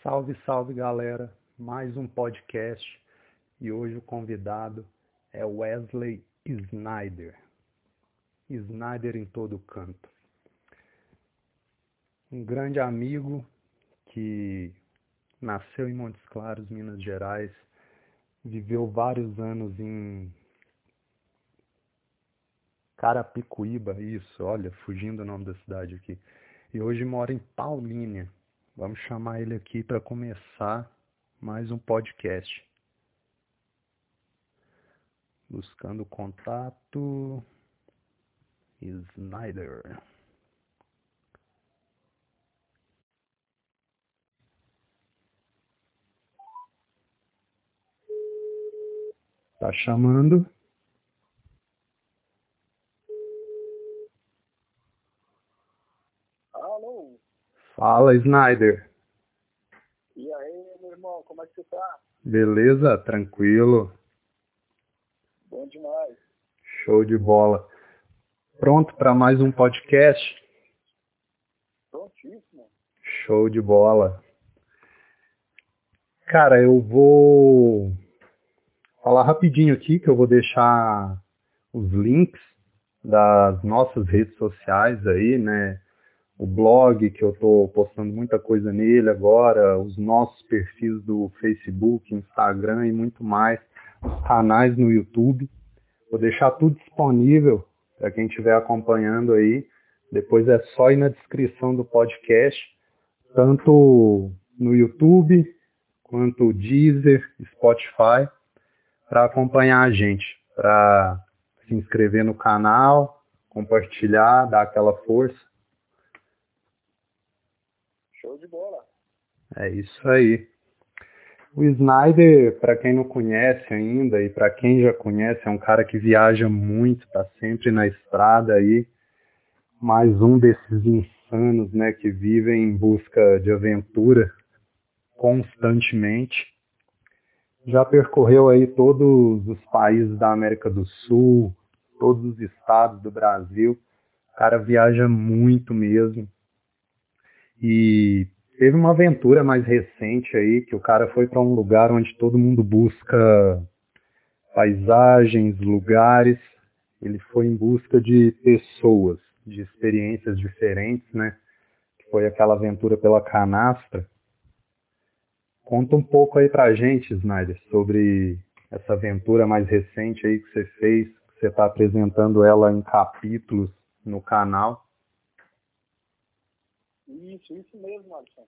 Salve, salve galera! Mais um podcast e hoje o convidado é Wesley Snyder. Snyder em todo canto. Um grande amigo que nasceu em Montes Claros, Minas Gerais, viveu vários anos em Carapicuíba, isso, olha, fugindo o nome da cidade aqui. E hoje mora em Paulínia. Vamos chamar ele aqui para começar mais um podcast. Buscando contato. Snyder. Tá chamando. Fala, Snyder. E aí, meu irmão, como é que você tá? Beleza? Tranquilo? Bom demais. Show de bola. Pronto para mais um podcast? Prontíssimo. Show de bola. Cara, eu vou falar rapidinho aqui que eu vou deixar os links das nossas redes sociais aí, né? O blog, que eu estou postando muita coisa nele agora, os nossos perfis do Facebook, Instagram e muito mais, os canais no YouTube. Vou deixar tudo disponível para quem estiver acompanhando aí. Depois é só ir na descrição do podcast, tanto no YouTube quanto Deezer, Spotify para acompanhar a gente, para se inscrever no canal, compartilhar, dar aquela força. Show de bola. É isso aí. O Snyder, para quem não conhece ainda e para quem já conhece, é um cara que viaja muito, está sempre na estrada aí. Mais um desses insanos, né, que vivem em busca de aventura constantemente já percorreu aí todos os países da América do Sul, todos os estados do Brasil. O cara viaja muito mesmo. E teve uma aventura mais recente aí, que o cara foi para um lugar onde todo mundo busca paisagens, lugares. Ele foi em busca de pessoas, de experiências diferentes, né? Foi aquela aventura pela canastra. Conta um pouco aí pra gente, Snyder, sobre essa aventura mais recente aí que você fez, que você está apresentando ela em capítulos no canal. Isso, isso mesmo, Alisson.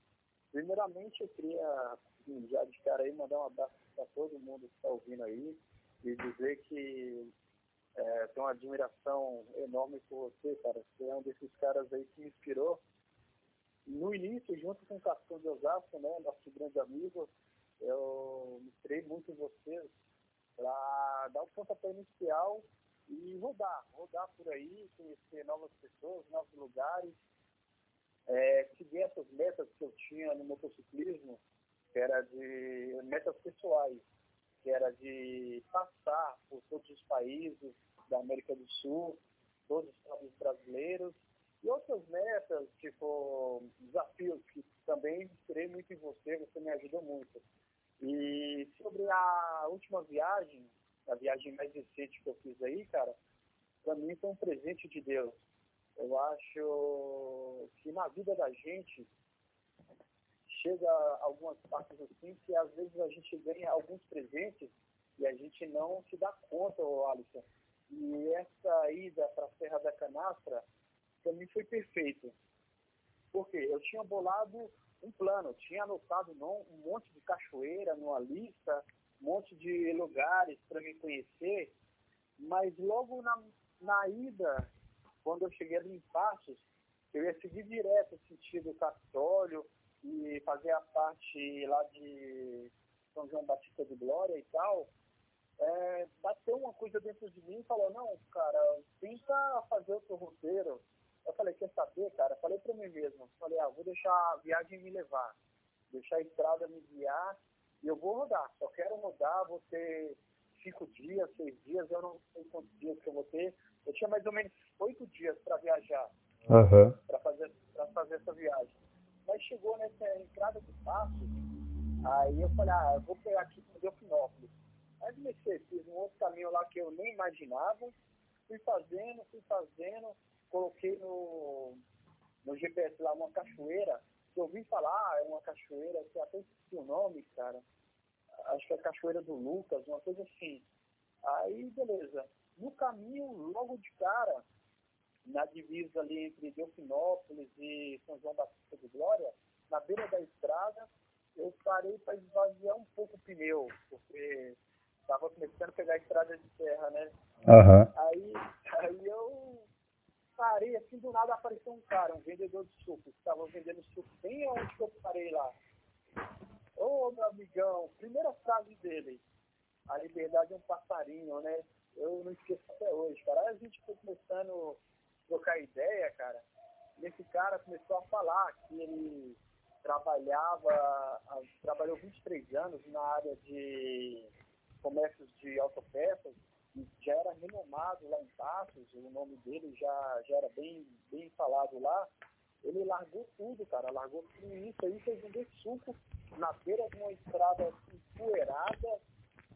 Primeiramente, eu queria, já de cara aí, mandar um abraço para todo mundo que está ouvindo aí e dizer que é, tenho uma admiração enorme por você, cara. Você é um desses caras aí que me inspirou no início, junto com o Cascão de Osasco, né, nosso grande amigo, eu me criei muito em você para dar o pontapé inicial e rodar, rodar por aí, conhecer novas pessoas, novos lugares, é, seguir essas metas que eu tinha no motociclismo, que era de metas pessoais, que era de passar por todos os países da América do Sul, todos os países brasileiros, e outras metas, tipo desafios que também inspirei muito em você, você me ajudou muito. E sobre a última viagem, a viagem mais recente que eu fiz aí, cara, para mim foi um presente de Deus. Eu acho que na vida da gente chega algumas partes assim que às vezes a gente ganha alguns presentes e a gente não se dá conta, Alisson. E essa ida para a Serra da Canastra para mim foi perfeito. Porque eu tinha bolado um plano, tinha anotado não, um monte de cachoeira numa lista, um monte de lugares para me conhecer, mas logo na, na ida, quando eu cheguei ali em Passos, eu ia seguir direto sentido Capitólio e fazer a parte lá de São João Batista de Glória e tal, é, bateu uma coisa dentro de mim e falou, não, cara, tenta fazer o seu roteiro, eu falei, quer saber, cara? Falei para mim mesmo, falei, ah, vou deixar a viagem me levar, deixar a estrada me guiar e eu vou rodar. Só quero rodar, vou ter cinco dias, seis dias, eu não sei quantos dias que eu vou ter. Eu tinha mais ou menos oito dias para viajar, uhum. para fazer, fazer essa viagem. Mas chegou nessa entrada de Passos, aí eu falei, ah, eu vou pegar aqui para Delfinópolis. Aí comecei, fiz um outro caminho lá que eu nem imaginava, fui fazendo, fui fazendo, coloquei no, no GPS lá uma cachoeira, que eu ouvi falar, ah, é uma cachoeira, que até esqueci o nome, cara, acho que é a Cachoeira do Lucas, uma coisa assim. Aí, beleza. No caminho, logo de cara, na divisa ali entre Delfinópolis e São João Batista de Glória, na beira da estrada, eu parei para esvaziar um pouco o pneu, porque estava começando a pegar a estrada de terra, né? Uhum. Aí, aí eu parei, assim, do nada apareceu um cara, um vendedor de suco, estava vendendo suco bem onde que eu parei lá. Ô, oh, meu amigão, primeira frase dele, a liberdade é um passarinho, né? Eu não esqueço até hoje, cara. Aí a gente foi começando trocar ideia, cara, e esse cara começou a falar que ele trabalhava, trabalhou 23 anos na área de comércios de autopeças, e já era renomado lá em Passos, o nome dele já, já era bem, bem falado lá. Ele largou tudo, cara, largou tudo isso aí, foi vender suco na beira de uma estrada empoeirada,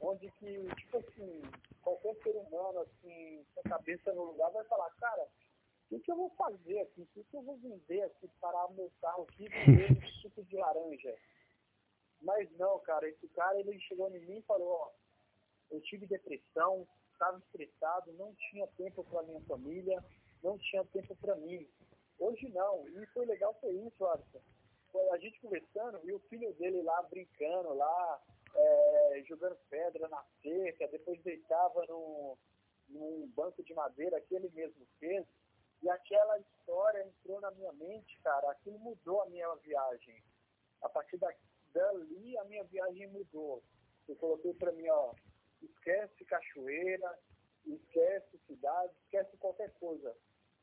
onde que, tipo assim, qualquer ser humano, assim, com a cabeça no lugar, vai falar, cara, o que, eu vou fazer aqui? O que, eu vou vender aqui, parar o meu carro aqui e vender um suco de laranja? Mas não, cara, esse cara, ele chegou em mim e falou, ó, eu tive depressão, estava estressado, não tinha tempo para minha família, não tinha tempo para mim. Hoje não, e foi legal foi isso, Alisson. A gente conversando e o filho dele lá brincando, lá, é, jogando pedra na cerca, depois deitava no, num banco de madeira que ele mesmo fez. E aquela história entrou na minha mente, cara, aquilo mudou a minha viagem. A partir dali, a minha viagem mudou. Eu coloquei para mim, ó, esquece cachoeira, esquece cidade, esquece qualquer coisa.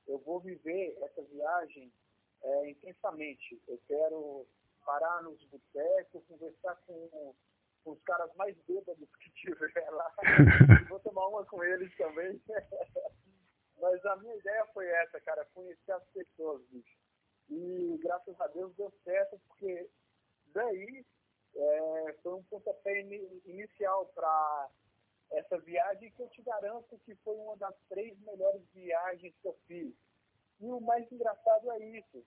Eu vou viver essa viagem é, intensamente. Eu quero parar nos botecos, conversar com, com, os caras mais bêbados que tiver lá. vou tomar uma com eles também. Mas a minha ideia foi essa, cara, conhecer as pessoas, bicho. E graças a Deus deu certo, porque daí é, foi um pontapé in, inicial para essa viagem que eu te garanto que foi uma das três melhores viagens que eu fiz. E o mais engraçado é isso.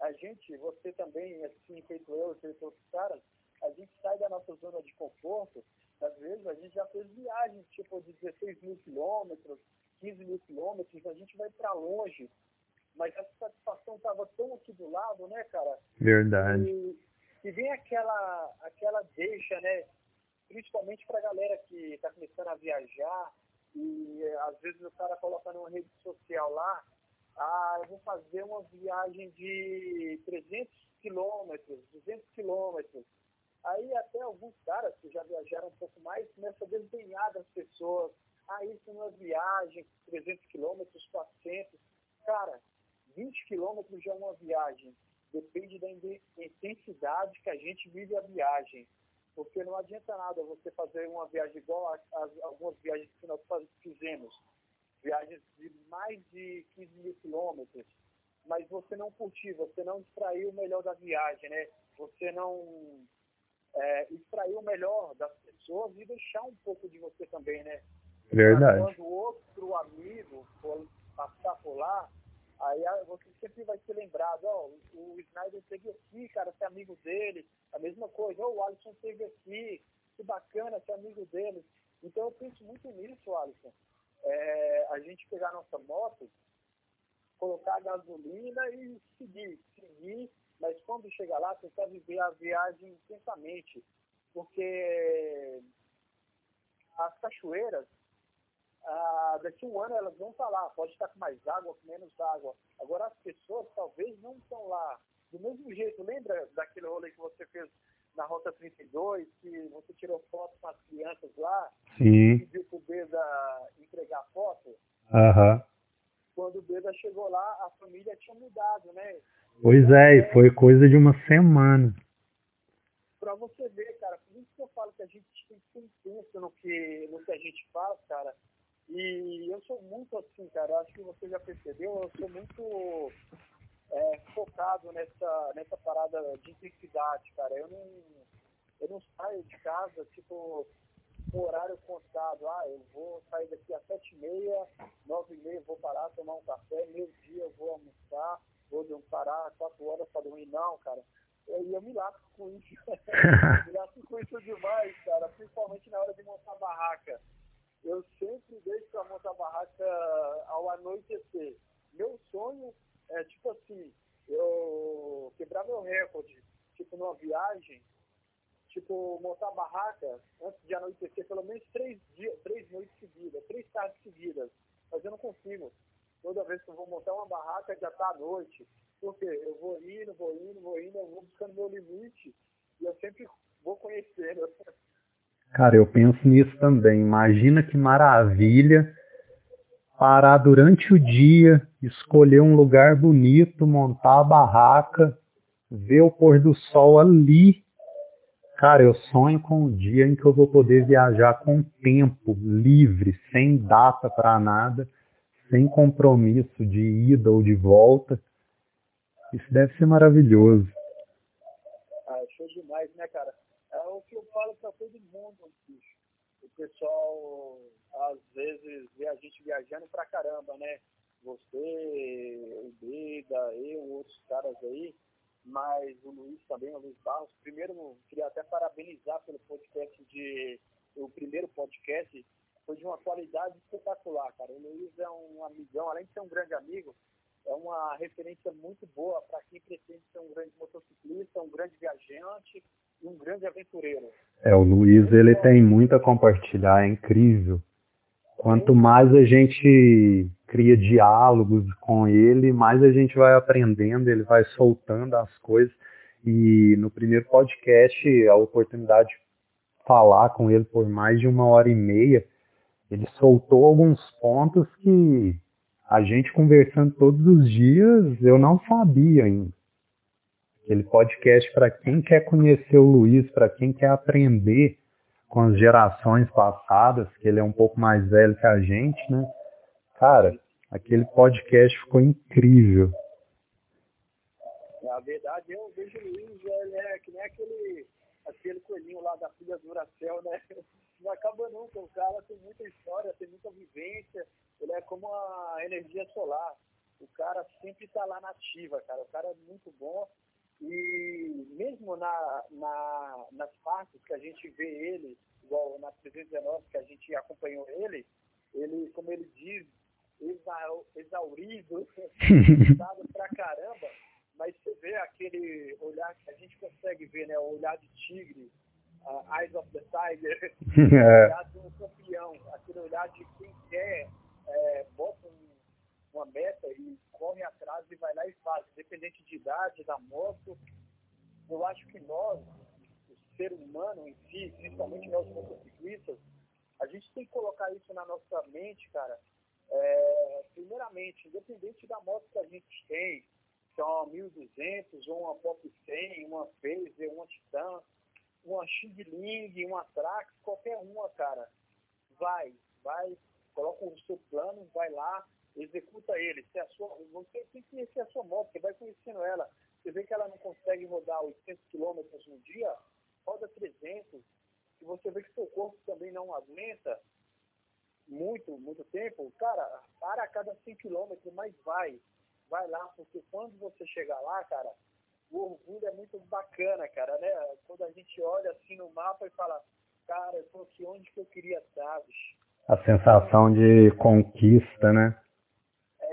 A gente, você também, assim, feito eu, feito outros caras, a gente sai da nossa zona de conforto. Às vezes a gente já fez viagens tipo de 16 mil quilômetros, 15 mil quilômetros, a gente vai para longe. Mas a satisfação estava tão aqui do lado, né, cara? Verdade. E, e vem aquela, aquela deixa, né? principalmente para a galera que está começando a viajar e às vezes o cara coloca numa rede social lá, ah, eu vou fazer uma viagem de 300 quilômetros, 200 quilômetros. Aí até alguns caras que já viajaram um pouco mais começam a desdenhar das pessoas. Ah, isso não é viagem, 300 quilômetros, 400. Cara, 20 quilômetros já é uma viagem. Depende da intensidade que a gente vive a viagem. Porque não adianta nada você fazer uma viagem igual as, algumas viagens que nós fizemos, viagens de mais de 15 mil quilômetros, mas você não curtir, você não extraiu o melhor da viagem, né? Você não é, extraiu o melhor das pessoas e deixar um pouco de você também, né? Verdade. Quando outro amigo for passar por lá, Aí você sempre vai ser lembrado, ó, o Snyder esteve aqui, cara, ser amigo dele, a mesma coisa, ó, o Alisson esteve aqui, que bacana ser amigo dele. Então eu penso muito nisso, Alisson. É, a gente pegar nossa moto, colocar gasolina e seguir, seguir, mas quando chegar lá, tentar viver a viagem intensamente, porque as cachoeiras, ah, daqui um ano elas vão estar lá, pode estar com mais água, com menos água. Agora as pessoas talvez não estão lá. Do mesmo jeito, lembra daquele rolê que você fez na Rota 32, que você tirou foto com as crianças lá? Sim. E pediu pro Beda entregar foto? Aham. Uhum. Quando o Beda chegou lá, a família tinha mudado, né? Pois é, e foi coisa de uma semana. Pra você ver, cara, por isso que eu falo que a gente tem que ser intenso no que, no que a gente faz, cara e eu sou muito assim, cara, acho que você já percebeu, eu sou muito é, focado nessa, nessa parada de intensidade, cara. Eu não, eu não saio de casa, tipo, com horário contado. Ah, eu vou sair daqui às sete e meia, nove e meia vou parar, tomar um café, meio dia eu vou almoçar, vou parar quatro horas para dormir. Não, cara. E eu me lasco com isso. me lasco com isso demais, cara. Principalmente na hora de montar a barraca. Eu sempre deixo para montar a barraca ao anoitecer. Meu sonho é tipo assim, eu quebrar meu recorde, tipo numa viagem, tipo, montar barraca antes de anoitecer pelo menos três dias, três noites seguidas, três tardes seguidas. Mas eu não consigo. Toda vez que eu vou montar uma barraca já tá à noite. Porque eu vou indo, vou indo, vou indo, eu vou buscando meu limite e eu sempre vou conhecendo. Cara, eu penso nisso também. Imagina que maravilha parar durante o dia, escolher um lugar bonito, montar a barraca, ver o pôr do sol ali Cara, eu sonho com o dia em que eu vou poder viajar com tempo livre, sem data para nada, sem compromisso de ida ou de volta. Isso deve ser maravilhoso. Ah, show demais, né, cara? É o que eu falo para todo mundo, bicho. O pessoal, às vezes, vê a gente viajando pra caramba, né? Você, o Beda, eu, outros caras aí mas o Luiz também, o Luiz Barros. Primeiro, queria até parabenizar pelo podcast de. O primeiro podcast foi de uma qualidade espetacular, cara. O Luiz é um amigão, além de ser um grande amigo, é uma referência muito boa para quem pretende ser um grande motociclista, um grande viajante um grande aventureiro. É, o Luiz, ele tem muito a compartilhar, é incrível. Quanto mais a gente cria diálogos com ele, mais a gente vai aprendendo, ele vai soltando as coisas. E no primeiro podcast, a oportunidade de falar com ele por mais de uma hora e meia, ele soltou alguns pontos que a gente conversando todos os dias, eu não sabia ainda. Aquele podcast para quem quer conhecer o Luiz, para quem quer aprender com as gerações passadas, que ele é um pouco mais velho que a gente, né? Cara, aquele podcast ficou incrível. Na verdade, eu vejo o Luiz, ele é que nem aquele, aquele coelhinho lá da filha do Uracel, né? Não acaba nunca, o cara tem muita história, tem muita vivência, ele é como a energia solar. O cara sempre está lá na ativa, cara. O cara é muito bom e mesmo na, na, nas partes que a gente vê ele, igual na 319 que a gente acompanhou ele, ele, como ele diz, exaurido, cansado pra caramba, mas você vê aquele olhar que a gente consegue ver, né? O olhar de tigre, uh, Eyes of the Tiger, o olhar de um campeão, aquele olhar de quem quer, é, bota uma meta e corre atrás e vai lá e faz, independente de idade, da moto. Eu acho que nós, o ser humano em si, principalmente nós motociclistas, a gente tem que colocar isso na nossa mente, cara. É, primeiramente, independente da moto que a gente tem, se é uma 1200, ou uma Pop 100, uma Phaser, uma Titan, uma Xing uma Trax, qualquer uma, cara. Vai, vai, coloca o seu plano, vai lá, executa ele. Se a sua, você tem que conhecer a sua moto, você vai conhecendo ela. Você vê que ela não consegue rodar 800 km no dia, roda 300. Se você vê que seu corpo também não aguenta muito, muito tempo, cara, para a cada 100 km, mas vai. Vai lá, porque quando você chegar lá, cara, o orgulho é muito bacana, cara, né? Quando a gente olha assim no mapa e fala, cara, eu tô aqui onde que eu queria estar, bicho. A sensação de conquista, né?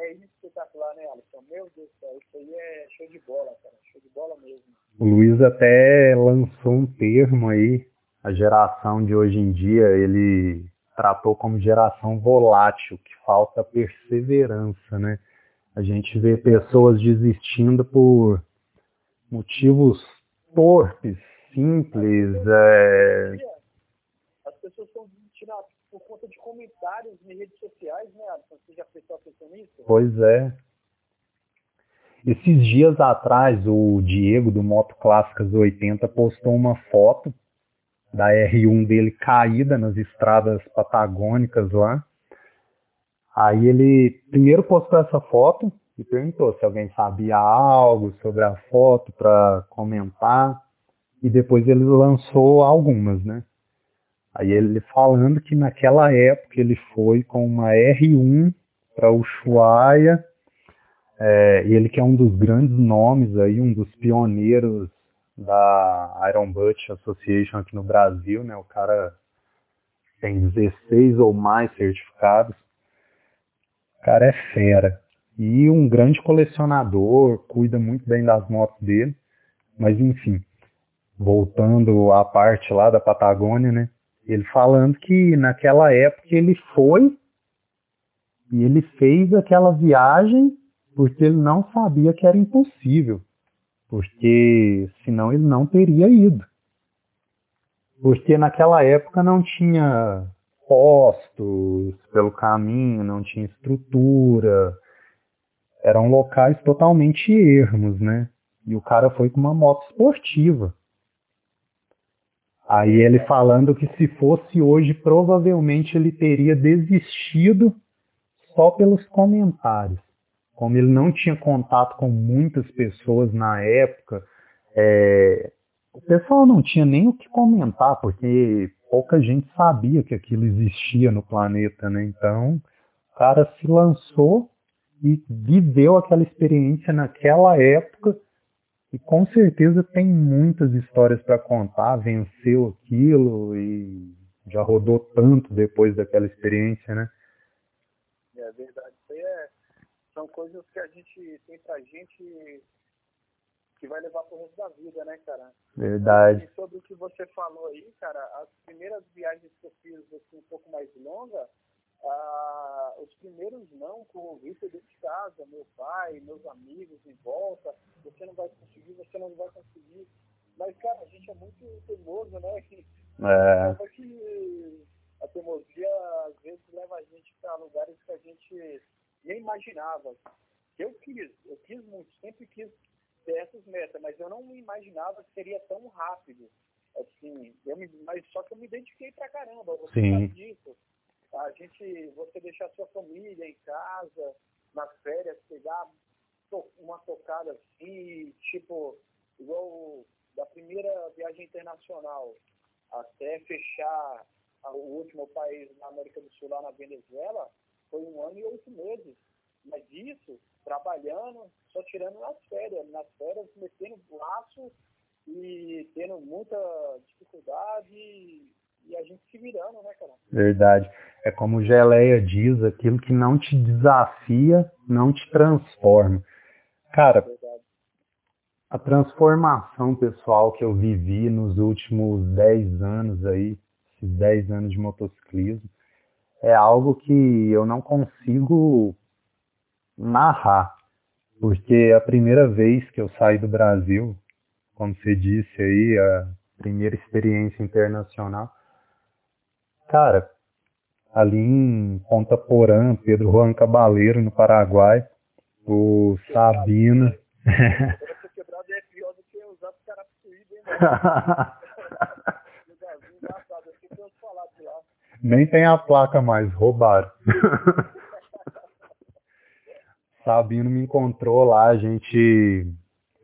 é espetacular, né, Alisson? Meu Deus do céu, isso aí é show de bola, cara. Show de bola mesmo. O Luiz até lançou um termo aí, a geração de hoje em dia, ele tratou como geração volátil, que falta perseverança, né? A gente vê pessoas desistindo por motivos torpes, simples. É... As pessoas estão desistindo por conta de comentários em redes sociais, né, Alisson? Você já prestou atenção nisso? Pois é. Esses dias atrás, o Diego do Moto Clássicas 80 postou uma foto da R1 dele caída nas estradas patagônicas lá. Aí ele primeiro postou essa foto, e perguntou se alguém sabia algo sobre a foto para comentar. E depois ele lançou algumas, né? Aí ele falando que naquela época ele foi com uma R1 para Ushuaia, é, ele que é um dos grandes nomes aí, um dos pioneiros da Iron Butt Association aqui no Brasil, né? O cara tem 16 ou mais certificados. O cara é fera. E um grande colecionador, cuida muito bem das motos dele. Mas enfim, voltando à parte lá da Patagônia, né? Ele falando que naquela época ele foi e ele fez aquela viagem porque ele não sabia que era impossível. Porque senão ele não teria ido. Porque naquela época não tinha postos pelo caminho, não tinha estrutura. Eram locais totalmente ermos, né? E o cara foi com uma moto esportiva. Aí ele falando que se fosse hoje, provavelmente ele teria desistido só pelos comentários. Como ele não tinha contato com muitas pessoas na época, é, o pessoal não tinha nem o que comentar, porque pouca gente sabia que aquilo existia no planeta, né? Então, o cara se lançou e viveu aquela experiência naquela época e com certeza tem muitas histórias para contar, venceu aquilo e já rodou tanto depois daquela experiência, né? É verdade. São coisas que a gente tem pra gente que vai levar pro resto da vida, né, cara? Verdade. E sobre o que você falou aí, cara, as primeiras viagens que eu fiz assim, um pouco mais longa, ah, os primeiros não, com o visto dentro de casa, meu pai, meus amigos em volta, você não vai conseguir, você não vai conseguir. Mas, cara, a gente é muito teimoso, né? Que, é. que a teimosia às vezes leva a gente para lugares que a gente nem imaginava. Eu quis, eu quis muito, sempre quis ter essas metas, mas eu não imaginava que seria tão rápido. Assim, eu me, mas só que eu me identifiquei pra caramba, você Sim. sabe disso a gente, você deixar sua família em casa, nas férias, pegar uma tocada assim, tipo, igual da primeira viagem internacional até fechar o último país na América do Sul, lá na Venezuela, foi um ano e oito meses. Mas isso, trabalhando, só tirando nas férias, nas férias metendo laço e tendo muita dificuldade e a gente se virando, né, cara? Verdade. É como o Geleia diz, aquilo que não te desafia, não te transforma. Cara, Verdade. a transformação pessoal que eu vivi nos últimos 10 anos aí, esses 10 anos de motociclismo, é algo que eu não consigo narrar. Porque a primeira vez que eu saí do Brasil, como você disse aí, a primeira experiência internacional, Cara, ali em Ponta Porã, Pedro Juan Cabaleiro, no Paraguai, o Sabino. quebrado é pior do que usar Nem tem a placa mais, roubaram. Sabino me encontrou lá, a gente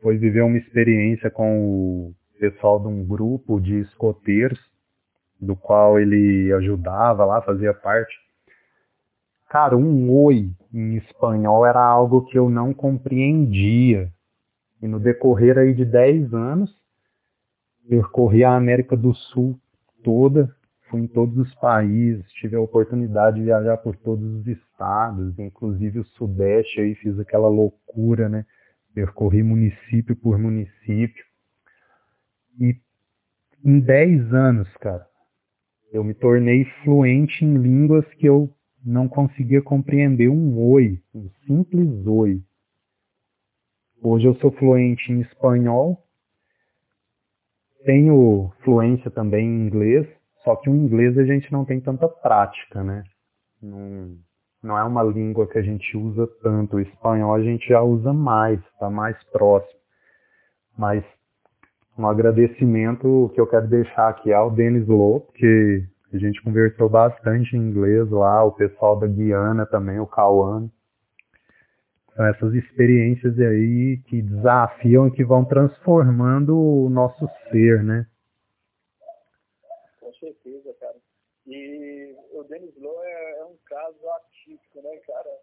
foi viver uma experiência com o pessoal de um grupo de escoteiros do qual ele ajudava lá, fazia parte. Cara, um oi em espanhol era algo que eu não compreendia. E no decorrer aí de 10 anos, percorri a América do Sul toda, fui em todos os países, tive a oportunidade de viajar por todos os estados, inclusive o Sudeste aí fiz aquela loucura, né? Percorri município por município. E em 10 anos, cara, eu me tornei fluente em línguas que eu não conseguia compreender um oi, um simples oi. Hoje eu sou fluente em espanhol, tenho fluência também em inglês, só que o inglês a gente não tem tanta prática, né? Não, não é uma língua que a gente usa tanto. O espanhol a gente já usa mais, está mais próximo. Mas um agradecimento que eu quero deixar aqui ao Denis Lowe, que a gente conversou bastante em inglês lá, o pessoal da Guiana também, o Cauã. São essas experiências aí que desafiam e que vão transformando o nosso ser, né? Com certeza, cara. E o Denis Lowe é, é um caso atípico, né, cara?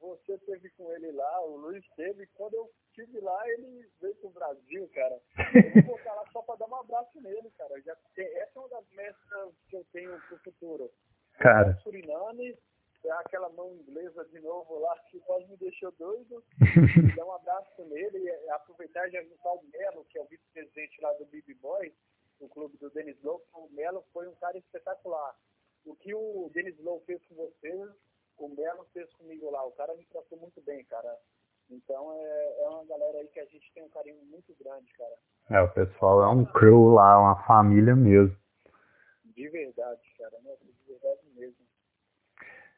Você teve com ele lá, o Luiz teve, quando eu estive lá, ele veio pro Brasil, cara. Eu vou voltar lá só pra dar um abraço nele, cara. Já, essa é uma das metas que eu tenho pro futuro. Cara. Suriname, é aquela mão inglesa de novo lá que quase me deixou doido. dar um abraço nele e aproveitar e juntar o Melo, que é o vice-presidente lá do Bibi Boy, no clube do Denis Lowe. O Melo foi um cara espetacular. O que o Denis Lowe fez com você, o Melo fez comigo lá. O cara me tratou muito bem, cara. Então é, é uma galera aí que a gente tem um carinho muito grande, cara. É, o pessoal é um crew lá, uma família mesmo. De verdade, cara, né? De verdade mesmo.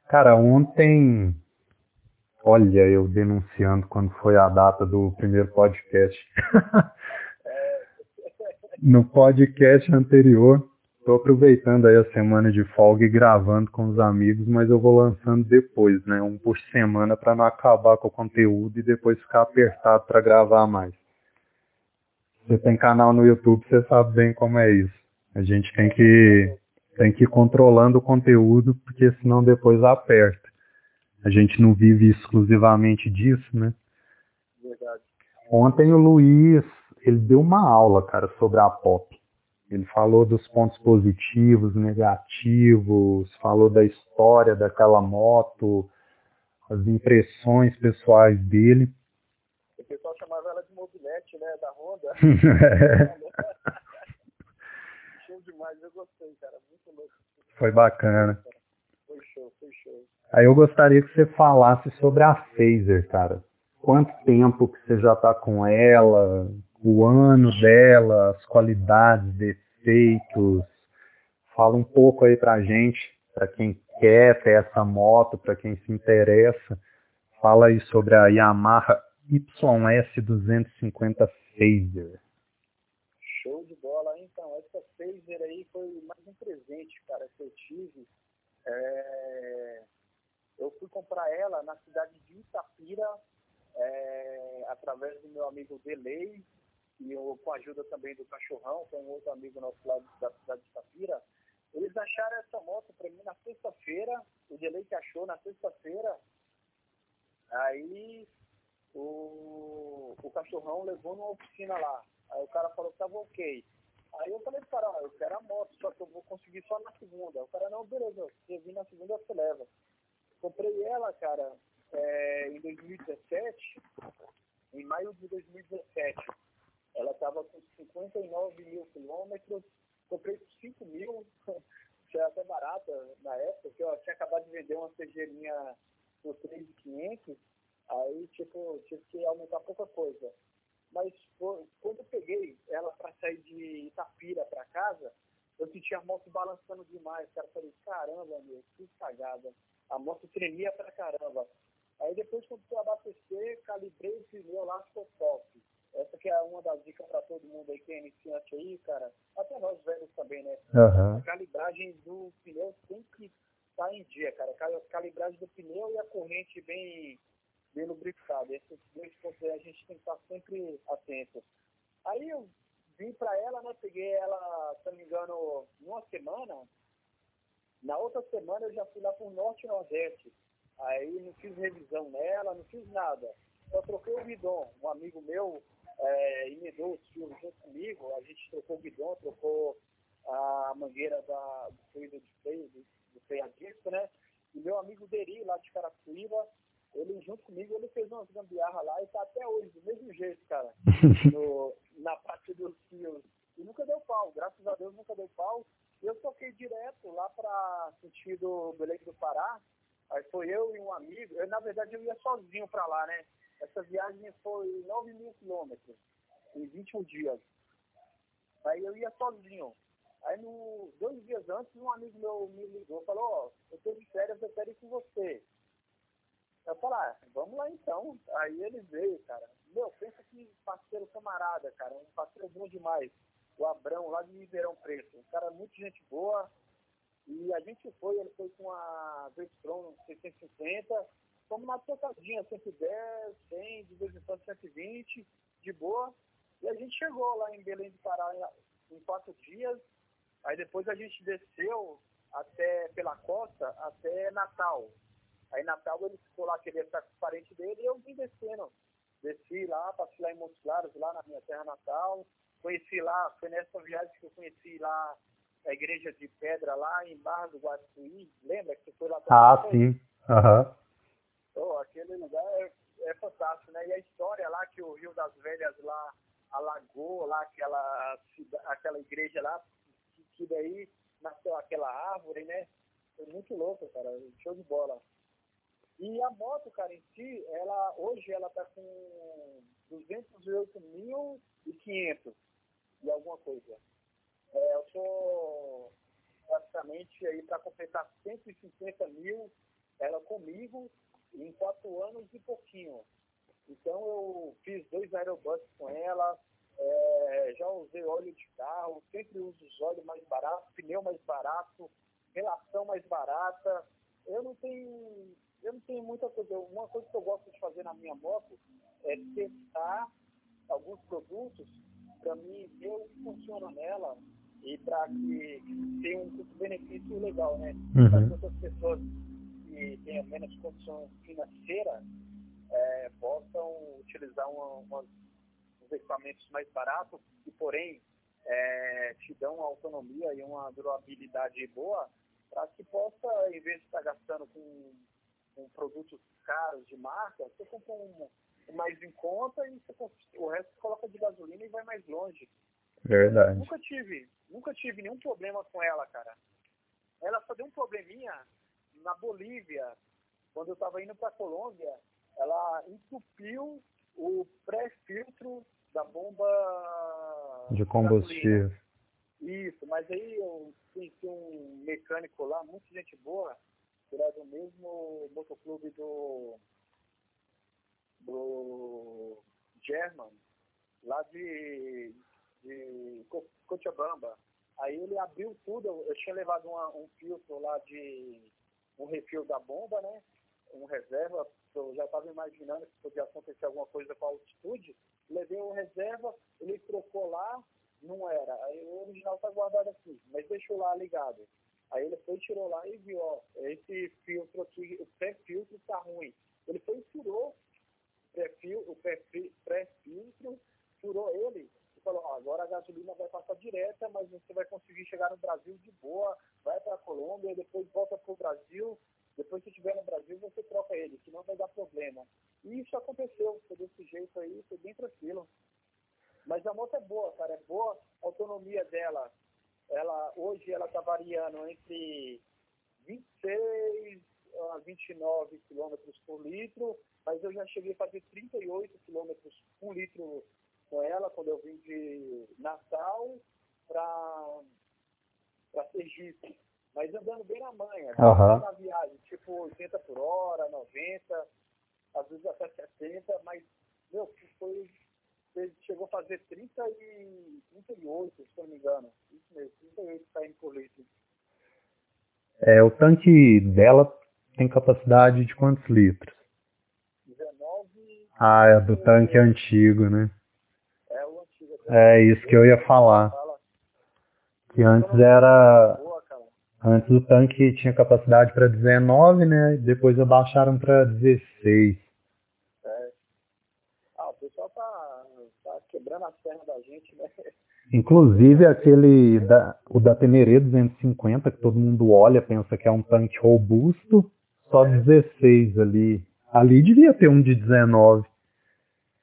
Cara, ontem, olha, eu denunciando quando foi a data do primeiro podcast. no podcast anterior, estou aproveitando aí a semana de folga e gravando com os amigos, mas eu vou lançando depois, né? Um por semana para não acabar com o conteúdo e depois ficar apertado para gravar mais. Você tem canal no YouTube, você sabe bem como é isso. A gente tem que tem que ir controlando o conteúdo, porque senão depois aperta. A gente não vive exclusivamente disso, né? Verdade. Ontem o Luiz, ele deu uma aula, cara, sobre a pop. Ele falou dos pontos positivos, negativos, falou da história daquela moto, as impressões pessoais dele. O pessoal chamava ela de mobilete, né, da Honda. demais, eu gostei, cara. Muito louco. Foi bacana. Foi show, foi show. Aí eu gostaria que você falasse sobre a Phaser, cara. Quanto tempo que você já tá com ela, o ano dela, as qualidades, defeitos. Fala um pouco aí pra gente, pra quem quer ter essa moto, pra quem se interessa. Fala aí sobre a Yamaha YS250 Phaser. Show de bola. Então, essa phaser aí foi mais um presente, cara, que eu tive. É... Eu fui comprar ela na cidade de Itapira, é... através do meu amigo Delay, e eu, com a ajuda também do Cachorrão, que é um outro amigo nosso lá da cidade de Itapira. Eles acharam essa moto para mim na sexta-feira, o Delay que achou na sexta-feira. Aí o, o cachorrão levou numa oficina lá. Aí o cara falou que tava ok. Aí eu falei pro cara, eu quero a moto, só que eu vou conseguir só na segunda. O cara, não, beleza, você vir na segunda, você leva. Comprei ela, cara, é, em 2017, em maio de 2017. Ela tava com 59 mil quilômetros, comprei por 5 mil, que era até barata na época, porque eu tinha acabado de vender uma CG por 3.500, aí tipo, tive que aumentar pouca coisa. Mas quando eu peguei ela para sair de Itapira para casa, eu senti a moto balançando demais. Cara, eu falei, caramba, meu, que cagada. A moto tremia pra caramba. Aí depois, quando eu abastecer, calibrei o pneu lá, ficou top. Essa que é uma das dicas para todo mundo aí que é iniciante aí, cara. Até nós velhos também, né? Uhum. A calibragem do pneu tem que estar tá em dia, cara. A calibragem do pneu e a corrente bem bem lubrificado. Esses dois pontos aí a gente tem que estar sempre atento. Aí eu vim para ela, né? Peguei ela, se não me engano, numa semana. Na outra semana eu já fui lá para o Norte e Nordeste. Aí não fiz revisão nela, não fiz nada. Só troquei o guidão. Um amigo meu é, emendou os fios junto comigo. A gente trocou o guidão, trocou a mangueira da, do fluido de freio, do, do freio a disco, né? E meu amigo Deri, lá de Carapicuíba, ele junto comigo, ele fez umas gambiarra lá e tá até hoje, do mesmo jeito, cara, no, na parte dos fios. E nunca deu pau, graças a Deus nunca deu pau. Eu toquei direto lá para sentido Belém do Pará. Aí foi eu e um amigo. Eu, na verdade, eu ia sozinho para lá, né? Essa viagem foi 9 mil quilômetros em 21 dias. Aí eu ia sozinho. Aí, no, dois dias antes, um amigo meu me ligou e falou: Ó, oh, eu tô de férias, eu quero ir com você. Eu falei, ah, vamos lá então. Aí ele veio, cara. Meu, pensa que parceiro camarada, cara. Um parceiro bom demais. O Abrão, lá de Ribeirão Preto. Um cara muito gente boa. E a gente foi, ele foi com a Vestron 650. Fomos na tocadinha, 110, 100, de vez em quando 120, de boa. E a gente chegou lá em Belém do Pará em, em quatro dias. Aí depois a gente desceu até pela costa até Natal. Aí Natal ele ficou lá, queria estar com os parentes dele, e eu vim descendo. Desci lá, passei lá em Montes Claros, lá na minha terra natal. Conheci lá, foi nessa viagem que eu conheci lá a igreja de pedra lá em Barra do Guaçuí. Lembra que você foi lá? Ah, sim. Aham. Uhum. Oh, aquele lugar é, é, fantástico, né? E a história lá que o Rio das Velhas lá alagou, lá aquela, aquela igreja lá, que, daí nasceu aquela árvore, né? Foi muito louco, cara. Show de bola. E a moto, cara, em si, ela, hoje ela tá com 208.500 e alguma coisa. É, eu sou praticamente aí para completar 150 mil ela comigo em quatro anos e pouquinho. Então eu fiz dois aerobuses com ela, é, já usei óleo de carro, sempre uso os óleos mais baratos, pneu mais barato, relação mais barata. Eu não tenho eu não tenho muita coisa. Uma coisa que eu gosto de fazer na minha moto é testar alguns produtos para mim ver o que funciona nela e para que, tenha um custo-benefício legal, né? Uhum. Para outras pessoas que tenham menos condição financeira é, possam utilizar uma, uma, uns equipamentos mais baratos e, porém, é, te dão uma autonomia e uma durabilidade boa para que possa, em vez de estar gastando com com produtos caros de marca, você compra um, um mais em conta e você, o resto você coloca de gasolina e vai mais longe. Verdade. Nunca tive, nunca tive nenhum problema com ela, cara. Ela só deu um probleminha na Bolívia, quando eu estava indo para a Colômbia, ela entupiu o pré-filtro da bomba de combustível. Isso, mas aí eu conheci um mecânico lá, muita gente boa, ele é do mesmo motoclube do, do German, lá de, de Cochabamba. Aí ele abriu tudo, eu tinha levado uma, um filtro lá de um refil da bomba, né? Um reserva, eu já estava imaginando que podia acontecer alguma coisa com a altitude. Levei o reserva, ele trocou lá, não era. Aí o original está guardado aqui, mas deixou lá ligado. Aí ele foi, tirou lá e viu, ó, esse filtro aqui, o pré-filtro está ruim. Ele foi e tirou o pré-filtro, furou ele falou, agora a gasolina vai passar direta, mas você vai conseguir chegar no Brasil de boa, vai para a Colômbia, depois volta para o Brasil, depois que estiver no Brasil você troca ele, senão vai dar problema. E isso aconteceu, foi desse jeito aí, foi bem tranquilo. Mas a moto é boa, cara, é boa a autonomia dela ela hoje ela está variando entre 26 a 29 quilômetros por litro, mas eu já cheguei a fazer 38 quilômetros por litro com ela quando eu vim de Natal para Sergipe. Mas andando bem na manha, uhum. na viagem, tipo 80 por hora, 90, às vezes até 70, mas, meu, foi ele chegou a fazer 30 e 38, se não me engano. Isso mesmo, 38 km por litro. É, o tanque dela tem capacidade de quantos litros? 19. Ah, é do tanque antigo, né? É o isso que eu ia falar. Que antes era. Antes o tanque tinha capacidade para 19, né? Depois abaixaram para 16. quebrando as pernas da gente, né? Inclusive aquele, da, o da Teneré 250, que todo mundo olha, pensa que é um tanque robusto, só 16 ali. Ali devia ter um de 19.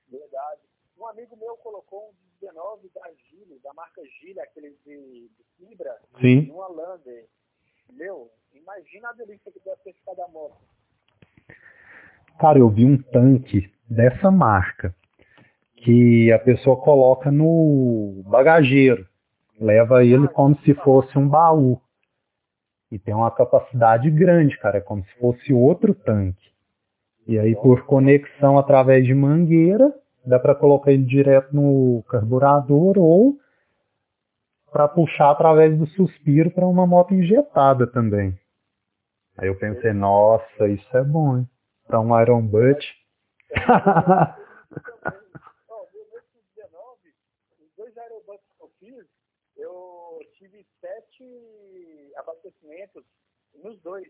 Verdade. Um amigo meu colocou um de 19 da Gile, da marca Gile, aquele de, de fibra, Sim. numa Lander. Meu, imagina a delícia que deve ter ficado a moto. Cara, eu vi um tanque dessa marca que a pessoa coloca no bagageiro, leva ele como se fosse um baú. E tem uma capacidade grande, cara, é como se fosse outro tanque. E aí por conexão através de mangueira, dá para colocar ele direto no carburador ou para puxar através do suspiro para uma moto injetada também. Aí eu pensei, nossa, isso é bom, hein? Para um Iron Butt. os dois aerobuts que eu fiz, eu tive sete abastecimentos nos dois.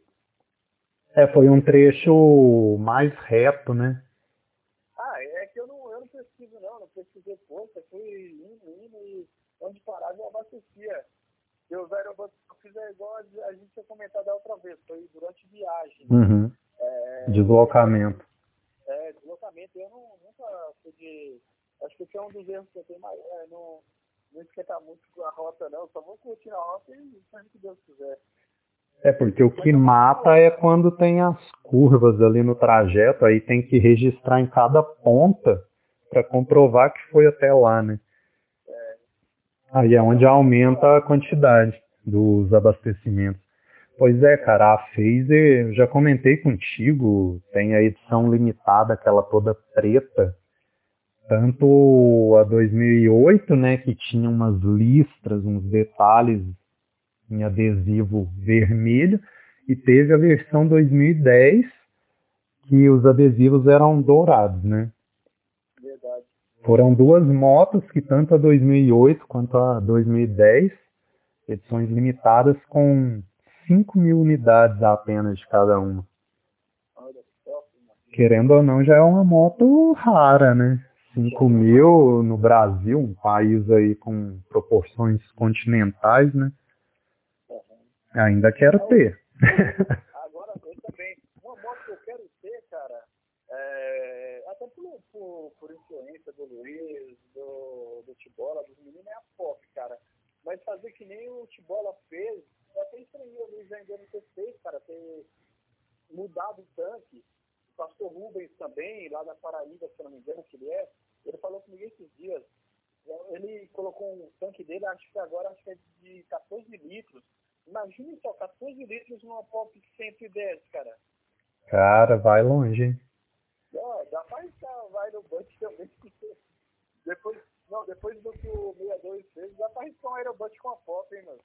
É, foi um trecho mais reto, né? Ah, é que eu não, eu não pesquiso não, não pesquisei força, fui indo, indo e onde parava eu abastecia. E aerobuses que eu fiz é igual a, a gente tinha comentado da outra vez, foi durante viagem. Uhum. É, deslocamento. É, deslocamento. Eu não, nunca fui de. Acho que esse é um dos erros que eu tenho, mas é, não, não esquentar muito com a rota, não. Só vou curtir a rota e fazer o que Deus quiser. É, porque o que mata é quando tem as curvas ali no trajeto, aí tem que registrar em cada ponta para comprovar que foi até lá, né? Aí é onde aumenta a quantidade dos abastecimentos. Pois é, cara, a Phaser, eu já comentei contigo, tem a edição limitada, aquela toda preta. Tanto a 2008, né, que tinha umas listras, uns detalhes em adesivo vermelho, e teve a versão 2010, que os adesivos eram dourados, né? Foram duas motos que tanto a 2008 quanto a 2010, edições limitadas com 5 mil unidades apenas de cada uma. Querendo ou não, já é uma moto rara, né? 5 mil no Brasil, um país aí com proporções continentais, né? Ainda quero ter. Agora, eu também. Uma moto que eu quero ter, cara, é, até por, por, influência do Luiz, do, do Tibola, dos meninos, é a POP, cara. Mas fazer que nem o Tibola fez, eu até estranhei o Luiz ainda não ter feito, cara, ter mudado o tanque. O pastor Rubens também, lá da Paraíba, se eu não me engano, que ele é, ele falou comigo esses dias. Ele colocou um tanque dele, acho que agora acho que é de 14 litros. Imagina só, 14 litros numa Pop 110, cara. Cara, vai longe, hein? Não, dá pra arriscar, vai no Butt também. depois, não, depois do que o 62 fez, dá pra arriscar um Aerobut com a Pop, hein, mano?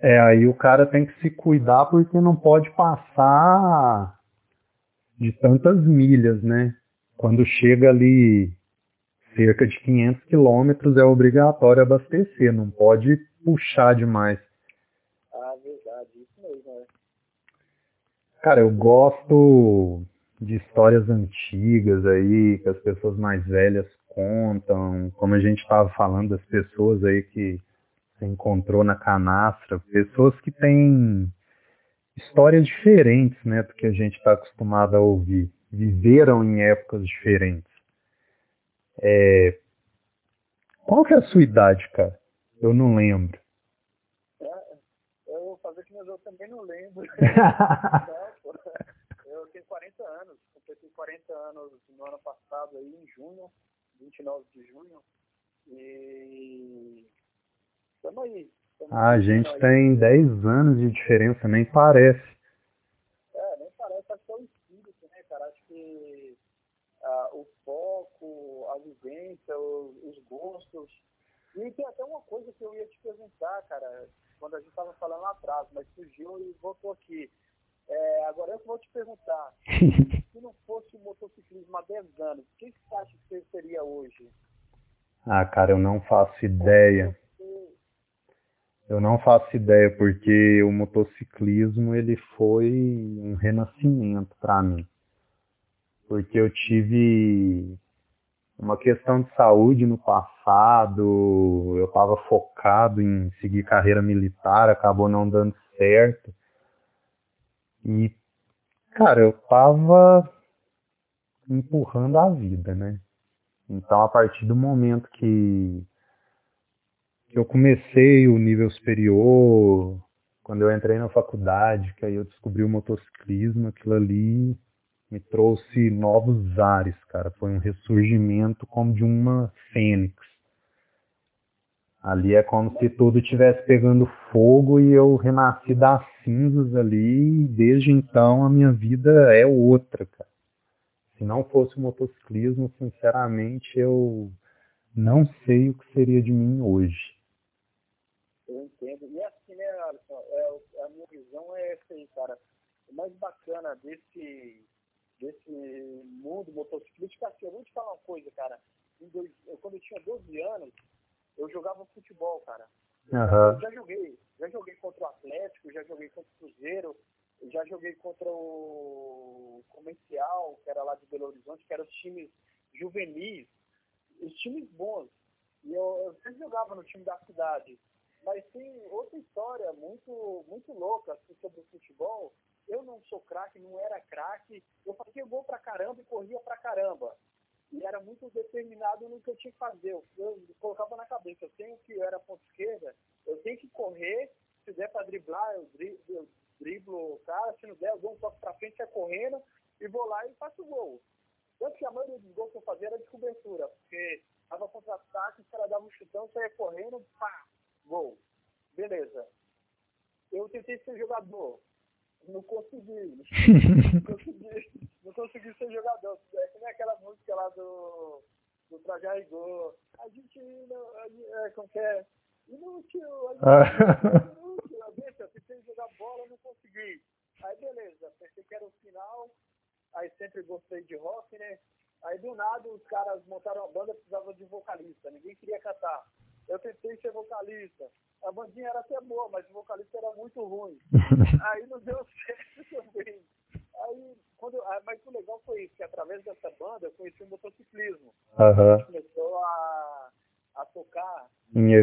É, aí o cara tem que se cuidar porque não pode passar de tantas milhas, né? Quando chega ali cerca de 500 quilômetros é obrigatório abastecer, não pode puxar demais. Ah, verdade, isso mesmo, é. Cara, eu gosto de histórias antigas aí, que as pessoas mais velhas contam, como a gente estava falando das pessoas aí que se encontrou na canastra, pessoas que têm histórias diferentes, né, do que a gente está acostumado a ouvir, viveram em épocas diferentes. É... Qual que é a sua idade, cara? Eu não lembro. É, eu vou fazer que eu também não lembro. Eu tenho 40 anos, completei 40 anos no ano passado, aí, em junho, 29 de junho. E estamos aí. Tamo ah, a gente aí. tem 10 anos de diferença, nem parece. É, nem parece, acho que é o espírito, né, cara? Acho que ah, o foco, a vivência, os, os gostos. E tem até uma coisa que eu ia te perguntar, cara, quando a gente estava falando lá atrás, mas surgiu e voltou aqui. É, agora eu vou te perguntar, se não fosse o motociclismo há 10 anos, o que você acha que você seria hoje? Ah, cara, eu não faço ideia. Eu não faço ideia, porque o motociclismo ele foi um renascimento para mim. Porque eu tive uma questão de saúde no passado, eu estava focado em seguir carreira militar, acabou não dando certo. E, cara, eu tava empurrando a vida, né? Então, a partir do momento que, eu comecei o nível superior, quando eu entrei na faculdade, que aí eu descobri o motociclismo, aquilo ali me trouxe novos ares, cara. Foi um ressurgimento como de uma fênix. Ali é como se tudo estivesse pegando fogo e eu renasci das cinzas ali e desde então a minha vida é outra, cara. Se não fosse o motociclismo, sinceramente, eu não sei o que seria de mim hoje. Eu entendo. E assim, né, Alisson, é, a minha visão é essa aí, cara. O mais bacana desse, desse mundo motociclístico. Assim, eu vou te falar uma coisa, cara. Dois, eu, quando eu tinha 12 anos, eu jogava futebol, cara. Uhum. Eu já joguei. Já joguei contra o Atlético, já joguei contra o Cruzeiro, já joguei contra o Comercial, que era lá de Belo Horizonte, que eram os times juvenis, os times bons. E eu, eu sempre jogava no time da cidade. Mas tem outra história muito, muito louca assim, sobre o futebol. Eu não sou craque, não era craque. Eu fazia gol pra caramba e corria pra caramba. E era muito determinado no que eu tinha que fazer. Eu, eu colocava na cabeça, eu tenho que, eu era ponta esquerda, eu tenho que correr, se der pra driblar, eu driblo, eu driblo o cara, se não der, eu dou um toque pra frente, sai correndo e vou lá e faço o gol. Tanto que a maioria dos gols que eu fazia era de cobertura, porque tava contra-ataque, o cara dava um chutão, saia correndo, pá, gol. Beleza. Eu tentei ser jogador. Não consegui. não consegui. Não consegui ser jogador. É que nem aquela música lá do, do Trajar Rigor. A gente não. A gente, é, como que é? Inútil, a gente ah. inútil. Eu tentei jogar bola, não consegui. Aí beleza, pensei que era o final. Aí sempre gostei de rock, né? Aí do nada os caras montaram uma banda, precisava de vocalista, ninguém queria cantar. Eu tentei ser vocalista. A bandinha era até boa, mas o vocalista era muito ruim. Aí não deu certo também. Aí, quando, mas o legal foi isso, que através dessa banda eu conheci o motociclismo. Uhum. A gente começou a, a tocar em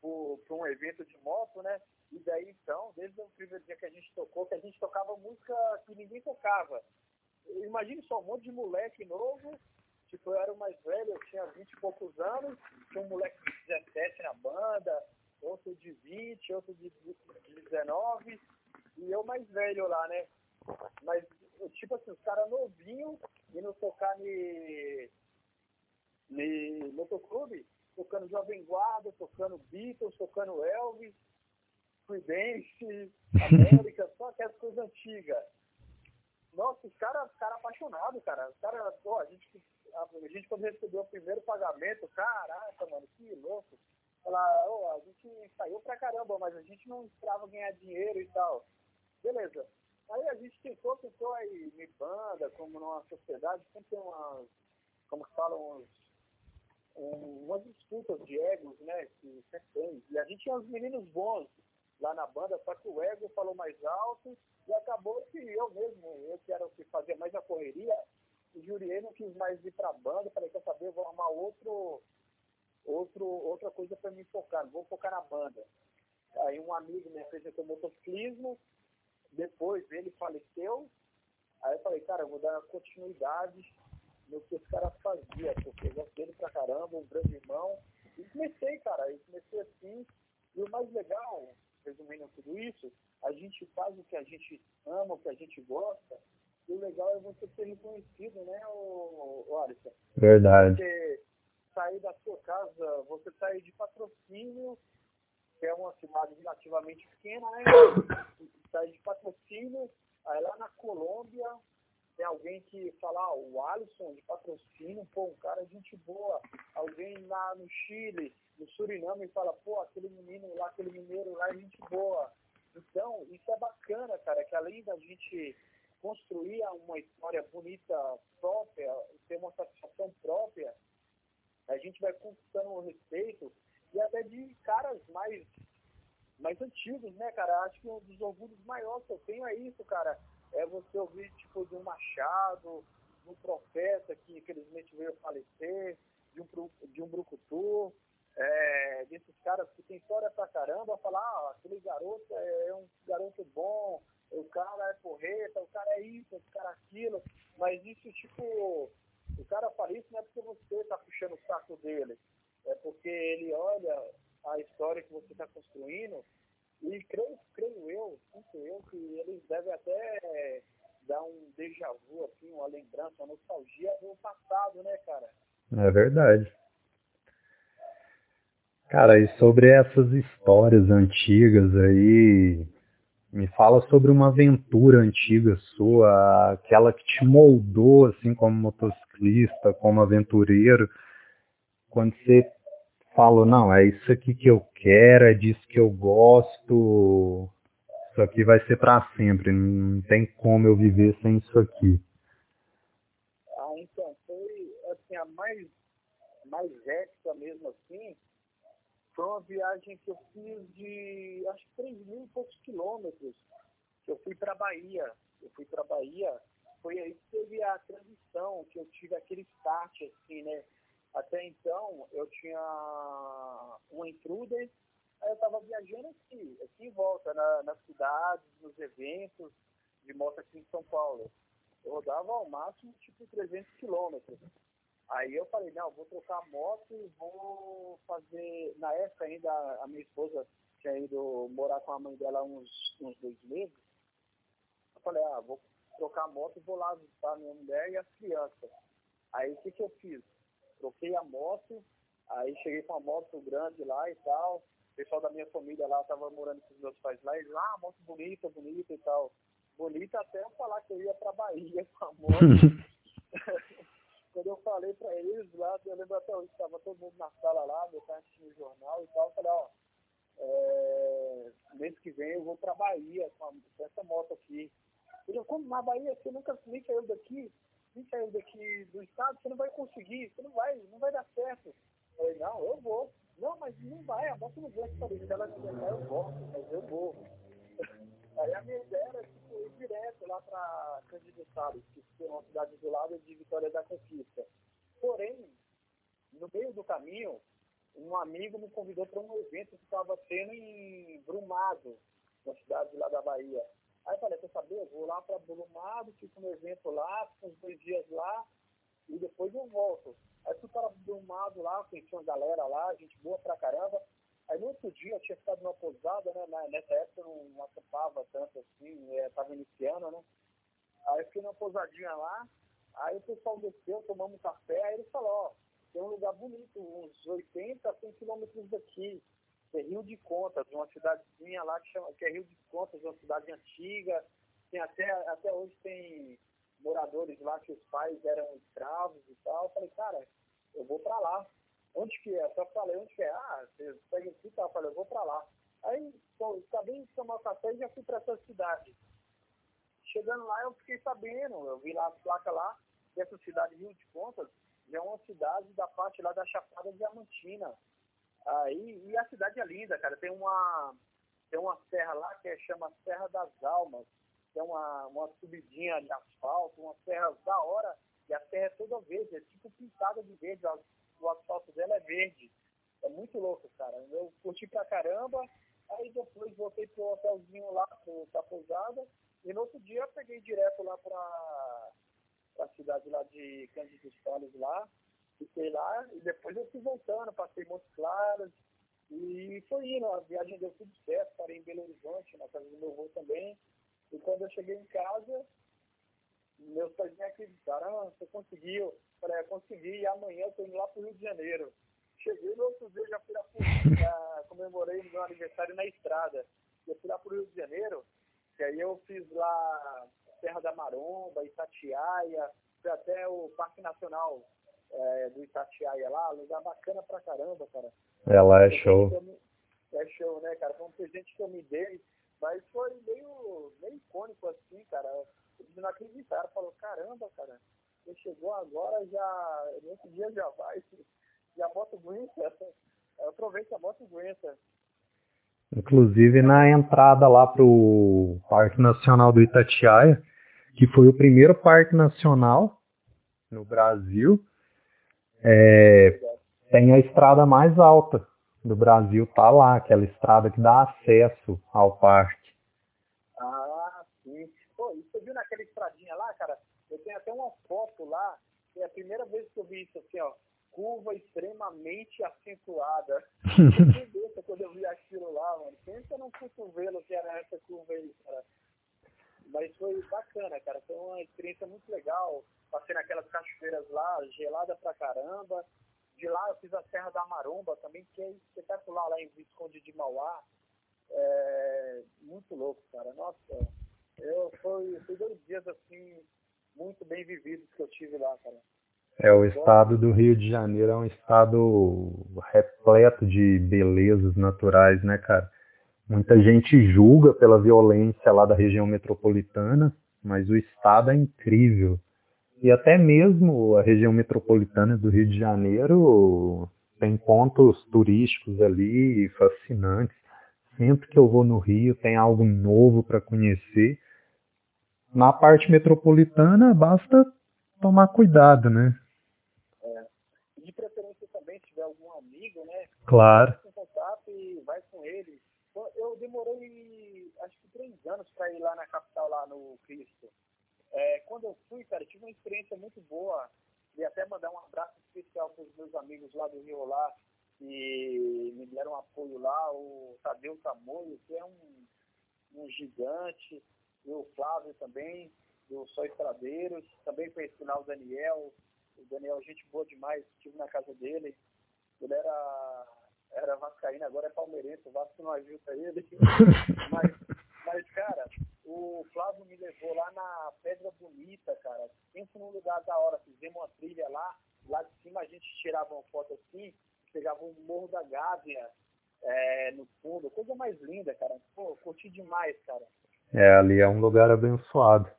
por, por, um evento de moto, né? E daí então, desde o primeiro dia que a gente tocou, que a gente tocava música que ninguém tocava. Imagine só um monte de moleque novo Tipo, eu era o mais velho, eu tinha 20 e poucos anos, tinha um moleque de 17 na banda, outro de 20, outro de 19, e eu mais velho lá, né? Mas, tipo assim, os caras novinhos indo tocar no motoclube, tocando Jovem Guarda, tocando Beatles, tocando Elvis, Creedence, América, só aquelas coisas antigas. Nossa, os caras cara apaixonados, cara. Os caras, pô, a gente a gente quando recebeu o primeiro pagamento, caraca, mano, que louco. Falar, oh, a gente saiu pra caramba, mas a gente não esperava ganhar dinheiro e tal. Beleza. Aí a gente tentou, tentou aí, me banda, como numa sociedade, sempre tem umas, como falam, uns, um, umas disputas de egos, né, que sempre tem. E a gente tinha uns meninos bons lá na banda, só que o ego falou mais alto e acabou que eu mesmo, eu que era o que fazia mais a correria, o Jurier não quis mais ir para a banda, falei, quer saber, vou arrumar outro, outro, outra coisa para me focar, vou focar na banda. Aí um amigo me apresentou motociclismo, depois ele faleceu, aí eu falei, cara, eu vou dar continuidade no que esse cara fazia, porque eu gosto dele pra caramba, um grande irmão. E comecei, cara, e comecei assim, e o mais legal, resumindo tudo isso, a gente faz o que a gente ama, o que a gente gosta, e o legal é você ser reconhecido, né, o, o Alisson? Verdade. Você sair da sua casa, você sair de patrocínio, que é uma cidade relativamente pequena, né? sair de patrocínio, aí lá na Colômbia tem alguém que fala, ah, o Alisson de patrocínio, pô, um cara de gente boa. Alguém lá no Chile, no Suriname, fala, pô, aquele menino lá, aquele mineiro lá é gente boa. Então, isso é bacana, cara, que além da gente construir uma história bonita própria, ter uma satisfação própria, a gente vai conquistando o respeito e até de caras mais, mais antigos, né, cara? Acho que um dos orgulhos maiores que eu tenho é isso, cara. É você ouvir, tipo, de um Machado, de um profeta que infelizmente veio falecer, de um, de um Brucutu, é, desses caras que tem história pra caramba, falar, ah, aquele garoto é um garoto bom, o cara é porreta, o cara é isso, o cara é aquilo, mas isso, tipo, o cara fala isso não é porque você está puxando o saco dele, é porque ele olha a história que você está construindo e creio, creio eu, sinto eu, que eles devem até dar um déjà vu, assim, uma lembrança, uma nostalgia do passado, né, cara? É verdade. Cara, e sobre essas histórias antigas aí, me fala sobre uma aventura antiga sua, aquela que te moldou assim como motociclista, como aventureiro, quando você falou, não, é isso aqui que eu quero, é disso que eu gosto, isso aqui vai ser para sempre, não tem como eu viver sem isso aqui. Ah, então, foi assim, a mais, mais ética mesmo assim, foi uma viagem que eu fiz de acho que 3 mil e poucos quilômetros. Eu fui para Bahia. Eu fui para Bahia. Foi aí que teve a transição, que eu tive aquele start, assim, né? Até então eu tinha um intruder, aí eu estava viajando aqui, aqui em volta, na, nas cidades, nos eventos de moto aqui em São Paulo. Eu rodava ao máximo tipo 300 quilômetros. Aí eu falei, não, vou trocar a moto e vou fazer. Na época ainda a minha esposa tinha ido morar com a mãe dela uns, uns dois meses. Eu falei, ah, vou trocar a moto e vou lá visitar a minha mulher e as crianças. Aí o que, que eu fiz? Troquei a moto, aí cheguei com a moto grande lá e tal. O pessoal da minha família lá estava morando com os meus pais lá, e eles, ah, moto bonita, bonita e tal. Bonita até eu falar que eu ia pra Bahia com a moto. Quando eu falei pra eles lá, eu lembro até hoje, estava todo mundo na sala lá, meu pai assistindo o jornal e tal, eu falei, ó, é, mês que vem eu vou pra Bahia com, a, com essa moto aqui. Ele como na Bahia, você nunca nem saiu daqui, nem saiu daqui do estado, você não vai conseguir, você não vai, não vai dar certo. Eu falei, não, eu vou. Não, mas não vai, a moto não vai. Se ela quiser, eu volto, mas eu vou. Aí a minha ideia era direto lá para Cândido Salles, que é uma cidade do lado de Vitória da Conquista. Porém, no meio do caminho, um amigo me convidou para um evento que estava tendo em Brumado, na cidade lá da Bahia. Aí eu falei, quer saber, eu vou lá para Brumado, fico no evento lá, fico uns dois dias lá, e depois eu volto. Aí fui para Brumado lá, conheci uma galera lá, gente boa pra caramba. Aí no outro dia eu tinha ficado numa pousada, né? nessa época eu não acampava tanto assim, estava é, iniciando, né? Aí eu fiquei numa pousadinha lá, aí o pessoal desceu, tomamos um café, aí ele falou, ó, tem um lugar bonito, uns 80, 100 quilômetros daqui, é Rio de Contas, uma cidadezinha lá que, chama, que é Rio de Contas, uma cidade antiga, tem até, até hoje tem moradores lá que os pais eram escravos e tal. Eu falei, cara, eu vou para lá. Onde que é? Só falei, onde que é? Ah, você pega aqui, tá? Eu falei, eu vou para lá. Aí, bom, acabei de tomar café e já fui para essa cidade. Chegando lá, eu fiquei sabendo, eu vi lá a placa lá, que essa cidade Rio de Contas é uma cidade da parte lá da Chapada Diamantina. Aí, e a cidade é linda, cara. Tem uma, tem uma serra lá que é, chama Serra das Almas. Tem uma, uma subidinha de asfalto, uma serra da hora, e a serra é toda verde, é tipo pintada de verde o asfalto dela é verde. É muito louco, cara. Eu curti pra caramba. Aí depois voltei pro hotelzinho lá, pro, pra pousada. E no outro dia peguei direto lá pra, pra cidade lá de Cândido Salles lá. Fiquei lá e depois eu fui voltando, passei Montes Claros. E foi indo, a viagem deu tudo certo, parei em Belo Horizonte, na casa do meu avô também. E quando eu cheguei em casa, meus pais nem acreditaram, ah, você conseguiu. Falei, é, consegui, e amanhã eu tô indo lá pro Rio de Janeiro. Cheguei no outro dia, já fui lá pro, já comemorei meu aniversário na estrada. Eu fui lá pro Rio de Janeiro, e aí eu fiz lá Serra da Maromba, Itatiaia, fui até o Parque Nacional é, do Itatiaia lá, lugar bacana pra caramba, cara. É, lá é show. É show, né, cara? Foi um presente que eu me dei, mas foi meio, meio icônico assim, cara eles não acreditaram, falou, caramba, cara, você chegou agora, já, nesse dia já vai, e a moto aguenta, aproveita a moto aguenta. Inclusive na entrada lá pro Parque Nacional do Itatiaia, que foi o primeiro parque nacional no Brasil, é, tem a estrada mais alta do Brasil, tá lá, aquela estrada que dá acesso ao parque. Você viu naquela estradinha lá, cara? Eu tenho até uma foto lá, que é a primeira vez que eu vi isso assim, ó. Curva extremamente acentuada. Pensa quando eu vi aquilo lá, mano. Pensa num cotovelo que era essa curva aí, cara. Mas foi bacana, cara. Foi uma experiência muito legal. Passei naquelas cachoeiras lá, gelada pra caramba. De lá eu fiz a Serra da Maromba também, que é espetacular lá em Visconde de Mauá. É, muito louco, cara. Nossa, eu foi, foi dois dias assim muito bem vividos que eu tive lá, cara. É, o estado do Rio de Janeiro é um estado repleto de belezas naturais, né, cara? Muita gente julga pela violência lá da região metropolitana, mas o estado é incrível. E até mesmo a região metropolitana do Rio de Janeiro tem pontos turísticos ali fascinantes. Sempre que eu vou no Rio tem algo novo para conhecer. Na parte metropolitana basta tomar cuidado, né? É. De preferência também, se tiver algum amigo, né? Claro. Contato e vai com ele. Eu demorei acho que três anos para ir lá na capital, lá no Cristo. É, quando eu fui, cara, tive uma experiência muito boa. E até mandar um abraço especial para os meus amigos lá do Rio lá, que me deram apoio lá, o Tadeu Tamoio, que é um, um gigante, e o Flávio também, do Só Estradeiros, também conheci lá o Daniel, o Daniel, gente boa demais, estive na casa dele, ele era, era vascaíno, agora é palmeirense, o Vasco não ajuda ele, mas, mas, cara, o Flávio me levou lá na Pedra Bonita, cara. Pensa num lugar da hora. Fizemos uma trilha lá. Lá de cima a gente tirava uma foto assim, pegava um Morro da Gávea é, no fundo. Coisa mais linda, cara. Pô, curti demais, cara. É, ali é um lugar abençoado.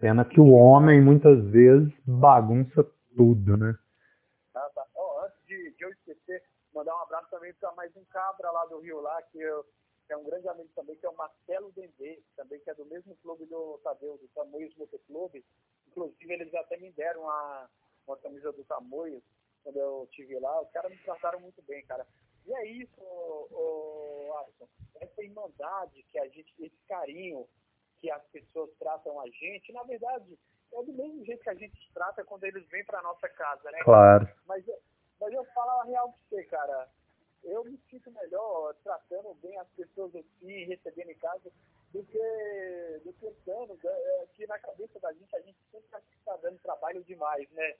Pena que o homem muitas vezes bagunça tudo, né? Ah, tá. Oh, antes de, de eu esquecer, mandar um abraço também para mais um cabra lá do Rio lá, que eu que é um grande amigo também, que é o Marcelo Dendê, também que é do mesmo clube do Tadeu, do Tamoios Motoclube. Inclusive, eles até me deram uma, uma camisa do Tamoios quando eu estive lá. Os caras me trataram muito bem, cara. E é isso, ô, Alisson. Essa irmandade que a gente, esse carinho que as pessoas tratam a gente, na verdade, é do mesmo jeito que a gente trata quando eles vêm para nossa casa, né? Claro. Mas, mas eu falo a real pra você, cara eu me sinto melhor tratando bem as pessoas aqui, recebendo em casa, do que, do que dando, né? é, que na cabeça da gente, a gente sempre está dando trabalho demais, né?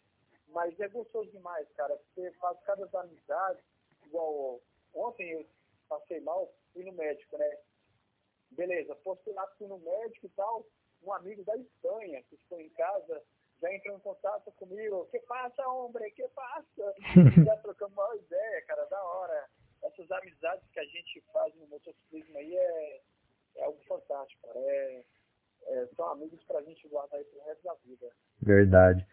Mas é gostoso demais, cara. Você faz cada amizade, igual ontem eu passei mal, fui no médico, né? Beleza, postei lá, fui no médico e tal, um amigo da Espanha que ficou em casa já entrou em contato comigo, que passa, homem, que passa? já trocamos uma ideia, cara, da hora. Essas amizades que a gente faz no motociclismo aí é, é algo fantástico, cara. É, é, são amigos pra gente guardar aí pro resto da vida. Verdade.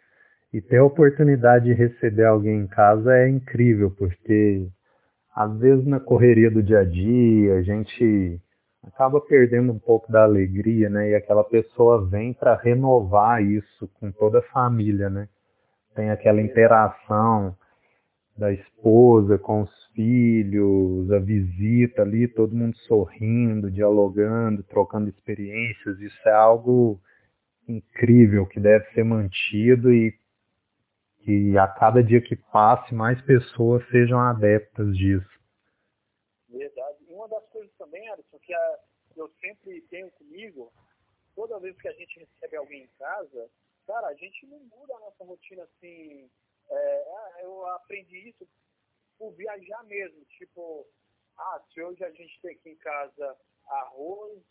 E ter a oportunidade de receber alguém em casa é incrível, porque às vezes na correria do dia a dia, a gente acaba perdendo um pouco da alegria, né? E aquela pessoa vem para renovar isso com toda a família, né? Tem aquela interação da esposa com os filhos, a visita ali, todo mundo sorrindo, dialogando, trocando experiências. Isso é algo incrível que deve ser mantido e que a cada dia que passe mais pessoas sejam adeptas disso. Verdade. E uma das coisas também, Alisson, que a, eu sempre tenho comigo, toda vez que a gente recebe alguém em casa, cara, a gente não muda a nossa rotina assim. É, ah, eu aprendi isso por viajar mesmo. Tipo, ah, se hoje a gente tem aqui em casa arroz,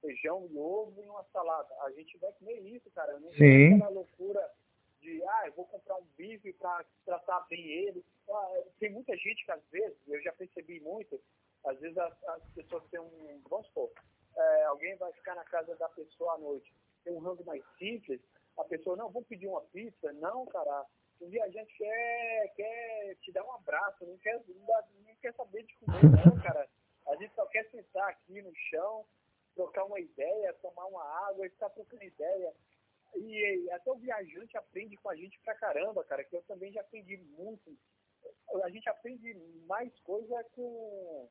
feijão e ovo e uma salada, a gente vai comer isso, cara. Não tem aquela loucura de, ah, eu vou comprar um bife para tratar bem ele. Ah, tem muita gente que às vezes, eu já percebi muito, às vezes as, as pessoas têm um, vamos supor, é, alguém vai ficar na casa da pessoa à noite, tem um rango mais simples, a pessoa, não, vamos pedir uma pizza, não, cara, o viajante quer, quer te dar um abraço, não quer, não quer saber de comer, não, cara. A gente só quer sentar aqui no chão, trocar uma ideia, tomar uma água e ficar trocando ideia. E, até o viajante aprende com a gente pra caramba, cara, que eu também já aprendi muito. A gente aprende mais coisa com,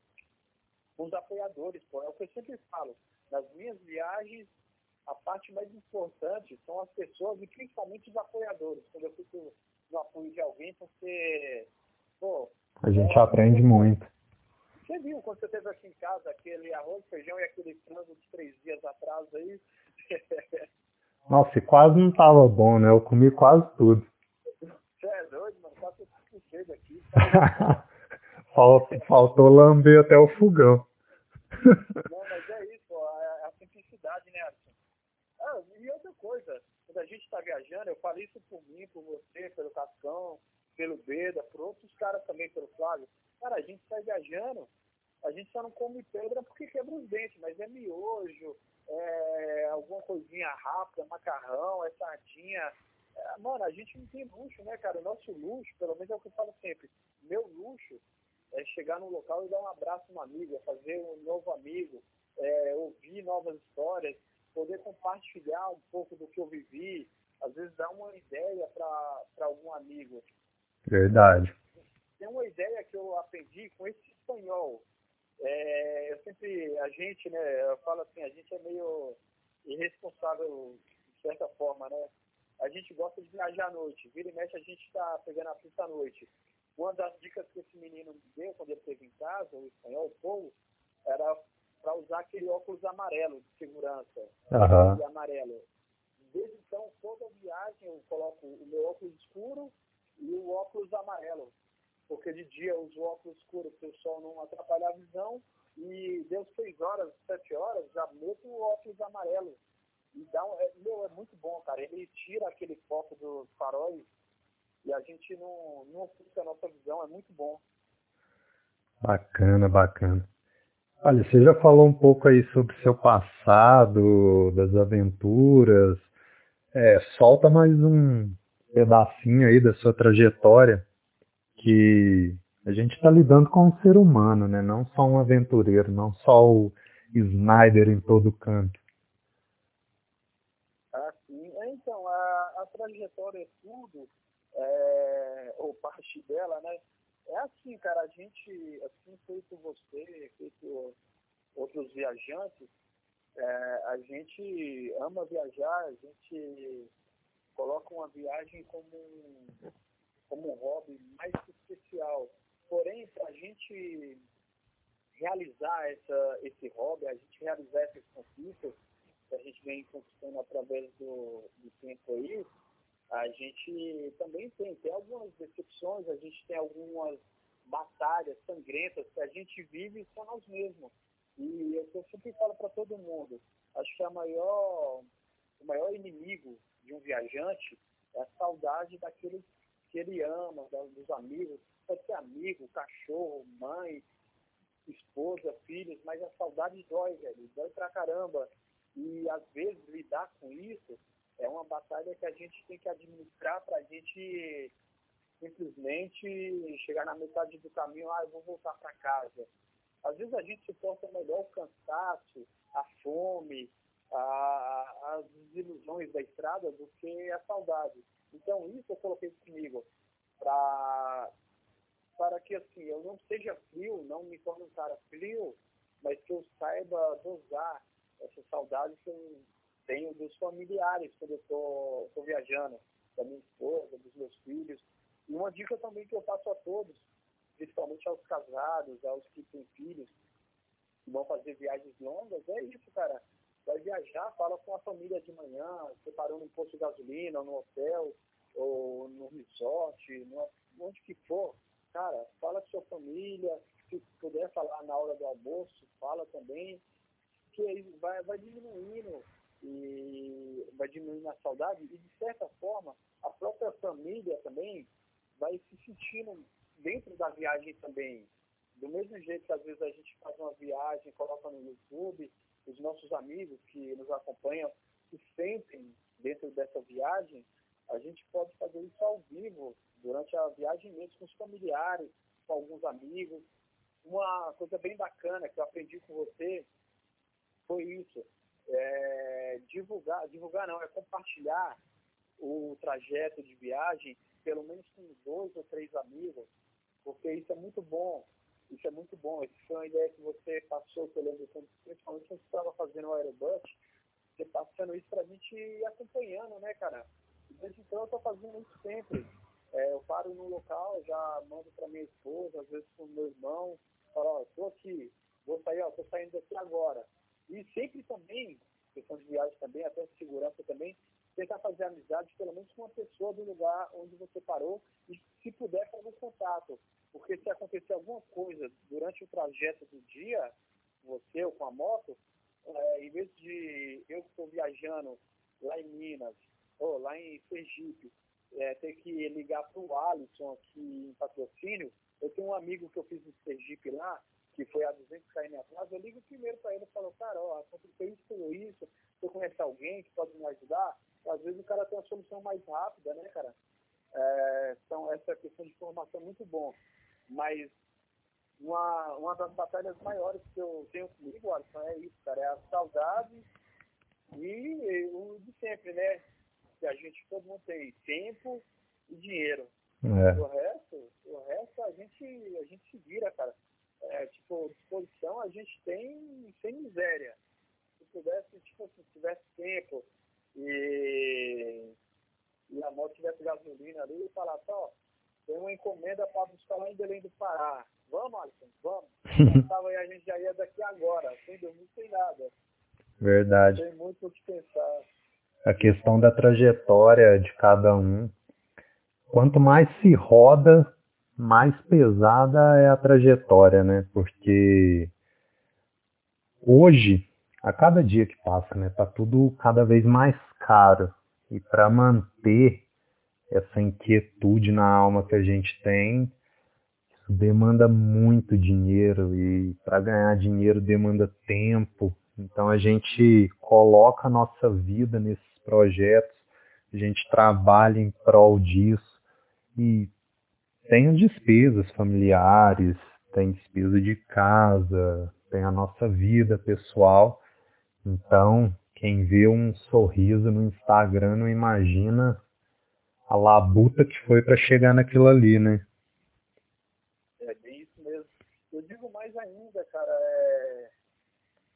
os apoiadores, pô. É o que eu sempre falo. Nas minhas viagens, a parte mais importante são as pessoas e principalmente os apoiadores. Quando eu fico no apoio de alguém, porque, pô... A gente é, aprende muito. Você viu quando você esteve aqui em casa, aquele arroz, feijão e aquele frango de três dias atrás aí? Nossa, e quase não tava bom, né? Eu comi quase tudo. Você é doido, mano. Tá tudo cheio aqui. faltou, faltou lamber até o fogão. Não, mas é isso, ó, é a simplicidade, né, Alisson? Ah, e outra coisa, quando a gente está viajando, eu falei isso por mim, por você, pelo Cascão, pelo Beda, por outros caras também, pelo Flávio. Cara, a gente está viajando, a gente só não come pedra porque quebra os dentes, mas é miojo, é alguma coisinha rápida, macarrão, é sardinha, É, mano, a gente não tem luxo, né, cara? O nosso luxo, pelo menos é o que eu falo sempre, meu luxo é chegar num local e dar um abraço a um amigo, é fazer um novo amigo, é, ouvir novas histórias, poder compartilhar um pouco do que eu vivi, às vezes dar uma ideia para algum amigo. Verdade. Tem uma ideia que eu aprendi com esse espanhol. É, eu sempre, a gente, né, eu falo assim, a gente é meio irresponsável de certa forma, né? A gente gosta de viajar à noite. Vira e mexe, a gente está pegando a pista à noite. Uma das dicas que esse menino me deu quando ele esteve em casa, o espanhol, o Paulo, era para usar aquele óculos amarelo de segurança. Uhum. amarelo. Desde então, toda viagem eu coloco o meu óculos escuro e o óculos amarelo. Porque de dia uso óculos escuro para o sol não atrapalhar a visão. E deu seis horas, sete horas, já meto o óculos amarelo. E dá um, é, meu, é muito bom, cara. Ele tira aquele foco dos faróis e a gente não, não ofusca a nossa visão, é muito bom. Bacana, bacana. Olha, você já falou um pouco aí sobre seu passado, das aventuras. É, solta mais um pedacinho aí da sua trajetória, que a gente está lidando com um ser humano, né? Não só um aventureiro, não só o Snyder em todo canto. Ah, sim. É, então, a, a trajetória tudo, é, ou parte dela, né? É assim, cara, a gente, assim feito você, feito outros viajantes, é, a gente ama viajar, a gente coloca uma viagem como um, como um hobby mais especial. Porém, para a gente realizar essa, esse hobby, a gente realizar essas conquistas que a gente vem conquistando através do, do tempo aí, a gente também tem, tem algumas decepções, a gente tem algumas batalhas sangrentas que a gente vive só nós mesmos. E eu sempre falo para todo mundo, acho que a maior, o maior inimigo de um viajante é a saudade daquele que ele ama, dos amigos, pode ser amigo, cachorro, mãe, esposa, filhos, mas a saudade dói, velho, dói pra caramba. E às vezes lidar com isso é uma batalha que a gente tem que administrar para a gente simplesmente chegar na metade do caminho, ah, eu vou voltar para casa. Às vezes a gente suporta melhor o cansaço, a fome, a, as desilusões da estrada do que a saudade. Então isso eu coloquei comigo para que assim eu não seja frio, não me torne um cara frio, mas que eu saiba dosar essa saudade que eu tenho dos familiares quando eu estou viajando, da minha esposa, dos meus filhos. E uma dica também que eu passo a todos, principalmente aos casados, aos que têm filhos, que vão fazer viagens longas, é isso, cara. Vai viajar, fala com a família de manhã, separando um posto de gasolina, no hotel, ou no resort, no, onde que for. Cara, fala com sua família, se puder falar na hora do almoço, fala também, que aí vai, vai diminuindo e vai diminuindo a saudade e de certa forma a própria família também vai se sentindo dentro da viagem também. Do mesmo jeito que às vezes a gente faz uma viagem, coloca no YouTube, os nossos amigos que nos acompanham se sentem dentro dessa viagem, a gente pode fazer isso ao vivo, durante a viagem mesmo, com os familiares, com alguns amigos. Uma coisa bem bacana que eu aprendi com você foi isso. É, divulgar, divulgar não, é compartilhar o trajeto de viagem pelo menos com dois ou três amigos, porque isso é muito bom. Isso é muito bom. Isso foi uma ideia que você passou, eu lembro, principalmente quando você estava fazendo o Aerobus, você passando isso para a gente ir acompanhando, né, cara? Desde então eu estou fazendo isso sempre. É, eu paro no local, já mando para minha esposa, às vezes para o meu irmão, falo, ó, estou aqui, vou sair, ó, estou saindo daqui agora. E sempre também, questão de viagem também, até de segurança também, tentar fazer amizade pelo menos com uma pessoa do lugar onde você parou e se puder fazer contato. Porque se acontecer alguma coisa durante o trajeto do dia, você ou com a moto, é, em vez de eu que estou viajando lá em Minas, ou lá em Sergipe, é, ter que ligar para o Alisson aqui em patrocínio, eu tenho um amigo que eu fiz em Sergipe lá, que foi a 200 km atrás, eu ligo primeiro para ele e falo, cara, ó, aconteceu isso, isso, se eu conhecer alguém que pode me ajudar, às vezes o cara tem uma solução mais rápida, né, cara? É, então, essa questão de formação é muito bom. Mas uma, uma das batalhas maiores que eu tenho comigo, Alisson, é isso, cara, é a saudade e o de sempre, né? Que a gente, todo mundo tem tempo e dinheiro. É. O resto, o resto a gente, a gente se vira, cara. É, tipo, disposição a gente tem sem miséria. Se pudesse, tipo, se tivesse tempo e, e a moto tivesse gasolina ali, eu falar, ó, tem uma encomenda para buscar lá em Belém do Pará. Vamos, Alisson, vamos. Tava aí, a gente já ia daqui agora, sem dormir, sem nada. Verdade. Tem muito o que pensar. A questão da trajetória de cada um. Quanto mais se roda, mais pesada é a trajetória, né? Porque hoje, a cada dia que passa, né, tá tudo cada vez mais caro. E para manter essa inquietude na alma que a gente tem, isso demanda muito dinheiro e para ganhar dinheiro demanda tempo. Então a gente coloca a nossa vida nesses projetos, a gente trabalha em prol disso e tem as despesas familiares, tem despesa de casa, tem a nossa vida pessoal. Então, quem vê um sorriso no Instagram não imagina a labuta que foi para chegar naquilo ali, né? É bem isso mesmo. Eu digo mais ainda, cara, é...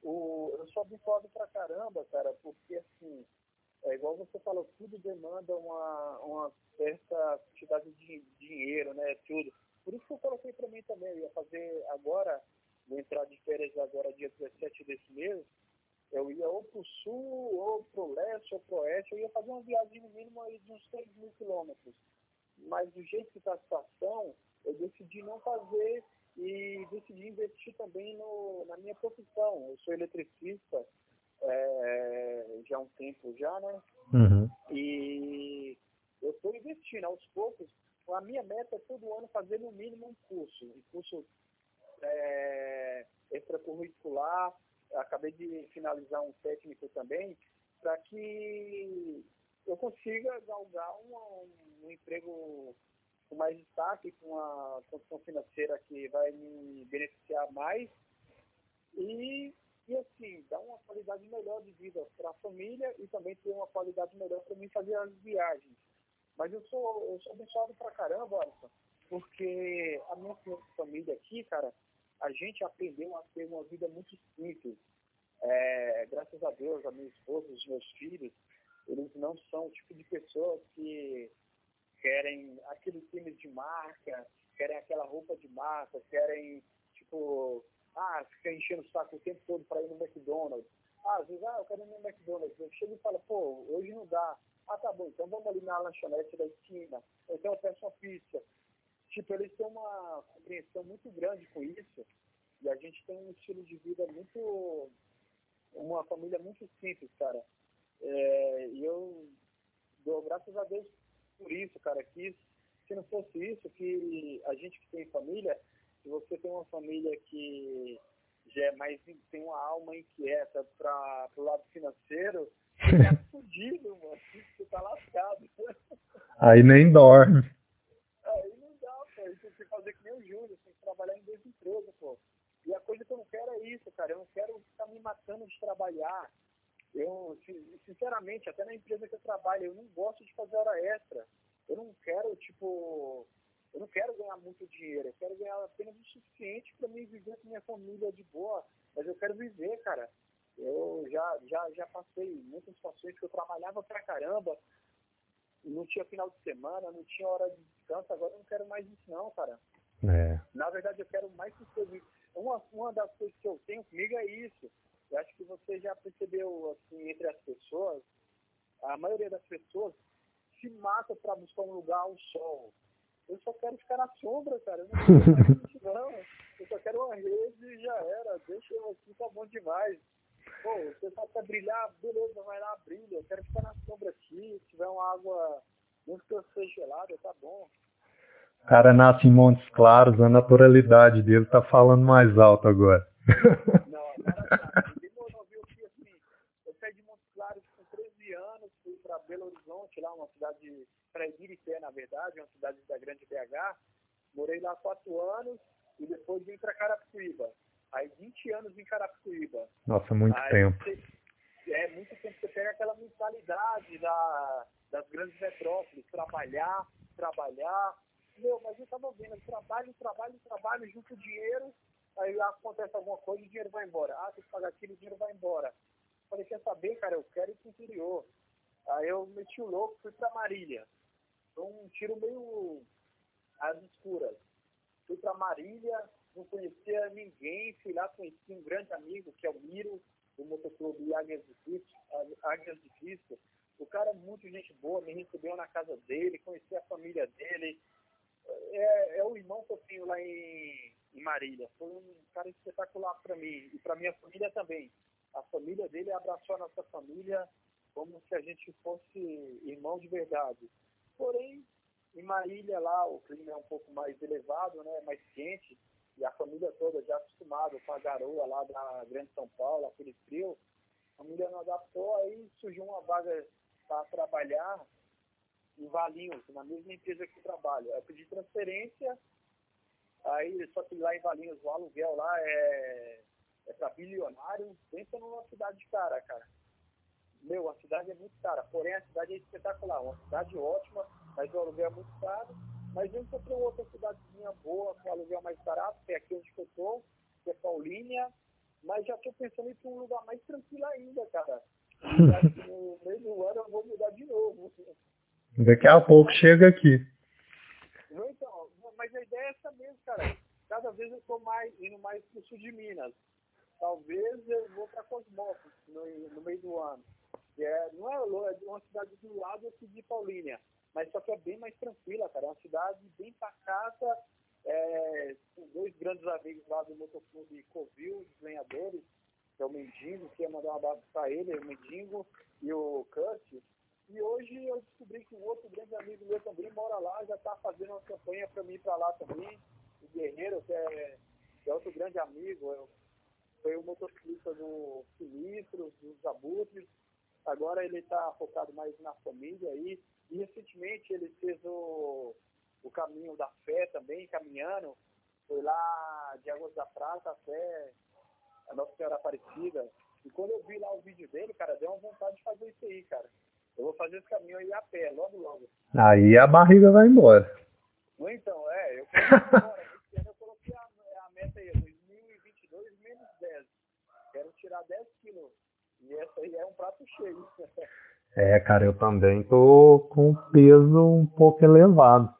o... eu sou habituado pra caramba, cara, porque assim, é igual você falou, tudo demanda uma, uma certa quantidade de dinheiro, né? Tudo. Por isso que eu coloquei para mim também, eu ia fazer agora, vou entrar de férias agora dia 17 desse mês, eu ia ou para o sul, ou para o leste, ou para o oeste, eu ia fazer uma viagem aí de uns 3 mil quilômetros. Mas do jeito que está a situação, eu decidi não fazer e decidi investir também no, na minha profissão. Eu sou eletricista, é, já há um tempo já, né? Uhum. E eu estou investindo aos poucos. A minha meta é todo ano fazer no mínimo um curso, um curso é, extracurricular. Acabei de finalizar um técnico também, para que eu consiga galgar um, um emprego com mais destaque, com uma condição financeira que vai me beneficiar mais e e assim, dá uma qualidade melhor de vida para a família e também ter uma qualidade melhor para mim fazer as viagens. Mas eu sou, eu sou abençoado pra caramba, Alisson, porque a minha família aqui, cara, a gente aprendeu a ter uma vida muito simples. É, graças a Deus, a minha esposa, os meus filhos, eles não são o tipo de pessoas que querem aquele time de marca, querem aquela roupa de marca, querem, tipo, ah, fica enchendo o saco o tempo todo para ir no McDonald's. Ah, às vezes, ah, eu quero ir no McDonald's. Eu chego e falo, pô, hoje não dá. Ah, tá bom, então vamos ali na lanchonete da esquina. Então eu peço uma pizza. Tipo, eles têm uma compreensão muito grande com isso. E a gente tem um estilo de vida muito. Uma família muito simples, cara. É, e eu dou graças a Deus por isso, cara. Que se não fosse isso, que a gente que tem família, se você tem uma família que já é mais, tem uma alma inquieta para o lado financeiro, você tá fudido, mano. Você tá lascado. Aí nem dorme. Aí não dá, pô. Você tem que fazer que nem o Júlio, tem que trabalhar em duas empresas, pô. E a coisa que eu não quero é isso, cara. Eu não quero ficar me matando de trabalhar. Eu, sinceramente, até na empresa que eu trabalho, eu não gosto de fazer hora extra. Eu não quero, tipo, eu não quero ganhar muito dinheiro, eu quero ganhar apenas o suficiente para mim viver com minha família de boa, mas eu quero viver, cara. Eu já, já, já passei muitas situações que eu trabalhava pra caramba, não tinha final de semana, não tinha hora de descanso, agora eu não quero mais isso não, cara. É. Na verdade, eu quero mais que uma, uma das coisas que eu tenho comigo é isso. Eu acho que você já percebeu, assim, entre as pessoas, a maioria das pessoas se mata para buscar um lugar ao sol. Eu só quero ficar na sombra, cara. Eu não quero isso, não. Eu só quero uma rede e já era. Deixa eu aqui, tá bom demais. Pô, o pessoal quer brilhar, beleza, vai lá, brilha. Eu quero ficar na sombra aqui. Se tiver uma água, Música gelada, tá bom. O cara nasce em Montes Claros, a naturalidade dele tá falando mais alto agora. Não, agora tá. demorou, assim, eu saí de Montes Claros com 13 anos, fui para Belo Horizonte, lá uma cidade, para Ibirité, na verdade, uma cidade da grande BH. Morei lá quatro anos e depois vim para Carapicuíba. Aí 20 anos em Carapicuíba. Nossa, muito Aí, tempo. Você, é muito tempo. Você pega aquela mentalidade da das grandes metrópoles, trabalhar, trabalhar. Meu, mas eu estava vendo, trabalho, trabalho, trabalho, junto dinheiro, aí acontece alguma coisa e o dinheiro vai embora. Ah, tem que pagar aquilo, o dinheiro vai embora. Falei, quer saber, cara, eu quero ir pro interior. Aí eu meti o louco, fui para Marília. Foi um tiro meio às escuras. Fui para Marília, não conhecia ninguém, fui lá, conheci um grande amigo, que é o Miro, do motoclube Águias de Cristo. Águias Cristo. O cara é muito gente boa, me recebeu na casa dele, conheci a família dele. É, é o irmão que eu tenho lá em, em Marília. Foi um cara espetacular para mim e para minha família também. A família dele abraçou a nossa família como se a gente fosse irmão de verdade. Porém, em Marília lá o clima é um pouco mais elevado, né, mais quente, e a família toda já acostumada com a garoa lá da Grande São Paulo, aquele frio, a família não adaptou, aí surgiu uma vaga para trabalhar em Valinhos, na mesma empresa que eu trabalho. Eu pedi transferência, aí só que lá em Valinhos o aluguel lá é, é para bilionário, pensa numa cidade de cara, cara. Meu, a cidade é muito cara, porém a cidade é espetacular, uma cidade ótima, mas o aluguel é muito caro. Mas eu encontrei outra cidadezinha boa, com aluguel mais barato, que é aqui onde eu estou, que é Paulínia, mas já estou pensando em ir para um lugar mais tranquilo ainda, cara. No meio do ano eu vou mudar de novo. Daqui a pouco chega aqui. Então, mas a ideia é essa mesmo, cara. Cada vez eu estou mais, indo mais para o sul de Minas. Talvez eu vou para Cosmópolis no, no meio do ano. É, não é, é uma cidade do lado aqui de Paulínia mas só que é bem mais tranquila, cara. É uma cidade bem pacata, é, com dois grandes amigos lá do motoclube Covil, dos lenhadores, que é o Mendigo, que ia mandar um abraço para ele, o Mendigo e o Kurt. E hoje eu descobri que um outro grande amigo meu também mora lá, já está fazendo uma campanha para mim ir para lá também. O Guerreiro, que é, que é outro grande amigo, eu, foi o motociclista do Sinistro, dos Abutres. Agora ele está focado mais na família aí. E recentemente ele fez o, o caminho da fé também, caminhando. Foi lá de Águas da Prata até a Nossa Senhora Aparecida. E quando eu vi lá o vídeo dele, cara, deu uma vontade de fazer isso aí, cara. Eu vou fazer esse caminho aí a pé, logo, logo. Aí a barriga vai embora. Então, é, eu agora, esse ano eu coloquei a, a meta aí, 2022 menos 10. Quero tirar 10 quilos. E essa aí é um prato cheio. É, cara, eu também tô com peso um pouco elevado.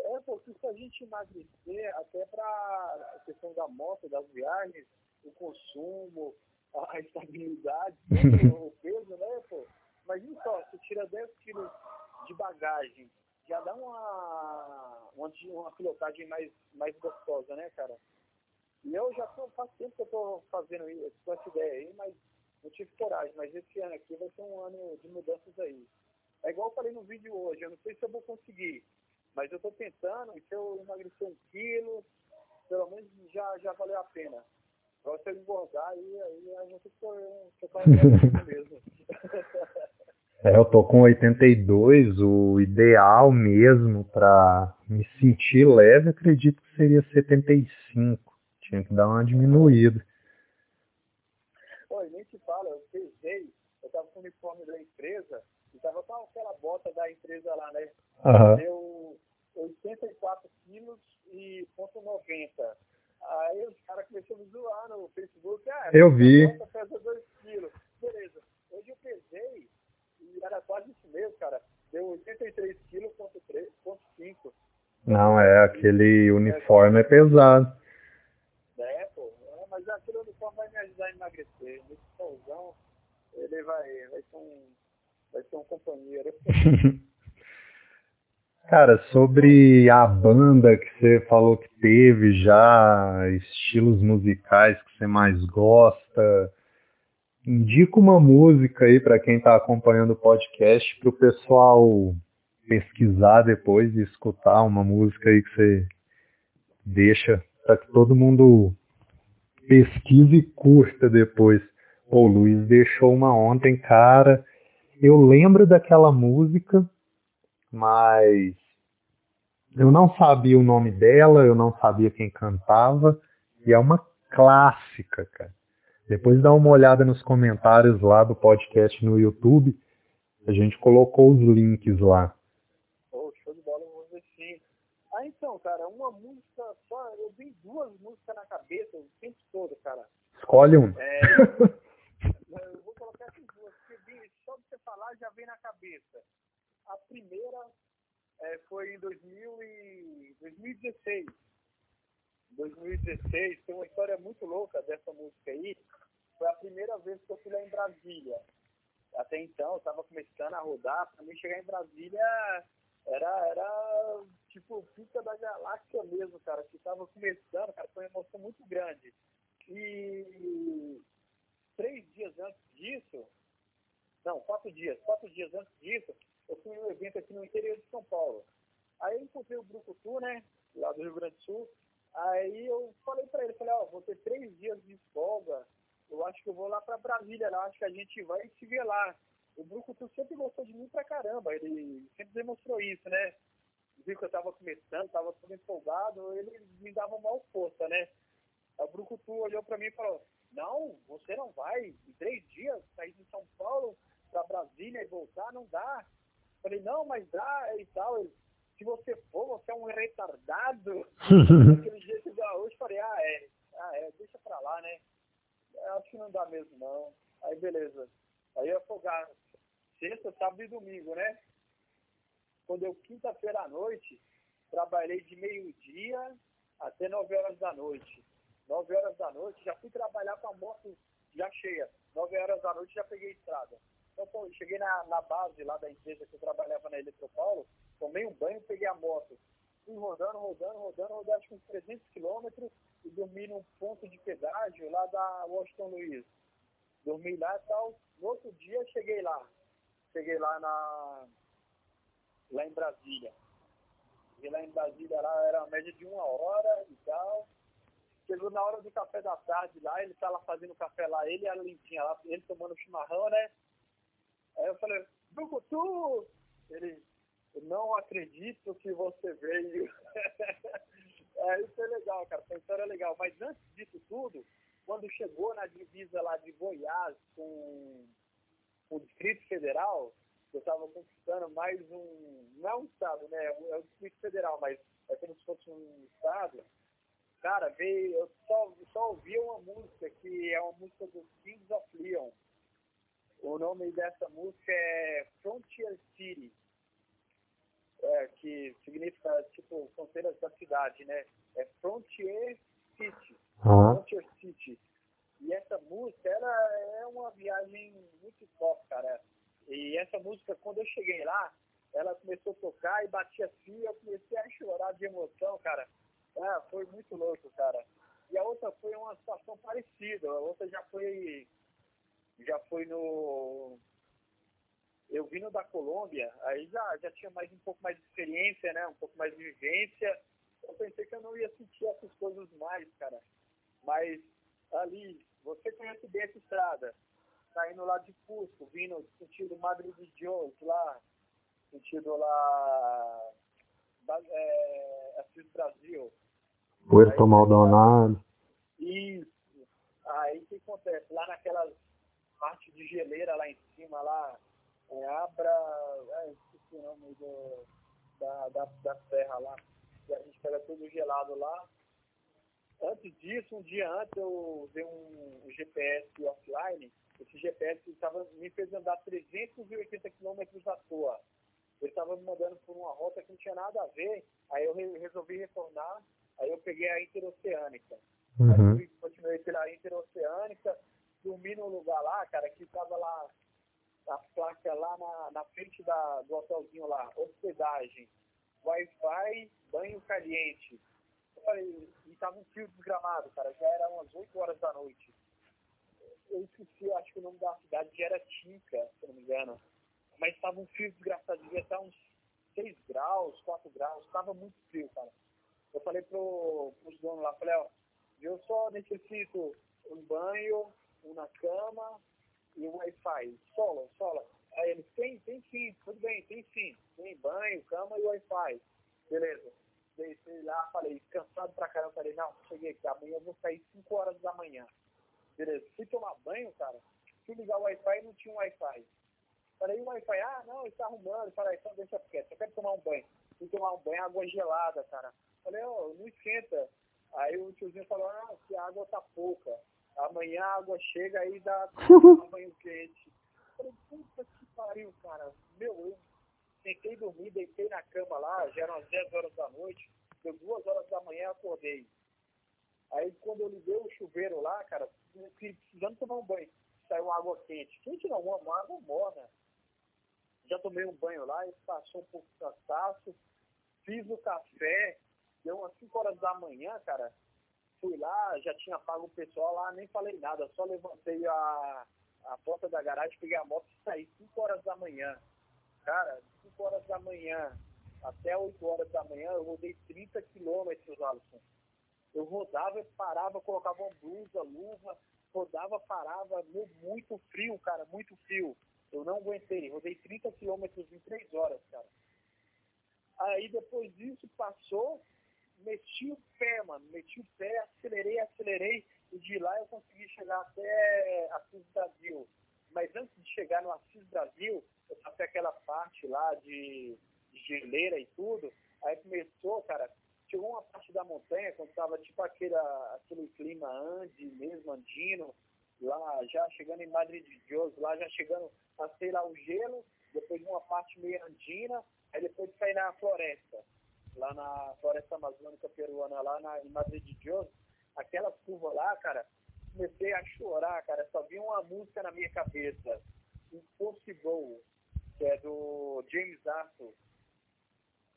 É, porque se a gente emagrecer, até para a questão da moto, das viagens, o consumo, a estabilidade, o peso, né, pô? Imagina só, você tira 10 quilos de bagagem, já dá uma, uma, uma pilotagem mais, mais gostosa, né, cara? E eu já tô, faz tempo que eu tô fazendo isso, com essa ideia aí, mas não tive coragem, mas esse ano aqui vai ser um ano de mudanças aí. É igual eu falei no vídeo hoje, eu não sei se eu vou conseguir, mas eu estou tentando, e se eu emagrecer um quilo, pelo menos já, já valeu a pena. Agora se eu engordar, aí, aí a gente fica mesmo. É, eu tô com 82, o ideal mesmo para me sentir leve, acredito que seria 75. Tinha que dar uma diminuída. Pô, nem te fala, eu pesei, eu tava com o uniforme da empresa, e tava com aquela bota da empresa lá, né? Uhum. Deu 84 quilos e ponto 90. Aí os caras começaram a me zoar no Facebook. Ah, eu vi. Pesa 2 quilos. Beleza. Hoje eu pesei e era quase isso mesmo, cara. Deu 83 quilos, ponto 3, ponto 5. Não, é, aquele uniforme é pesado. É, pô. É, mas aquele uniforme vai me ajudar a emagrecer. Nesse solzão, ele vai, vai ser um, vai ser um companheiro. Cara, sobre a banda que você falou que teve já, estilos musicais que você mais gosta, indica uma música aí para quem está acompanhando o podcast para o pessoal pesquisar depois e escutar uma música aí que você deixa para que todo mundo pesquise e curta depois. O Luiz deixou uma ontem, cara. Eu lembro daquela música, mas eu não sabia o nome dela, eu não sabia quem cantava. E é uma clássica, cara. Depois dá uma olhada nos comentários lá do podcast no YouTube. A gente colocou os links lá. Oh, show de bola, vou ver sim. Ah, então, cara, uma música só, eu vi duas músicas na cabeça o tempo todo, cara. Escolhe um. É, eu vou colocar essas duas, porque só de você falar já vem na cabeça. A primeira é, foi em 2000 e 2016. 2016, tem uma história muito louca dessa música aí. Foi a primeira vez que eu fui lá em Brasília. Até então, eu estava começando a rodar. Para mim, chegar em Brasília era, era tipo pica da galáxia mesmo, cara. Que estava começando, cara, foi uma emoção muito grande. E três dias antes disso, não, quatro dias, quatro dias antes disso, eu fui em um evento aqui no interior de São Paulo. Aí eu encontrei o Brucutu, né, lá do Rio Grande do Sul. Aí eu falei para ele, falei, ó, oh, vou ter três dias de folga, eu acho que eu vou lá para Brasília, lá, acho que a gente vai se ver lá. O Brucutu sempre gostou de mim pra caramba, ele sempre demonstrou isso, né? Viu que eu tava começando, tava todo empolgado, ele me dava mal força, né? O Brucutu olhou para mim e falou, não, você não vai, em três dias, sair de São Paulo para Brasília e voltar, não dá. Falei, não, mas dá e tal. Ele, se você for, você é um retardado. Daquele jeito hoje falei, ah, é, ah, é, deixa pra lá, né? Acho que não dá mesmo, não. Aí, beleza. Aí eu afogar sexta, sábado e domingo, né? Quando eu, quinta-feira à noite, trabalhei de meio-dia até nove horas da noite. Nove horas da noite, já fui trabalhar com a moto já cheia. Nove horas da noite já peguei estrada. Então, cheguei na, na base lá da empresa que eu trabalhava na Eletropaulo, tomei um banho, peguei a moto. Fui rodando, rodando, rodando, rodando acho que uns 300 quilômetros e dormi num ponto de pedágio lá da Washington Luiz. Dormi lá e tal. No outro dia cheguei lá. Cheguei lá na lá em Brasília. Cheguei lá em Brasília, lá era uma média de uma hora e tal. Chegou na hora do café da tarde lá, ele tá lá fazendo café lá, ele e a Lentinha lá, ele tomando chimarrão, né? Aí eu falei, Brucutu! Ele, não acredito que você veio. é, isso é legal, cara, essa história é legal. Mas antes disso tudo, quando chegou na divisa lá de Goiás com, o Distrito Federal, eu estava conquistando mais um, não é um estado, né, é o Distrito Federal, mas é como se fosse um estado. Cara, veio, eu só, só ouvi uma música que é uma música do Kings of Leon o nome dessa música é Frontier City, é, que significa, tipo, fronteiras da cidade, né? É Frontier City. Uhum. Frontier City. E essa música, ela é uma viagem muito top, cara. E essa música, quando eu cheguei lá, ela começou a tocar e batia assim, eu comecei a chorar de emoção, cara. Ah, foi muito louco, cara. E a outra foi uma situação parecida. A outra já foi já foi no. Eu vim no da Colômbia, aí já, já tinha mais um pouco mais de experiência, né? Um pouco mais de vivência. Eu pensei que eu não ia sentir essas coisas mais, cara. Mas ali, você conhece bem essa estrada. Saindo lá de Cusco, vindo sentido Madre de Dios, lá, sentido lá. É, Assis Brasil. Puerto Maldonado. Isso. Aí o que acontece? Lá naquelas parte de geleira lá em cima, lá, é, Abra, é, esqueci o nome do, da, da, da serra lá, e a gente pega tudo gelado lá. Antes disso, um dia antes, eu usei um GPS offline, esse GPS tava, me fez andar 380 quilômetros à toa. Ele estava me mandando por uma rota que não tinha nada a ver, aí eu resolvi retornar, aí eu peguei a interoceânica. Uhum. Aí continuei pela interoceânica, dormi num lugar lá, cara, que tava lá, a placa lá na, na frente da, do hotelzinho lá, hospedagem, Wi-Fi, banho caliente. Eu falei, e tava um frio desgramado, cara, já era umas 8 horas da noite. Eu esqueci, acho que o nome da cidade era Tinca, se não me engano. Mas tava um frio desgraçado, devia estar uns 6 graus, 4 graus, tava muito frio, cara. Eu falei pro, pros donos lá, falei, ó, eu só necessito um banho, um na cama e um Wi-Fi. Solo, solo. Aí eles, tem, tem sim, tudo bem, tem sim. Tem banho, cama e Wi-Fi. Beleza. Desci lá, falei, cansado pra caramba, falei, não, cheguei aqui, amanhã eu vou sair 5 horas da manhã. Beleza, fui tomar banho, cara, fui ligar o Wi-Fi e não tinha um Wi-Fi. Falei, o Wi-Fi, ah, não, está arrumando. Falei, então deixa quieto, eu quero tomar um banho. Fui tomar um banho, água gelada, cara. Falei, ó, oh, não esquenta. Aí o tiozinho falou, ah, que a água tá pouca. Amanhã a água chega aí dá um banho quente. Falei, puta que pariu, cara. Meu, eu tentei dormir, deitei na cama lá, já eram as 10 horas da noite. Deu duas horas da manhã, acordei. Aí quando eu liguei o chuveiro lá, cara, precisando tomar um banho, saiu água quente. Quente não, uma água morna. Já tomei um banho lá, passou um pouco de cansaço, fiz o café, deu umas 5 horas da manhã, cara. Fui lá, já tinha pago o pessoal lá, nem falei nada, só levantei a, a porta da garagem, peguei a moto e saí 5 horas da manhã. Cara, 5 horas da manhã até 8 horas da manhã, eu rodei 30 quilômetros, Alisson. Eu rodava, parava, colocava uma blusa, luva, rodava, parava, muito frio, cara, muito frio. Eu não aguentei, rodei 30 quilômetros em 3 horas, cara. Aí depois disso passou, meti o pé, mano, meti o pé, acelerei, acelerei, e de lá eu consegui chegar até Assis Brasil. Mas antes de chegar no Assis Brasil, eu passei aquela parte lá de, de geleira e tudo, aí começou, cara, chegou uma parte da montanha, quando estava tipo aquele, aquele clima ande, mesmo andino, lá já chegando em Madrid de Dios, lá já chegando, passei lá o gelo, depois uma parte meio andina, aí depois saí na floresta, lá na floresta amazônica peruana, lá na, em Madrid de Dios, aquela curva lá, cara, comecei a chorar, cara, só vi uma música na minha cabeça, Impossible, que é do James Arthur.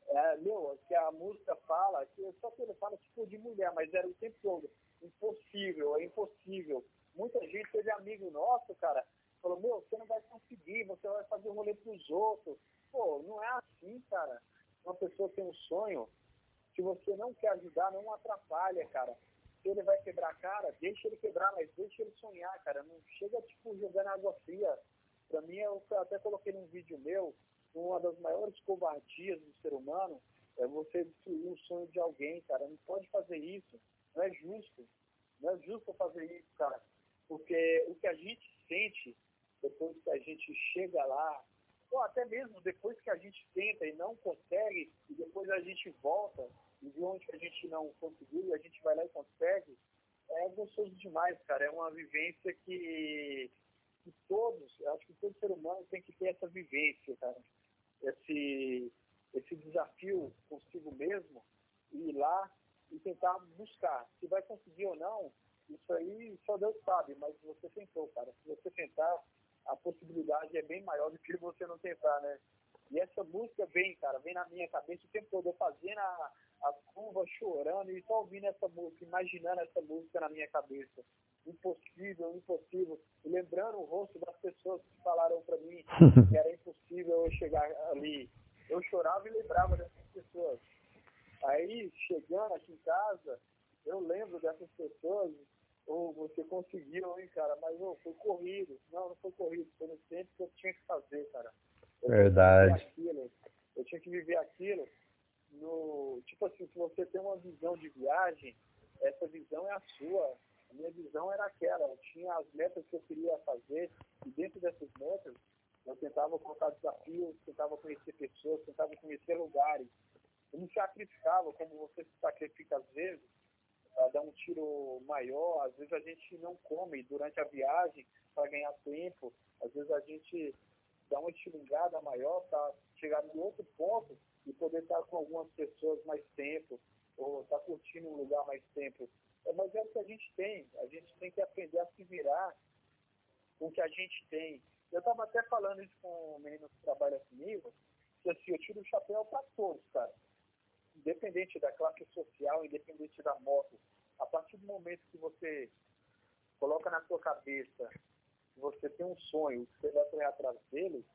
É, meu, que a música fala, que só que ele fala tipo de mulher, mas era o tempo todo. Impossível, é impossível. Muita gente teve amigo nosso, cara, falou, meu, você não vai conseguir, você vai fazer um rolê pros outros. Pô, não é assim, cara. Uma pessoa tem um sonho, se você não quer ajudar, não atrapalha, cara. Se ele vai quebrar a cara, deixa ele quebrar, mas deixa ele sonhar, cara. Não chega, tipo, jogando água fria. Pra mim, eu até coloquei num vídeo meu, uma das maiores covardias do ser humano é você destruir o sonho de alguém, cara. Não pode fazer isso. Não é justo. Não é justo fazer isso, cara. Porque o que a gente sente depois que a gente chega lá, ou até mesmo depois que a gente tenta e não consegue, e depois a gente volta, e de onde a gente não conseguiu, e a gente vai lá e consegue, é gostoso demais, cara. É uma vivência que, que todos, acho que todo ser humano tem que ter essa vivência, cara esse, esse desafio consigo mesmo ir lá e tentar buscar. Se vai conseguir ou não, isso aí só Deus sabe, mas você tentou, cara. Se você tentar, a possibilidade é bem maior do que você não tentar, né? E essa música vem, cara, vem na minha cabeça o tempo todo, eu fazendo a, a curva, chorando e só ouvindo essa música, imaginando essa música na minha cabeça impossível, impossível. E lembrando o rosto das pessoas que falaram para mim que era impossível eu chegar ali. Eu chorava e lembrava dessas pessoas. Aí, chegando aqui em casa, eu lembro dessas pessoas, ou você conseguiu, hein, cara, mas oh, foi corrido. Não, não foi corrido, foi no tempo que eu tinha que fazer, cara. Eu Verdade. Tinha aquilo, eu tinha que viver aquilo. No, tipo assim, se você tem uma visão de viagem, essa visão é a sua a minha visão era aquela, eu tinha as metas que eu queria fazer, e dentro dessas metas, eu tentava colocar desafios, tentava conhecer pessoas, tentava conhecer lugares. Eu me sacrificava, como você se sacrifica às vezes, para dar um tiro maior. Às vezes a gente não come durante a viagem para ganhar tempo. Às vezes a gente dá uma estilingada maior para chegar em outro ponto e poder estar com algumas pessoas mais tempo, ou estar curtindo um lugar mais tempo. É, mas é o que a gente tem. A gente tem que aprender a se virar com o que a gente tem. Eu estava até falando isso com o menino que trabalha comigo, que assim, eu tiro o chapéu para todos, cara. Independente da classe social, independente da moto. A partir do momento que você coloca na sua cabeça que você tem um sonho, que você vai correr atrás dele,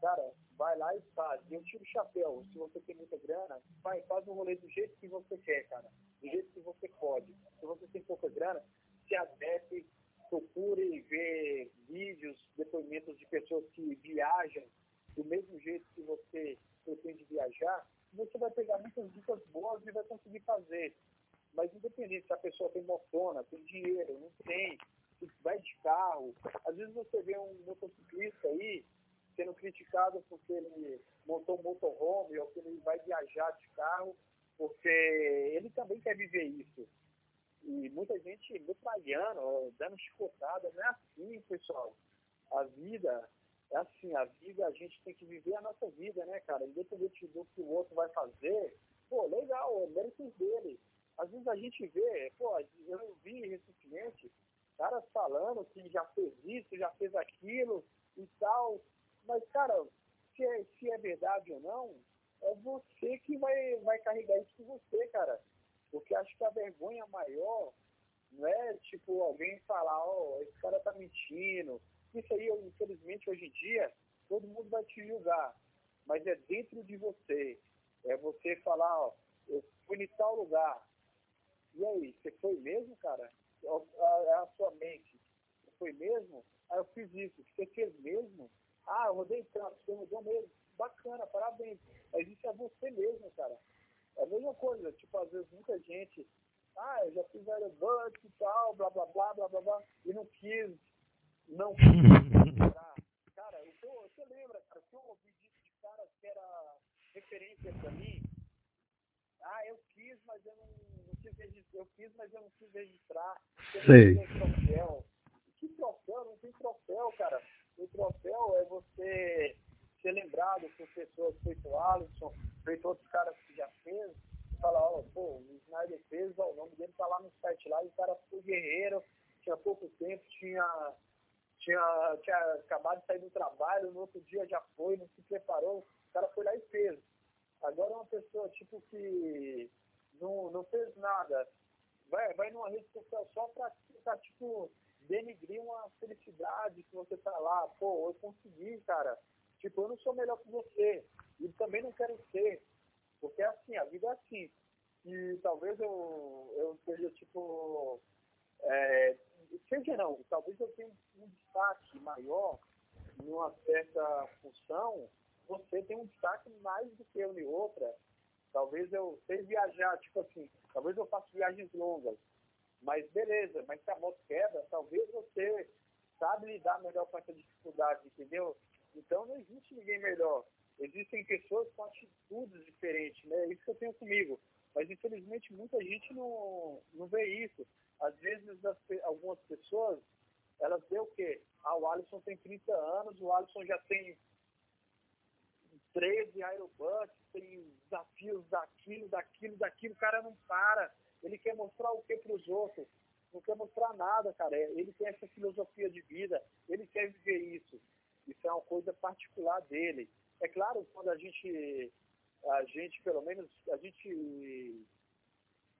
cara, vai lá e faz. Eu tiro o chapéu. Se você tem muita grana, vai, faz um rolê do jeito que você quer, cara do jeito que você pode. Se você tem pouca grana, se adapte, procure ver vídeos, depoimentos de pessoas que viajam do mesmo jeito que você pretende viajar você vai pegar muitas dicas boas e vai conseguir fazer. Mas independente se a pessoa tem motona, tem dinheiro, não tem, vai de carro, às vezes você vê um motociclista aí sendo criticado porque ele montou um motorhome ou que ele vai viajar de carro, porque ele também quer viver isso. E muita gente metralhando, dando chicotada, não é assim, pessoal. A vida é assim, a vida, a gente tem que viver a nossa vida, né, cara? Independente do que o outro vai fazer, pô, legal, é méritos dele. Às vezes a gente vê, pô, eu vi recentemente caras falando que já fez isso, já fez aquilo e tal. Mas, cara, se é, se é verdade ou não, é você que vai, vai carregar isso com você, cara. Porque acho que a vergonha maior não é, tipo, alguém falar, ó, oh, esse cara tá mentindo. Isso aí, infelizmente, hoje em dia, todo mundo vai te julgar. Mas é dentro de você. É você falar, ó, eu fui em tal lugar. E aí, você foi mesmo, cara? É a sua mente. Você foi mesmo? Ah, eu fiz isso. Você fez mesmo? Ah, eu rodei tanto, você rodou mesmo. Bacana, parabéns. Mas isso é você mesmo, cara. É a mesma coisa, tipo, às vezes muita gente, ah, eu já fiz aerobus e tal, blá, blá, blá, blá, blá, blá, e não quis, não Cara, eu você lembra, cara, que eu ouvi disso de caras que era referência pra mim, ah, eu quis, mas eu não, não quis registrar, eu quis, mas eu não quis registrar. Sei. Troféu. Que troféu? Não tem troféu, cara. O troféu é você ser lembrado por pessoas feito o Alisson, feito outros caras que já fez, falar, ó, pô, o Snyder fez, ó, o nome dele tá lá no site lá, e o cara foi guerreiro, tinha pouco tempo, tinha, tinha, tinha acabado de sair do trabalho, no outro dia já foi, não se preparou, o cara foi lá e fez. Agora uma pessoa, tipo, que não, não fez nada, vai, vai numa rede social só pra, pra tipo, denigrir uma felicidade que você tá lá, pô, eu consegui, cara. Tipo, eu não sou melhor que você. E também não quero ser. Porque é assim, a vida é assim. E talvez eu, eu seja, tipo, é, seja não, talvez eu tenha um destaque maior numa certa função, você tem um destaque mais do que eu em outra. Talvez eu sei viajar, tipo assim, talvez eu faça viagens longas, mas beleza, mas se a moto quebra, talvez você sabe lidar melhor com essa dificuldade, entendeu? Então não existe ninguém melhor. Existem pessoas com atitudes diferentes, né? Isso que eu tenho comigo. Mas infelizmente muita gente não, não vê isso. Às vezes as, algumas pessoas, elas vê o quê? Ah, o Alisson tem 30 anos, o Alisson já tem 13 aerobus, tem desafios daquilo, daquilo, daquilo, o cara não para ele quer mostrar o que para os outros? Não quer mostrar nada, cara. Ele tem essa filosofia de vida, ele quer viver isso. Isso é uma coisa particular dele. É claro, quando a gente, a gente, pelo menos, a gente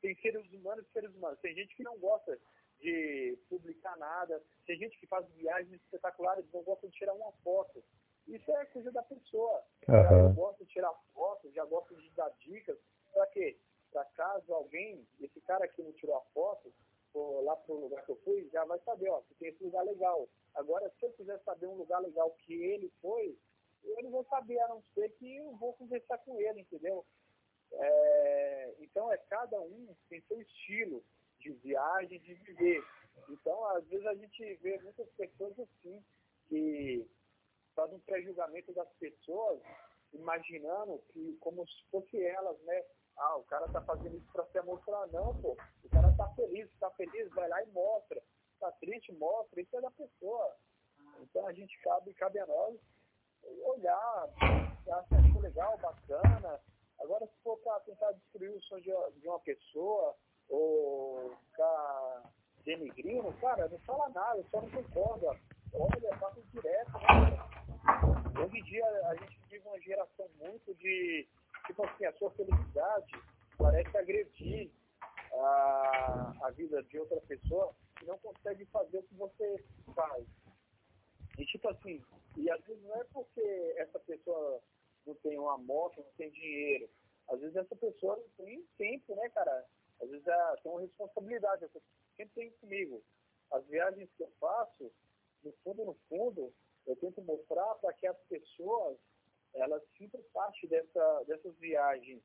tem seres humanos e seres humanos. Tem gente que não gosta de publicar nada, tem gente que faz viagens espetaculares e não gosta de tirar uma foto. Isso é coisa da pessoa. Uhum. Eu gosto de tirar fotos, já gosto de dar dicas. Para quê? para caso alguém, esse cara que não tirou a foto, for lá para o lugar que eu fui, já vai saber, ó, que tem esse lugar legal. Agora, se eu quiser saber um lugar legal que ele foi, eu não vou saber, a não ser que eu vou conversar com ele, entendeu? É, então, é cada um tem seu estilo de viagem, de viver. Então, às vezes a gente vê muitas pessoas assim, que fazem um pré-julgamento das pessoas, imaginando que como se fosse elas, né? Ah, o cara tá fazendo isso para se mostrar. Não, pô. O cara tá feliz, tá feliz, vai lá e mostra. Tá triste, mostra. Isso é da pessoa. Então a gente cabe, cabe a nós olhar, achar legal, bacana. Agora, se for para tentar destruir o sonho de, uma pessoa, ou ficar denigrindo, cara, não fala nada, só não concorda. Olha, passa direto, né? Hoje em dia a gente vive uma geração muito de tipo assim, a sua felicidade parece agredir a, a vida de outra pessoa que não consegue fazer o que você faz. E tipo assim, e às vezes não é porque essa pessoa não tem uma moto, não tem dinheiro. Às vezes essa pessoa não tem tempo, né, cara? Às vezes tem uma responsabilidade, eu sempre tem comigo. As viagens que eu faço, no fundo, no fundo, eu tento mostrar para que as pessoas ela sempre parte dessa, dessas viagens.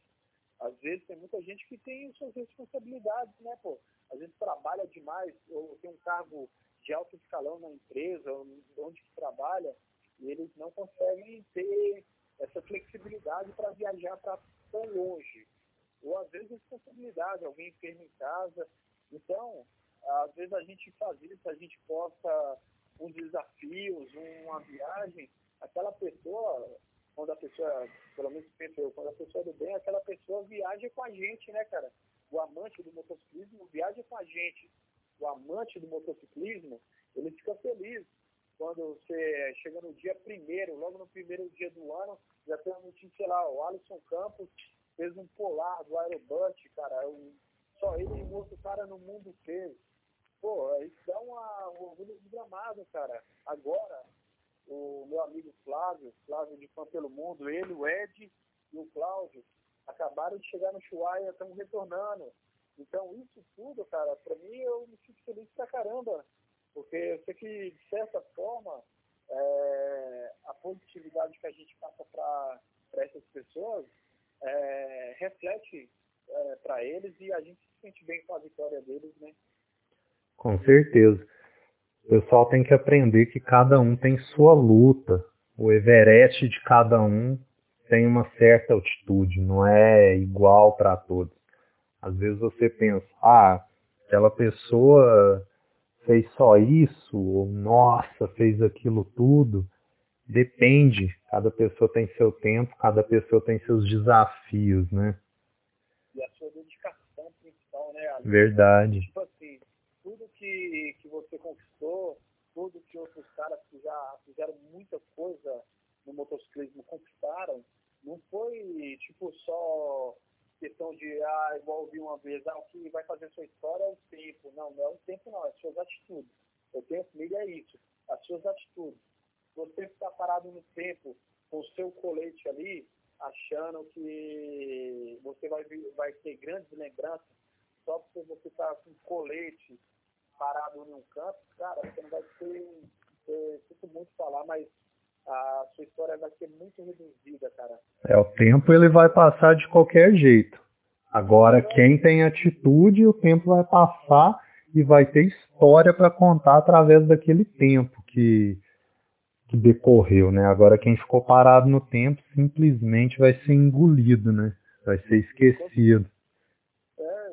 Às vezes tem muita gente que tem suas responsabilidades, né, pô? Às vezes trabalha demais, ou tem um cargo de alto escalão na empresa, onde trabalha, e eles não conseguem ter essa flexibilidade para viajar para tão longe. Ou às vezes responsabilidade, alguém enferma em casa. Então, às vezes a gente faz isso, a gente posta uns desafios, uma viagem, aquela pessoa, quando a pessoa, pelo menos penso eu, quando a pessoa do bem, aquela pessoa viaja com a gente, né, cara? O amante do motociclismo viaja com a gente. O amante do motociclismo, ele fica feliz quando você chega no dia primeiro, logo no primeiro dia do ano, já tem uma notícia, lá, o Alisson Campos fez um polar do Aerobus, cara, um, só ele e outro cara no mundo fez. Pô, isso dá uma, um orgulho desgramado, cara. Agora, o meu amigo Flávio, Flávio de Fã pelo Mundo, ele, o Ed e o Cláudio, acabaram de chegar no Chuaia, estão retornando. Então, isso tudo, cara, pra mim eu me fico feliz pra caramba. Porque eu sei que, de certa forma, é, a positividade que a gente passa para essas pessoas é, reflete é, para eles e a gente se sente bem com a vitória deles, né? Com certeza. O pessoal tem que aprender que cada um tem sua luta. O Everest de cada um tem uma certa altitude, não é igual para todos. Às vezes você pensa, ah, aquela pessoa fez só isso, ou nossa, fez aquilo tudo. Depende, cada pessoa tem seu tempo, cada pessoa tem seus desafios, né? E a sua dedicação principal, né? Ali? Verdade. Tipo assim, tudo que, que você conquistou, tudo que outros caras que já fizeram muita coisa no motociclismo conquistaram, não foi tipo só questão de, ah, igual ouvi uma vez, ah, o que vai fazer sua história é o tempo. Não, não é o tempo não, é as suas atitudes. O tempo milha é isso, as suas atitudes. Você ficar parado no tempo com o seu colete ali, achando que você vai, vai ter grandes lembranças, só porque você está com colete parado em um canto, cara, você não vai ter, ter sinto muito falar, mas a sua história vai ser muito reduzida, cara. É, o tempo ele vai passar de qualquer jeito. Agora, quem tem atitude, o tempo vai passar e vai ter história para contar através daquele tempo que, que decorreu, né? Agora, quem ficou parado no tempo simplesmente vai ser engolido, né? Vai ser esquecido. É,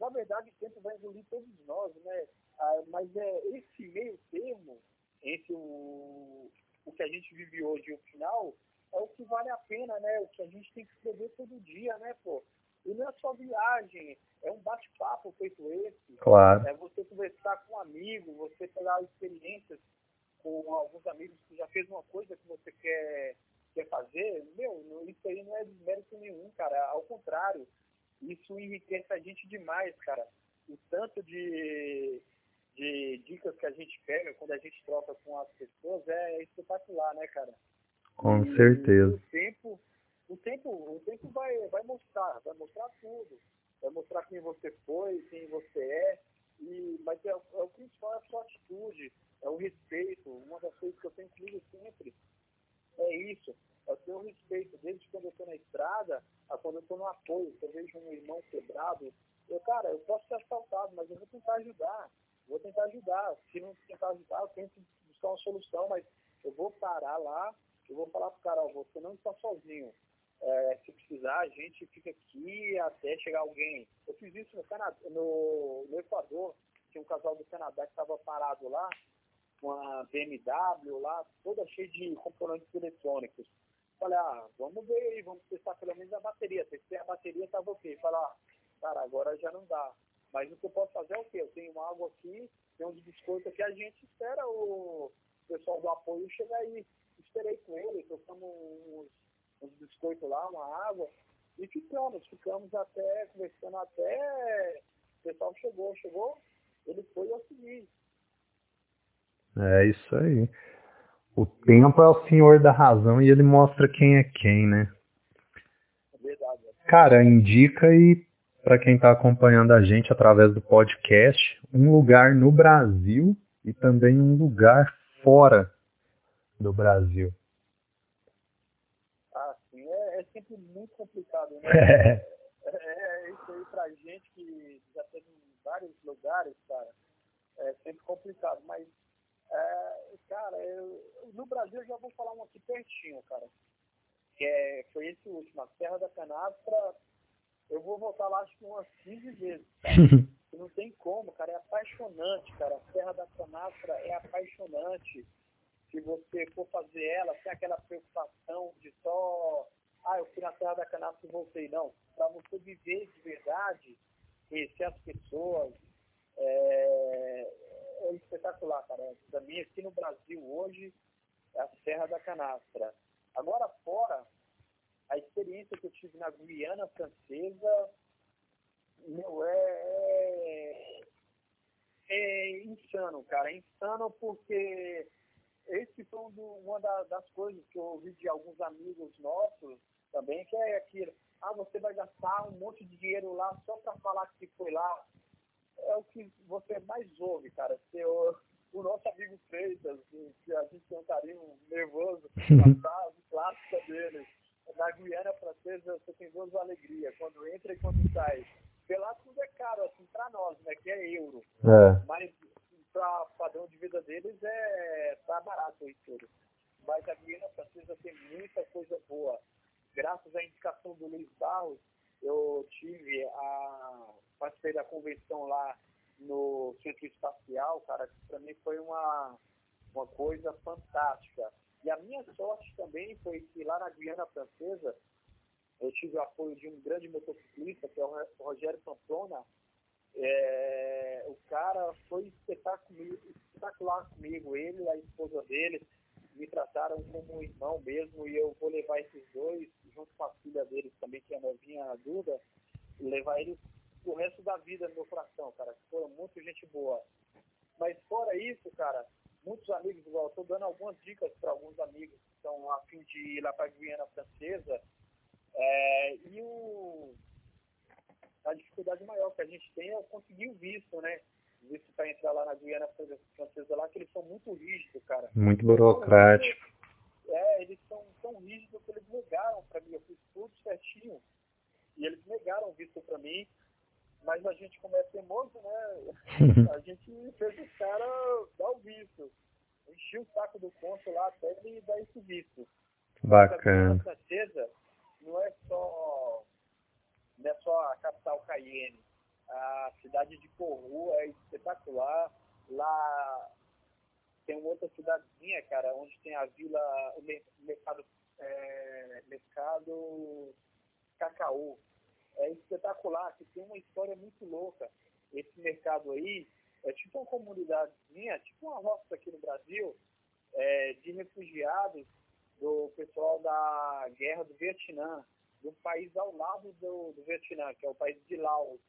na verdade, o tempo vai engolir todos nós, né? Ah, mas é esse meio termo entre o, o que a gente vive hoje e o final, é o que vale a pena, né? O que a gente tem que escrever todo dia, né, pô? E não é só viagem, é um bate-papo feito esse. Claro. É você conversar com um amigo, você pegar experiências com alguns amigos que já fez uma coisa que você quer, quer fazer. Meu, isso aí não é desmérito nenhum, cara. Ao contrário, isso enriquece a gente demais, cara. O tanto de de dicas que a gente pega quando a gente troca com as pessoas é espetacular, né, cara? Com e, certeza. o tempo, o tempo, o tempo vai, vai mostrar, vai mostrar tudo. Vai mostrar quem você foi, quem você é. E, mas é, é o principal é a sua atitude, é o respeito. Uma das coisas que eu tenho comigo sempre é isso, é ter o respeito, desde quando eu estou na estrada a quando eu estou no apoio. Se eu vejo um irmão quebrado, eu, cara, eu posso ser assaltado, mas eu vou tentar ajudar vou tentar ajudar. Se não tentar ajudar, eu tento buscar uma solução, mas eu vou parar lá, eu vou falar para o cara, ó, você não está sozinho. É, se precisar, a gente fica aqui até chegar alguém. Eu fiz isso no, Canadá, no, no Equador, tinha um casal do Canadá que estava parado lá, uma BMW lá, toda cheia de componentes eletrônicos. Falei, ah, vamos ver aí, vamos testar pelo menos a bateria. Testei a bateria, estava ok. Falei, ah, cara, agora já não dá. Mas o que eu posso fazer é o quê? Eu tenho água aqui, tem um biscoito aqui, a gente espera o pessoal do apoio chegar aí. Esperei com ele, trocamos uns, uns biscoitos lá, uma água, e ficamos, ficamos até, conversando até o pessoal chegou, chegou, ele foi eu segui. É isso aí. O tempo é o senhor da razão e ele mostra quem é quem, né? É verdade. Cara, indica e para quem está acompanhando a gente através do podcast, um lugar no Brasil e também um lugar fora do Brasil. Ah, sempre muito complicado, né? É. É, isso aí pra gente que já teve em vários lugares, cara, é sempre complicado. Mas, é, cara, eu, no Brasil eu já vou falar um aqui pertinho, cara. Que é, foi esse último, a Serra da Canastra. Eu vou voltar lá acho que umas 15 vezes, não tem como, cara, é apaixonante, cara. A Serra da Canastra é apaixonante. Se você for fazer ela, sem aquela preocupação de só ah, eu fui na Serra da Canastra e voltei. Não. Para você viver de verdade, conhecer as pessoas, é, é espetacular, cara. Para mim, aqui no Brasil hoje, é a Serra da Canastra. Agora, fora, a experiência que eu tive na Guiana Francesa, meu, é, é, é insano, cara. É insano porque esse foi uma das coisas que eu ouvi de alguns amigos nossos também, que é aquilo, ah, você vai gastar um monte de dinheiro lá só para falar que foi lá. É o que você mais ouve, cara. Seu, o nosso amigo Freitas, que a gente tem um carinho nervoso, a clássica dele. Na Guiana Francesa você tem duas alegrias, quando entra e quando sai. Pela tudo é caro, assim, para nós, né, que é euro. É. Mas para padrão de vida deles é tá barato isso tudo. Mas a Guiana Francesa tem muita coisa boa graças à indicação do Luiz Barros, eu tive a participei da convenção lá no Centro Espacial, cara, que para mim foi uma, uma coisa fantástica. E a minha sorte também foi que lá na Guiana Francesa, eu tive o apoio de um grande motociclista, que é o Rogério Pamplona. É, o cara foi espetacular comigo, ele e a esposa dele me trataram como um irmão mesmo, e eu vou levar esses dois, junto com a filha deles também, que é a novinha, Duda, levar eles o resto da vida no meu coração, cara, foram muito gente boa. Mas fora isso, cara, muitos amigos, igual, eu tô dando algumas dicas para alguns amigos que estão a fim de ir lá para a Guiana Francesa, é, e o, a dificuldade maior que a gente tem é conseguir o visto, né? visto para entrar lá na Guiana Francesa lá, que eles são muito rígidos, cara. Muito burocrático. É, eles são tão rígidos que eles negaram para mim. Eu fiz tudo certinho. E eles negaram o visto para mim. Mas a gente, como é teimoso, né? a gente fez o cara dar o visto. Enchi o saco do cônsul lá até ele dar esse visto. Bacana. A francesa não é só não é só a capital Cayenne a cidade de Porru é espetacular. Lá tem uma outra cidadezinha, cara, onde tem a vila, o mercado, é, mercado Cacau. É espetacular, que tem uma história muito louca. Esse mercado aí é tipo uma comunidadezinha, tipo uma roça aqui no Brasil, é, de refugiados do pessoal da guerra do Vietnã, do país ao lado do, do Vietnã, que é o país de Laos.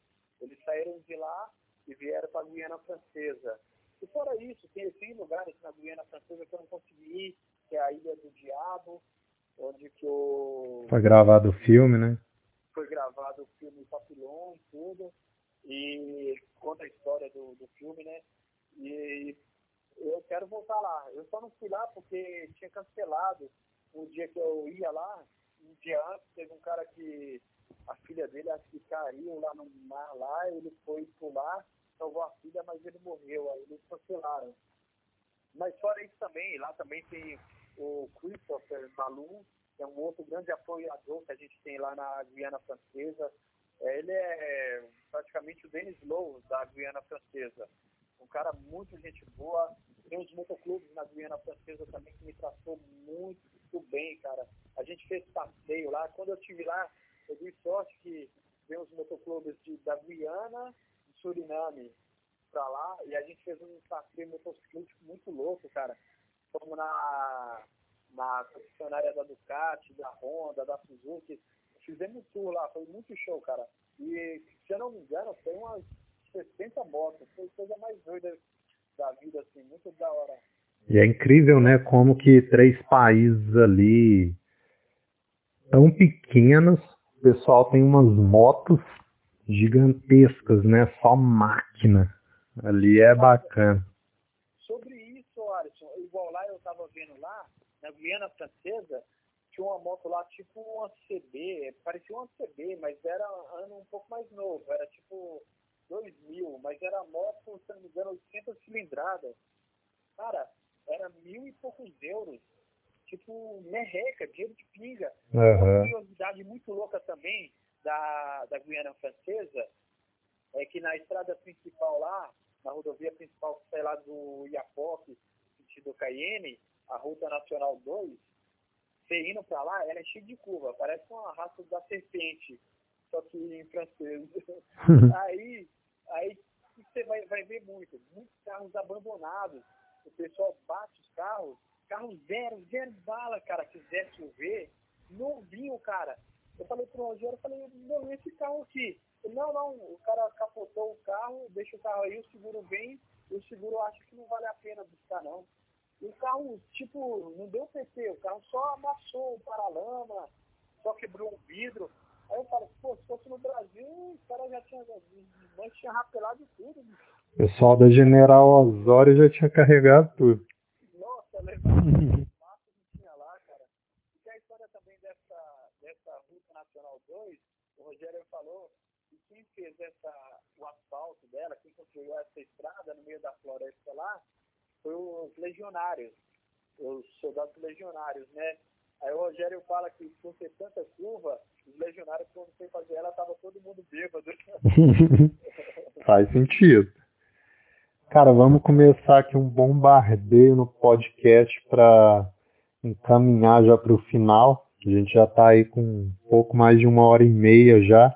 Eles saíram de lá e vieram para a Guiana Francesa. E fora isso, tem, tem lugares na Guiana Francesa que eu não consegui ir, que é a Ilha do Diabo, onde que o... Foi gravado o filme, né? Foi gravado o filme Papillon e tudo, e conta a história do, do filme, né? E eu quero voltar lá. Eu só não fui lá porque tinha cancelado o dia que eu ia lá, um dia antes, teve um cara que a filha dele, acho que caiu lá no mar lá, ele foi pular, salvou a filha, mas ele morreu, aí eles cancelaram. Mas fora isso também, lá também tem o Christopher Malum, que é um outro grande apoiador que a gente tem lá na Guiana Francesa. É, ele é praticamente o Denis Lowe da Guiana Francesa. Um cara muito gente boa. Tem uns motoclubes na Guiana Francesa também que me tratou muito bem, cara. A gente fez passeio lá. Quando eu estive lá, eu dei sorte que veio os motoclubes de, da Guiana e Suriname pra lá, e a gente fez um passeio motociclístico muito louco, cara. Fomos na, na concessionária da Ducati, da Honda, da Suzuki. Fizemos tour lá, foi muito show, cara. E, se eu não me engano, foi umas 60 motos. Foi a coisa mais doida da vida, assim, muito da hora. E é incrível, né, como que três países ali tão pequenos o pessoal tem umas motos gigantescas, né? Só máquina. Ali é bacana. Sobre isso, Alisson, igual lá eu estava vendo lá, na Guiana Francesa, tinha uma moto lá, tipo uma CB, parecia uma CB, mas era ano um pouco mais novo, era tipo 2000, mas era moto, se não me engano, 800 cilindradas. Cara, era mil e poucos euros. Tipo, merreca, dinheiro de pinga. Uhum. Uma curiosidade muito louca também da, da Guiana Francesa é que na estrada principal lá, na rodovia principal que sai lá do Iapoque, sentido Cayenne, a Ruta Nacional 2, você indo para lá, ela é cheia de curva, parece uma raça da serpente, só que em francês. aí, aí você vai, vai ver muito, muitos carros abandonados, o pessoal bate os carros, carro zero, zero bala, cara, quisesse chover, novinho, cara. Eu falei pro Rogério, eu falei, não, esse carro aqui. Ele, não, não, o cara capotou o carro, deixa o carro aí, o seguro vem, o seguro acha que não vale a pena buscar, não. O carro, tipo, não deu PT, o carro só amassou o paralama, só quebrou um vidro. Aí eu falo, pô, se fosse no Brasil, o cara já tinha, mas tinha rapelado tudo. O pessoal da General Osório já tinha carregado tudo. Nossa, levava mato que tinha lá, cara. E a história também dessa, dessa Ruta Nacional 2, o Rogério falou, e quem fez essa, o asfalto dela, quem construiu essa estrada no meio da floresta lá, foi os legionários, os soldados legionários, né? Aí o Rogério fala que por ter tanta curva, os legionários, quando foi fazer ela, tava todo mundo bêbado. Faz sentido. Cara, vamos começar aqui um bombardeio no podcast para encaminhar já para o final. A gente já está aí com um pouco mais de uma hora e meia já.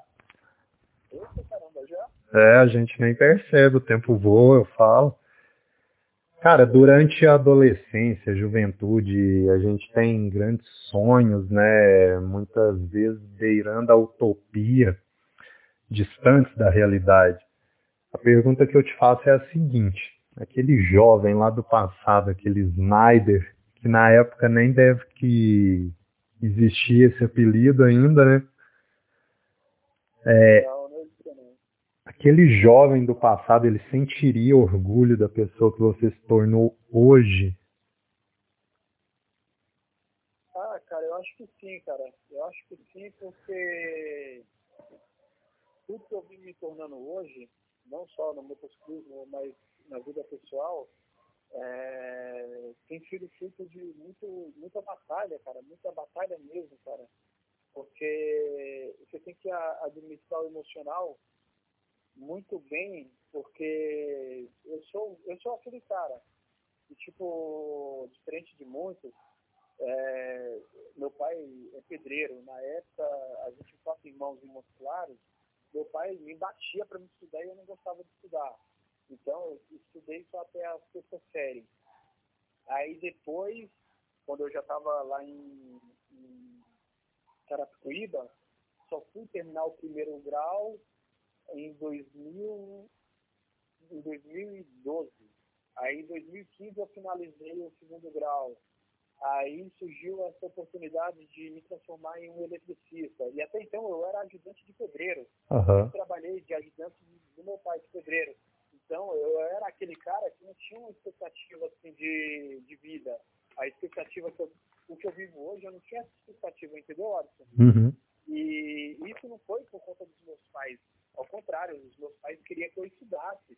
Eita, caramba, já? É, a gente nem percebe, o tempo voa, eu falo. Cara, durante a adolescência, juventude, a gente tem grandes sonhos, né? Muitas vezes beirando a utopia, distantes da realidade. A pergunta que eu te faço é a seguinte: aquele jovem lá do passado, aquele Snyder, que na época nem deve que existia esse apelido ainda, né? É, aquele jovem do passado, ele sentiria orgulho da pessoa que você se tornou hoje? Ah, cara, eu acho que sim, cara. Eu acho que sim, porque tudo que eu vim me tornando hoje, não só no motociclismo, mas na vida pessoal, é, tem sido fruto de muito, muita batalha, cara, muita batalha mesmo, cara. Porque você tem que administrar o emocional muito bem, porque eu sou, eu sou aquele cara, e tipo, diferente de muitos, é, meu pai é pedreiro, na época a gente quatro irmãos e irmãos claros, meu pai me batia para me estudar e eu não gostava de estudar. Então eu estudei só até a sexta série. Aí depois, quando eu já estava lá em, em Carapicuíba, só fui terminar o primeiro grau em 2000, em 2012. Aí em 2015 eu finalizei o segundo grau. Aí surgiu essa oportunidade de me transformar em um eletricista. E até então eu era ajudante de pedreiro. Uhum. Eu trabalhei de ajudante do meu pai de pedreiro. Então eu era aquele cara que não tinha uma expectativa assim, de, de vida. A expectativa que eu, o que eu vivo hoje, eu não tinha essa expectativa, entendeu, Alisson? Uhum. E isso não foi por conta dos meus pais. Ao contrário, os meus pais queriam que eu estudasse.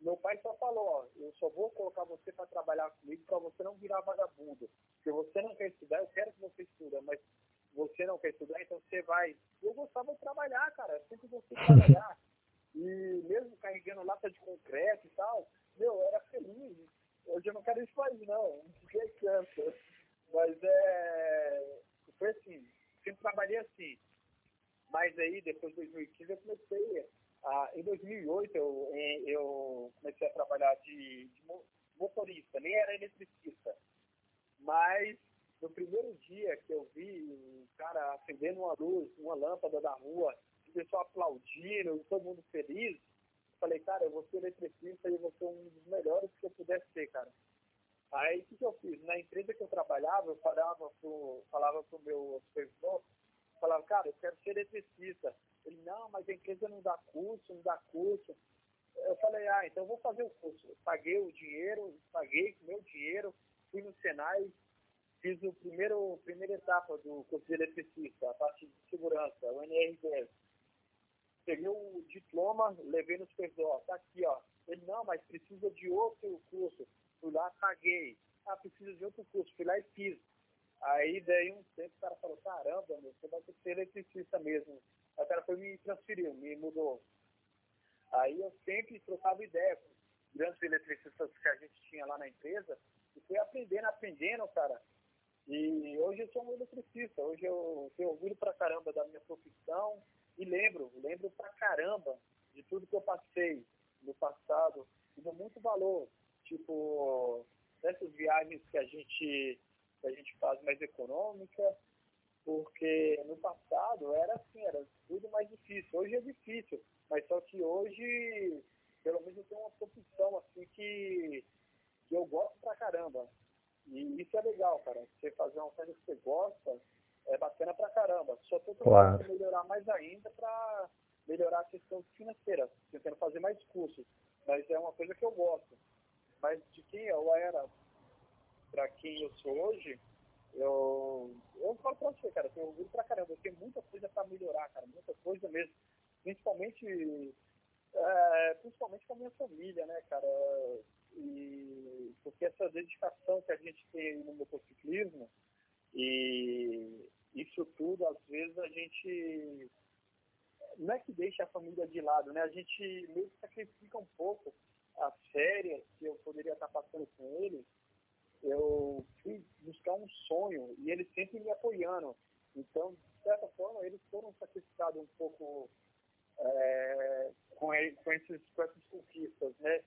Meu pai só falou, ó, eu só vou colocar você para trabalhar comigo para você não virar vagabundo. Se você não quer estudar, eu quero que você estuda, mas você não quer estudar, então você vai. Eu gostava de trabalhar, cara, eu sempre gostei de trabalhar. E mesmo carregando lata de concreto e tal, meu, eu era feliz. Hoje eu não quero isso mais não, fiquei cansa. Mas é. Foi assim, sempre trabalhei assim. Mas aí, depois de 2015, eu comecei. A, em 2008, eu, eu comecei a trabalhar de, de motorista, nem era eletricista. Mas no primeiro dia que eu vi o cara acendendo uma luz, uma lâmpada da rua, o pessoal aplaudindo, todo mundo feliz, eu falei, cara, eu vou ser eletricista e eu vou ser um dos melhores que eu pudesse ser, cara. Aí o que, que eu fiz? Na empresa que eu trabalhava, eu falava pro, falava pro meu supervisor, falava, cara, eu quero ser eletricista. Ele, não, mas a empresa não dá curso, não dá curso. Eu falei, ah, então vou fazer o curso. Eu paguei o dinheiro, paguei com meu dinheiro, fui no Senai, fiz o primeiro, primeira etapa do curso de eletricista, a parte de segurança, o NR10. Peguei o diploma, levei no supervisor, tá aqui, ó. Ele, não, mas precisa de outro curso. Fui lá, paguei. Ah, precisa de outro curso. Fui lá e fiz. Aí daí um tempo o cara falou, caramba, meu, você vai ter que ser eletricista mesmo. Aí o cara foi me transferiu, me mudou. Aí eu sempre trocava ideia com grandes eletricistas que a gente tinha lá na empresa e fui aprendendo, aprendendo, cara. E hoje eu sou um eletricista, hoje eu tenho orgulho pra caramba da minha profissão e lembro, lembro pra caramba de tudo que eu passei no passado e dou muito valor, tipo, nessas viagens que a gente que a gente faz mais econômica, porque no passado era assim, era tudo mais difícil. Hoje é difícil, mas só que hoje, pelo menos eu tenho uma profissão assim que, que eu gosto pra caramba. E isso é legal, cara. Você fazer uma coisa que você gosta é bacana pra caramba. Só tô tentando claro. melhorar mais ainda pra melhorar a questão financeira, tentando fazer mais cursos. Mas é uma coisa que eu gosto. Mas de quem eu era para quem eu sou hoje, eu, eu falo para você, cara, tenho orgulho pra caramba. Eu tenho muita coisa para melhorar, cara, muita coisa mesmo. Principalmente, é, principalmente com a minha família, né, cara? E, porque essa dedicação que a gente tem no motociclismo e isso tudo, às vezes a gente não é que deixa a família de lado, né? A gente meio que sacrifica um pouco as férias que eu poderia estar passando com eles eu fui buscar um sonho e eles sempre me apoiando. Então, de certa forma, eles foram sacrificados um pouco é, com, com, esses, com essas conquistas, né?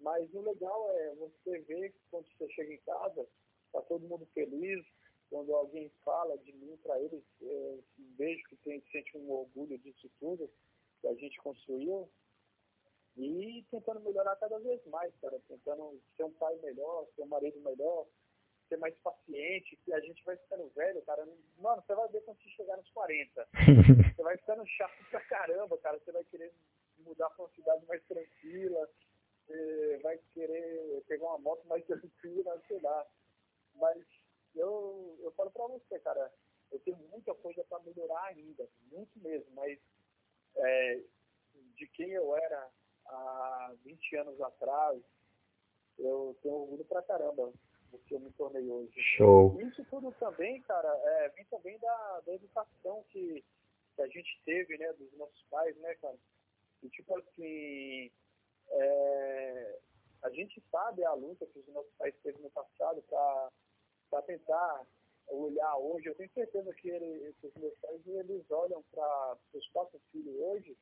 Mas o legal é você ver quando você chega em casa, está todo mundo feliz, quando alguém fala de mim para eles, é, vejo que tem, sente um orgulho disso tudo que a gente construiu e tentando melhorar cada vez mais, cara, tentando ser um pai melhor, ser um marido melhor, ser mais paciente, que a gente vai ficando velho, cara. Mano, você vai ver quando você chegar nos 40. você vai ficando chato pra caramba, cara. Você vai querer mudar pra uma cidade mais tranquila, você vai querer pegar uma moto mais tranquila, sei lá. Mas eu, eu falo pra você, cara, eu tenho muita coisa pra melhorar ainda, muito mesmo, mas é, de quem eu era há 20 anos atrás, eu tenho orgulho pra caramba do que eu me tornei hoje. Show. Isso tudo também, cara, é, vem também da, da educação que, que a gente teve, né, dos nossos pais, né, cara? E tipo assim, é, a gente sabe a luta que os nossos pais teve no passado para tentar olhar hoje. Eu tenho certeza que, ele, que os meus pais eles olham para os quatro filhos hoje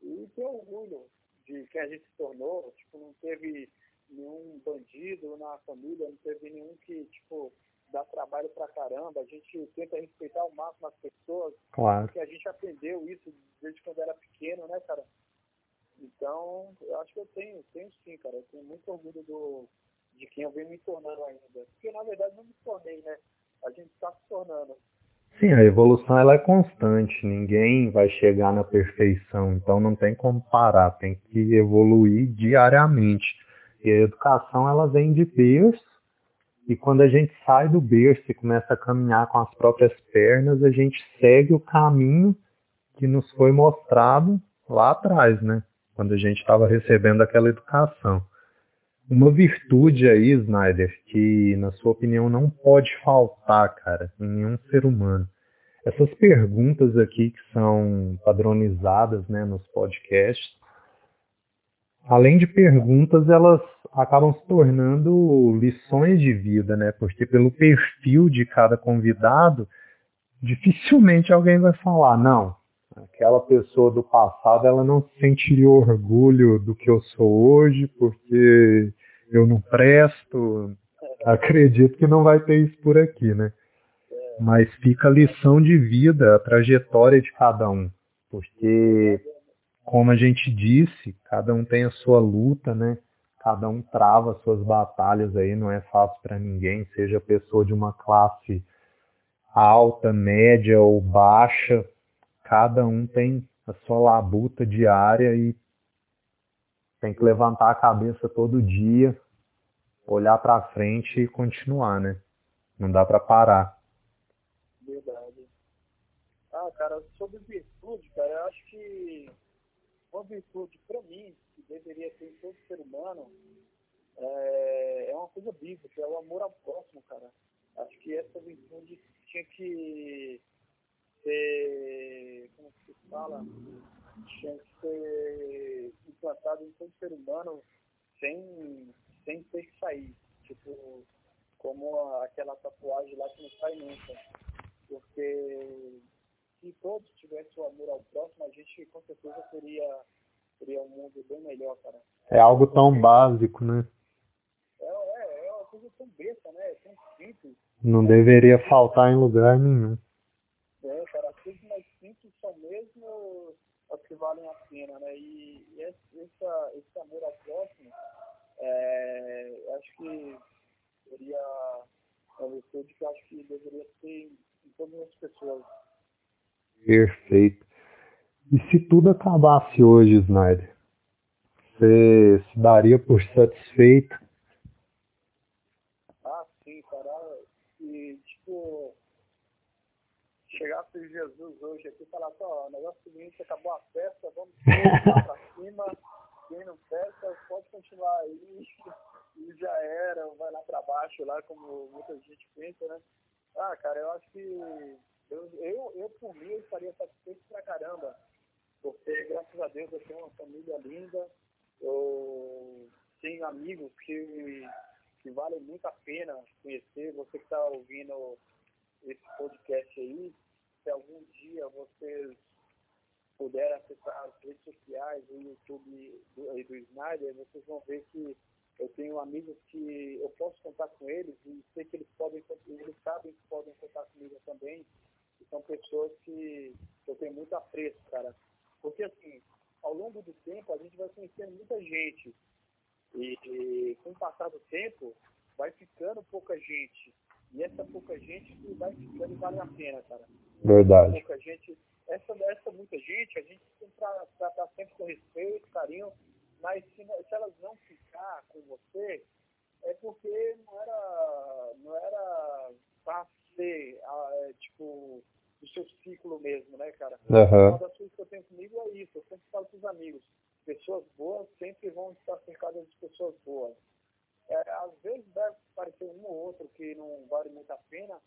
e têm orgulho de quem a gente se tornou, tipo, não teve nenhum bandido na família, não teve nenhum que, tipo, dá trabalho pra caramba, a gente tenta respeitar ao máximo as pessoas, claro. porque a gente aprendeu isso desde quando era pequeno, né, cara? Então, eu acho que eu tenho, tenho sim, cara, eu tenho muito orgulho do, de quem eu venho me tornando ainda. Porque, na verdade, não me tornei, né? A gente está se tornando. Sim, a evolução ela é constante, ninguém vai chegar na perfeição, então não tem como parar, tem que evoluir diariamente. E a educação ela vem de berço, e quando a gente sai do berço e começa a caminhar com as próprias pernas, a gente segue o caminho que nos foi mostrado lá atrás, né? Quando a gente estava recebendo aquela educação. Uma virtude aí, Snyder, que na sua opinião não pode faltar, cara, em nenhum ser humano. Essas perguntas aqui que são padronizadas, né, nos podcasts, além de perguntas, elas acabam se tornando lições de vida, né? Porque pelo perfil de cada convidado, dificilmente alguém vai falar, não, aquela pessoa do passado, ela não sentiria orgulho do que eu sou hoje, porque eu não presto. Acredito que não vai ter isso por aqui, né? Mas fica a lição de vida, a trajetória de cada um. Porque, como a gente disse, cada um tem a sua luta, né? Cada um trava suas batalhas aí, não é fácil para ninguém, seja pessoa de uma classe alta, média ou baixa, cada um tem a sua labuta diária e tem que levantar a cabeça todo dia, olhar para frente e continuar, né? Não dá para parar. Verdade. Ah, cara, sobre virtude, cara, eu acho que uma virtude, para mim, que deveria ter em todo ser humano, é, é uma coisa bíblica, é o amor ao próximo, cara. Acho que essa virtude tinha que ser, como se fala, tinha que ser implantado em todo ser humano sem, sem ter que sair. Tipo, como aquela tatuagem lá que não sai nunca. Porque se todos tivessem o amor ao próximo, a gente com certeza teria, teria um mundo bem melhor, cara. É algo tão básico, né? É, é, é uma coisa tão besta, né? É tão simples. Não deveria faltar em lugar nenhum. É, cara, as coisas mais simples são mesmo as que valem a pena, né? E, e essa, esse amor ao próximo, é, acho que seria uma virtude que acho que deveria ter em todas as pessoas. Perfeito. E se tudo acabasse hoje, Snyder? Você se daria por satisfeito? Ah, sim, cara. E, tipo, chegasse Jesus hoje aqui e falasse, ó, o negócio é o seguinte, acabou a festa, vamos pra cima, quem não festa, pode continuar aí, e já era, vai lá pra baixo, lá como muita gente pensa, né? Ah, cara, eu acho que eu, eu, eu por mim, eu estaria satisfeito pra caramba, porque graças a Deus eu tenho uma família linda, eu tenho amigos que, que valem muito a pena conhecer, você que está ouvindo esse podcast aí, se algum dia vocês puderem acessar as redes sociais, o YouTube do, do Snyder, vocês vão ver que eu tenho amigos que eu posso contar com eles e sei que eles podem, eles sabem que podem contar comigo também. E são pessoas que eu tenho muito apreço, cara. Porque assim, ao longo do tempo a gente vai conhecendo muita gente. E, e com o passar do tempo, vai ficando pouca gente. E essa pouca gente que vai ficando vale a pena, cara. Verdade. Pouca gente, essa, essa muita gente, a gente tem que tratar sempre com respeito, carinho, mas se, se elas não ficar com você, é porque não era, não era para ser, é, tipo, o seu ciclo mesmo, né, cara? Uhum. Uma das coisas que eu tenho comigo é isso, eu sempre falo para os amigos, pessoas boas sempre vão estar cercadas de pessoas boas. É, às vezes deve parecer um ou outro que não vale muito a pena,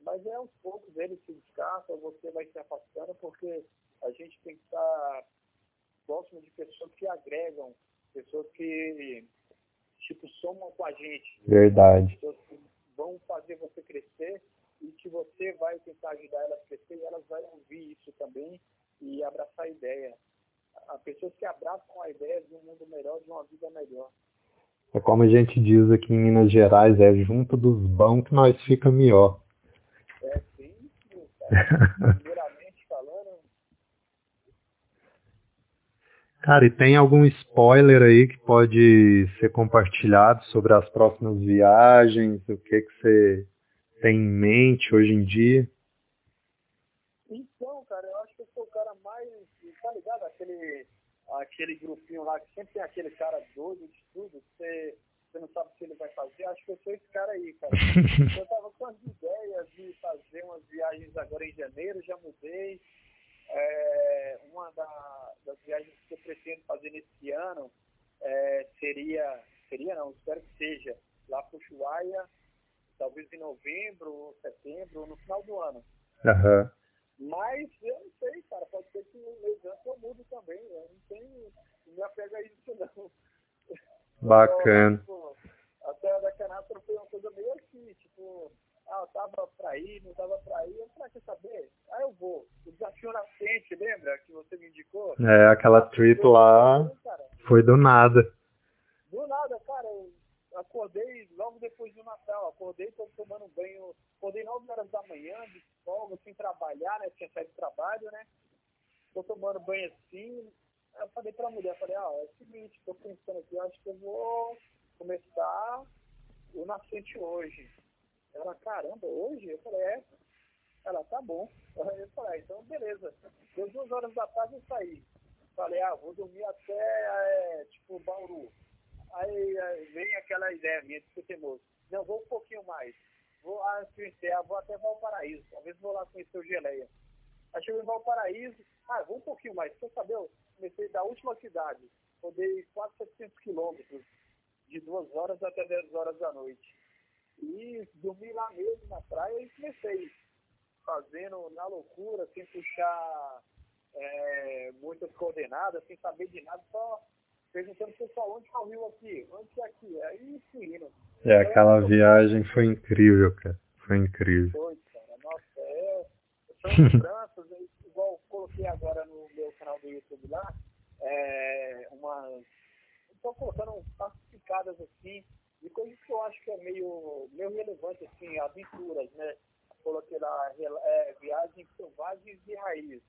mas é aos poucos eles se descartam, você vai se afastando, porque a gente tem que estar próximo de pessoas que agregam, pessoas que tipo somam com a gente. Verdade. Pessoas que vão fazer você crescer e que você vai tentar ajudar elas a crescer e elas vão ouvir isso também e abraçar a ideia. Há pessoas que abraçam a ideia de um mundo melhor, de uma vida melhor. É como a gente diz aqui em Minas Gerais, é junto dos bons que nós fica melhor. É sim, cara. Cara, e tem algum spoiler aí que pode ser compartilhado sobre as próximas viagens? O que, que você tem em mente hoje em dia? Então, cara, eu acho que eu sou o cara mais. Tá ligado? Aquele, aquele grupinho lá que sempre tem aquele cara doido de tudo, você, você não sabe o que ele vai fazer. Acho que eu sou esse cara aí, cara. eu tava com as ideias de fazer umas viagens agora em janeiro, já mudei. É, uma da, das viagens que eu pretendo fazer nesse ano é, seria, seria não, espero que seja, lá para o Ushuaia, talvez em novembro, setembro, no final do ano. Uhum. Mas eu não sei, cara, pode ser que no mês antes eu mudo também, eu não tenho, não me apego a isso não. Bacana. Então, tipo, até da Canastra foi uma coisa meio assim, tipo, ah, eu tava pra ir, não tava pra ir, eu falei, ah, quer saber? Ah, eu vou. O desafio na frente, lembra que você me indicou? É, aquela trip lá foi do nada. Do nada, cara, eu acordei logo depois do Natal, acordei, tô tomando banho, acordei 9 horas da manhã, de folga, sem trabalhar, né? Tinha saído do trabalho, né? Tô tomando banho assim. Aí eu falei pra mulher, falei, ah, é o seguinte, tô pensando aqui, acho que eu vou começar o nascente hoje. Ela, caramba, hoje? Eu falei, é. Ela, tá bom. Eu falei, ah, então beleza. Deu duas horas da tarde eu saí. Falei, ah, vou dormir até, é, tipo, Bauru. Aí, aí vem aquela ideia minha de ser teimoso. Não, vou um pouquinho mais. Vou, lá conhecer, ah, vou até Valparaíso, talvez vou lá conhecer o Geleia. Aí chegou em Valparaíso, ah, vou um pouquinho mais, quer saber? Eu comecei da última cidade, rodei quase 700 quilômetros, de duas horas até 10 horas da noite. E dormi lá mesmo na praia e comecei fazendo na loucura, sem puxar é, muitas coordenadas, sem saber de nada, só perguntando pro pessoal onde é o rio aqui, onde é aqui, aí fui indo. É, aquela viagem foi incrível, cara. Foi incrível. Foi, cara. Nossa, é. São lembranças, igual coloquei agora no meu canal do YouTube lá, é, umas. Estou colocando classificadas assim, de coisas que eu acho que é meio, meio relevante, assim, aventuras, né? Coloquei lá é, viagens selvagens e raízes.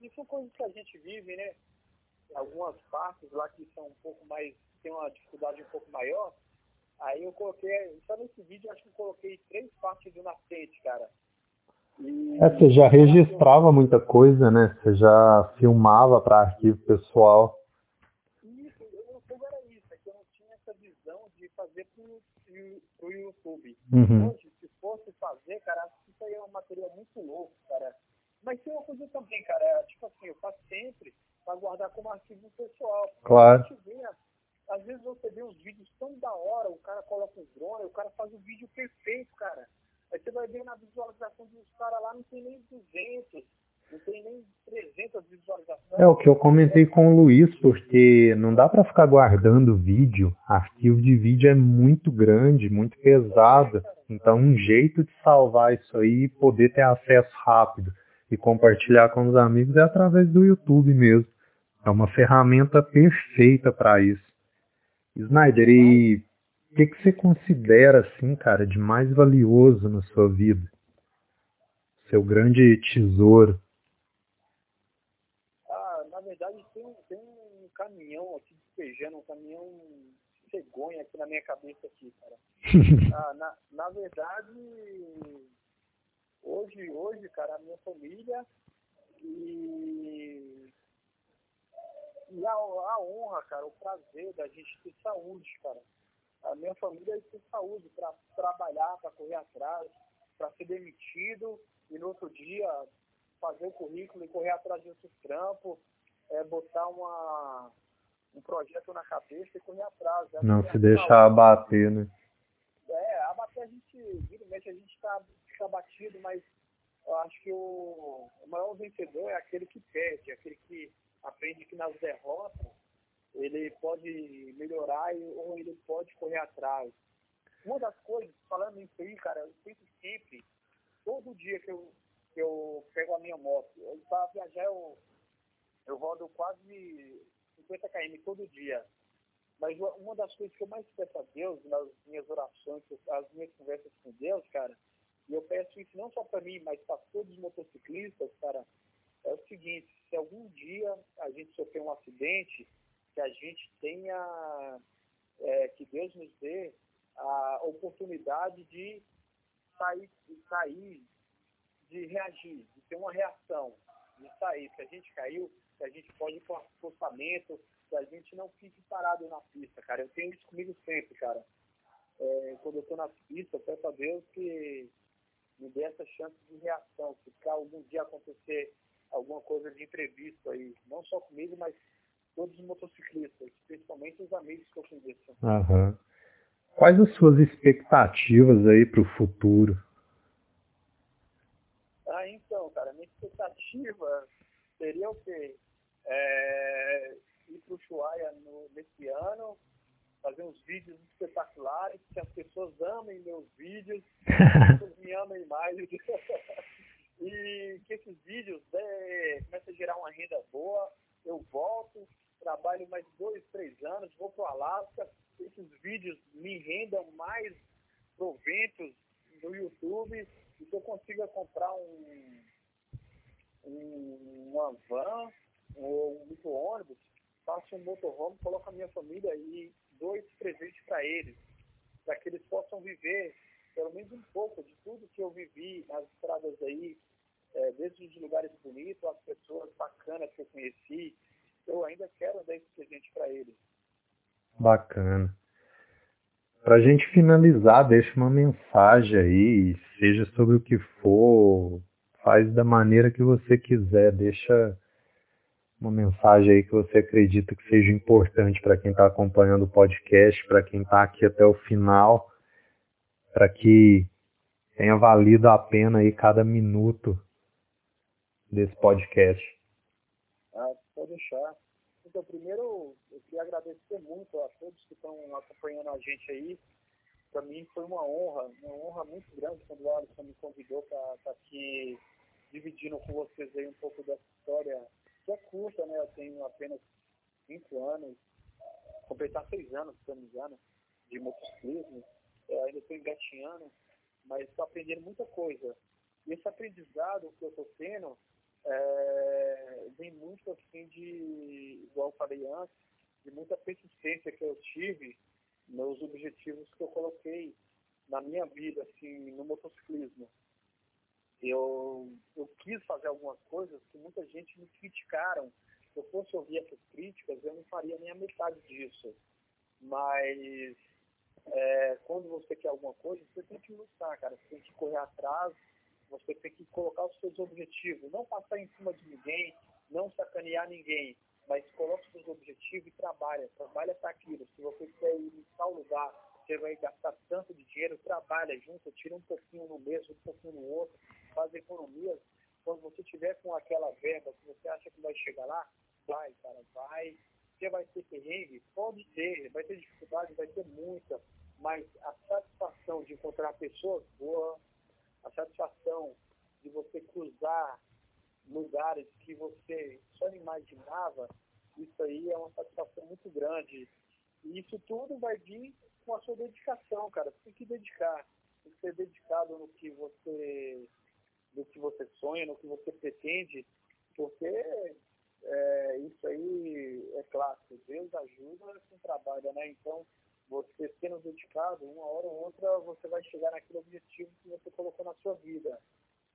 E são coisas que a gente vive, né? Algumas partes lá que são um pouco mais, tem uma dificuldade um pouco maior, Aí eu coloquei, só nesse vídeo acho que eu coloquei três partes do nascente, cara. E... É, você já registrava muita coisa, né? Você já filmava para arquivo pessoal. Isso, eu não era isso, é que eu não tinha essa visão de fazer pro, pro YouTube. Uhum. Hoje, se fosse fazer, cara, isso aí é um material muito louco, cara. Mas tem uma coisa também, cara, é, tipo assim, eu faço sempre para guardar como arquivo pessoal. Claro. Vê às vezes você vê uns vídeos tão da hora, o cara coloca um drone, o cara faz o vídeo perfeito, cara. Aí você vai ver na visualização dos caras lá, não tem nem 200, não tem nem 300 visualizações. É o que eu comentei com o Luiz, porque não dá para ficar guardando vídeo. Arquivo de vídeo é muito grande, muito pesado. Então, um jeito de salvar isso aí e poder ter acesso rápido e compartilhar com os amigos é através do YouTube mesmo. É uma ferramenta perfeita para isso. Snyder, e o que, que você considera, assim, cara, de mais valioso na sua vida? Seu grande tesouro? Ah, na verdade tem, tem um caminhão aqui despejando, um caminhão cegonha aqui na minha cabeça aqui, cara. ah, na, na verdade, hoje, hoje, cara, a minha família e e a, a honra, cara, o prazer da gente ter saúde, cara. A minha família é ter saúde para trabalhar, para correr atrás, para ser demitido e no outro dia fazer o currículo e correr atrás de outro trampo, é, botar uma, um projeto na cabeça e correr atrás. Né? Não se deixar abater, né? É, abater a gente, evidentemente a gente tá, fica abatido, mas eu acho que o, o maior vencedor é aquele que perde, aquele que aprende que nas derrotas ele pode melhorar ou ele pode correr atrás. Uma das coisas, falando isso aí, cara, eu sempre, sempre, todo dia que eu, que eu pego a minha moto, para viajar eu, eu rodo quase 50 km todo dia. Mas uma das coisas que eu mais peço a Deus nas minhas orações, as minhas conversas com Deus, cara, e eu peço isso não só para mim, mas para todos os motociclistas, cara, é o seguinte, se algum dia a gente sofrer um acidente, que a gente tenha, é, que Deus nos dê a oportunidade de sair, de sair, de reagir, de ter uma reação, de sair. Se a gente caiu, se a gente pode ir para o se a gente não fique parado na pista, cara. Eu tenho isso comigo sempre, cara. É, quando eu estou na pista, eu peço a Deus que me dê essa chance de reação. Se algum dia acontecer alguma coisa de imprevisto aí, não só comigo, mas todos os motociclistas, principalmente os amigos que eu conheço. Uhum. Quais as suas expectativas aí para o futuro? Ah, então, cara, minha expectativa seria o quê? É, para o Chuaia nesse ano, fazer uns vídeos espetaculares, que as pessoas amem meus vídeos, que as pessoas me amem mais. e que esses vídeos né, começam a gerar uma renda boa, eu volto, trabalho mais dois, três anos, vou para o Alasca, esses vídeos me rendam mais proventos no YouTube e que eu consiga comprar um, um uma van ou um micro-ônibus, faço um motorhome, coloco a minha família e dou esse presente para eles, para que eles possam viver pelo menos um pouco de tudo que eu vivi nas estradas aí, é, desde os lugares bonitos, as pessoas bacanas que eu conheci, eu ainda quero dar esse presente para eles. Bacana. Para a gente finalizar, deixa uma mensagem aí, seja sobre o que for, faz da maneira que você quiser, deixa uma mensagem aí que você acredita que seja importante para quem está acompanhando o podcast, para quem está aqui até o final, para que tenha valido a pena aí cada minuto desse podcast. Ah, pode deixar. Então, primeiro, eu queria agradecer muito a todos que estão acompanhando a gente aí. Para mim foi uma honra, uma honra muito grande quando o Alisson me convidou para estar tá aqui dividindo com vocês aí um pouco dessa história que é curta, né? Eu tenho apenas cinco anos, completar seis anos, se não me engano, de motociclismo. É, ainda estou engatinhando, mas estou aprendendo muita coisa. E esse aprendizado que eu estou tendo é, vem muito assim de, igual eu falei antes, de muita persistência que eu tive nos objetivos que eu coloquei na minha vida, assim, no motociclismo eu, eu quis fazer algumas coisas que muita gente me criticaram. Se eu fosse ouvir essas críticas, eu não faria nem a metade disso. Mas é, quando você quer alguma coisa, você tem que lutar, cara. Você tem que correr atrás, você tem que colocar os seus objetivos. Não passar em cima de ninguém, não sacanear ninguém, mas coloque os seus objetivos e trabalha. Trabalha para aquilo. Se você quer ir em tal lugar, você vai gastar tanto de dinheiro, trabalha junto, tira um pouquinho no mês, um pouquinho no outro, faz economias. Quando você tiver com aquela verba que você acha que vai chegar lá, vai, cara, vai. Você vai ter perrengue? Pode ter, vai ter dificuldade, vai ter muita, mas a satisfação de encontrar pessoas boas, a satisfação de você cruzar lugares que você só imaginava, isso aí é uma satisfação muito grande. E isso tudo vai vir com a sua dedicação, cara. Você tem que dedicar. Tem que ser dedicado no que você, no que você sonha, no que você pretende, porque é, isso aí é clássico. Deus ajuda quem trabalha, né? Então, você sendo dedicado, uma hora ou outra você vai chegar naquele objetivo que você colocou na sua vida.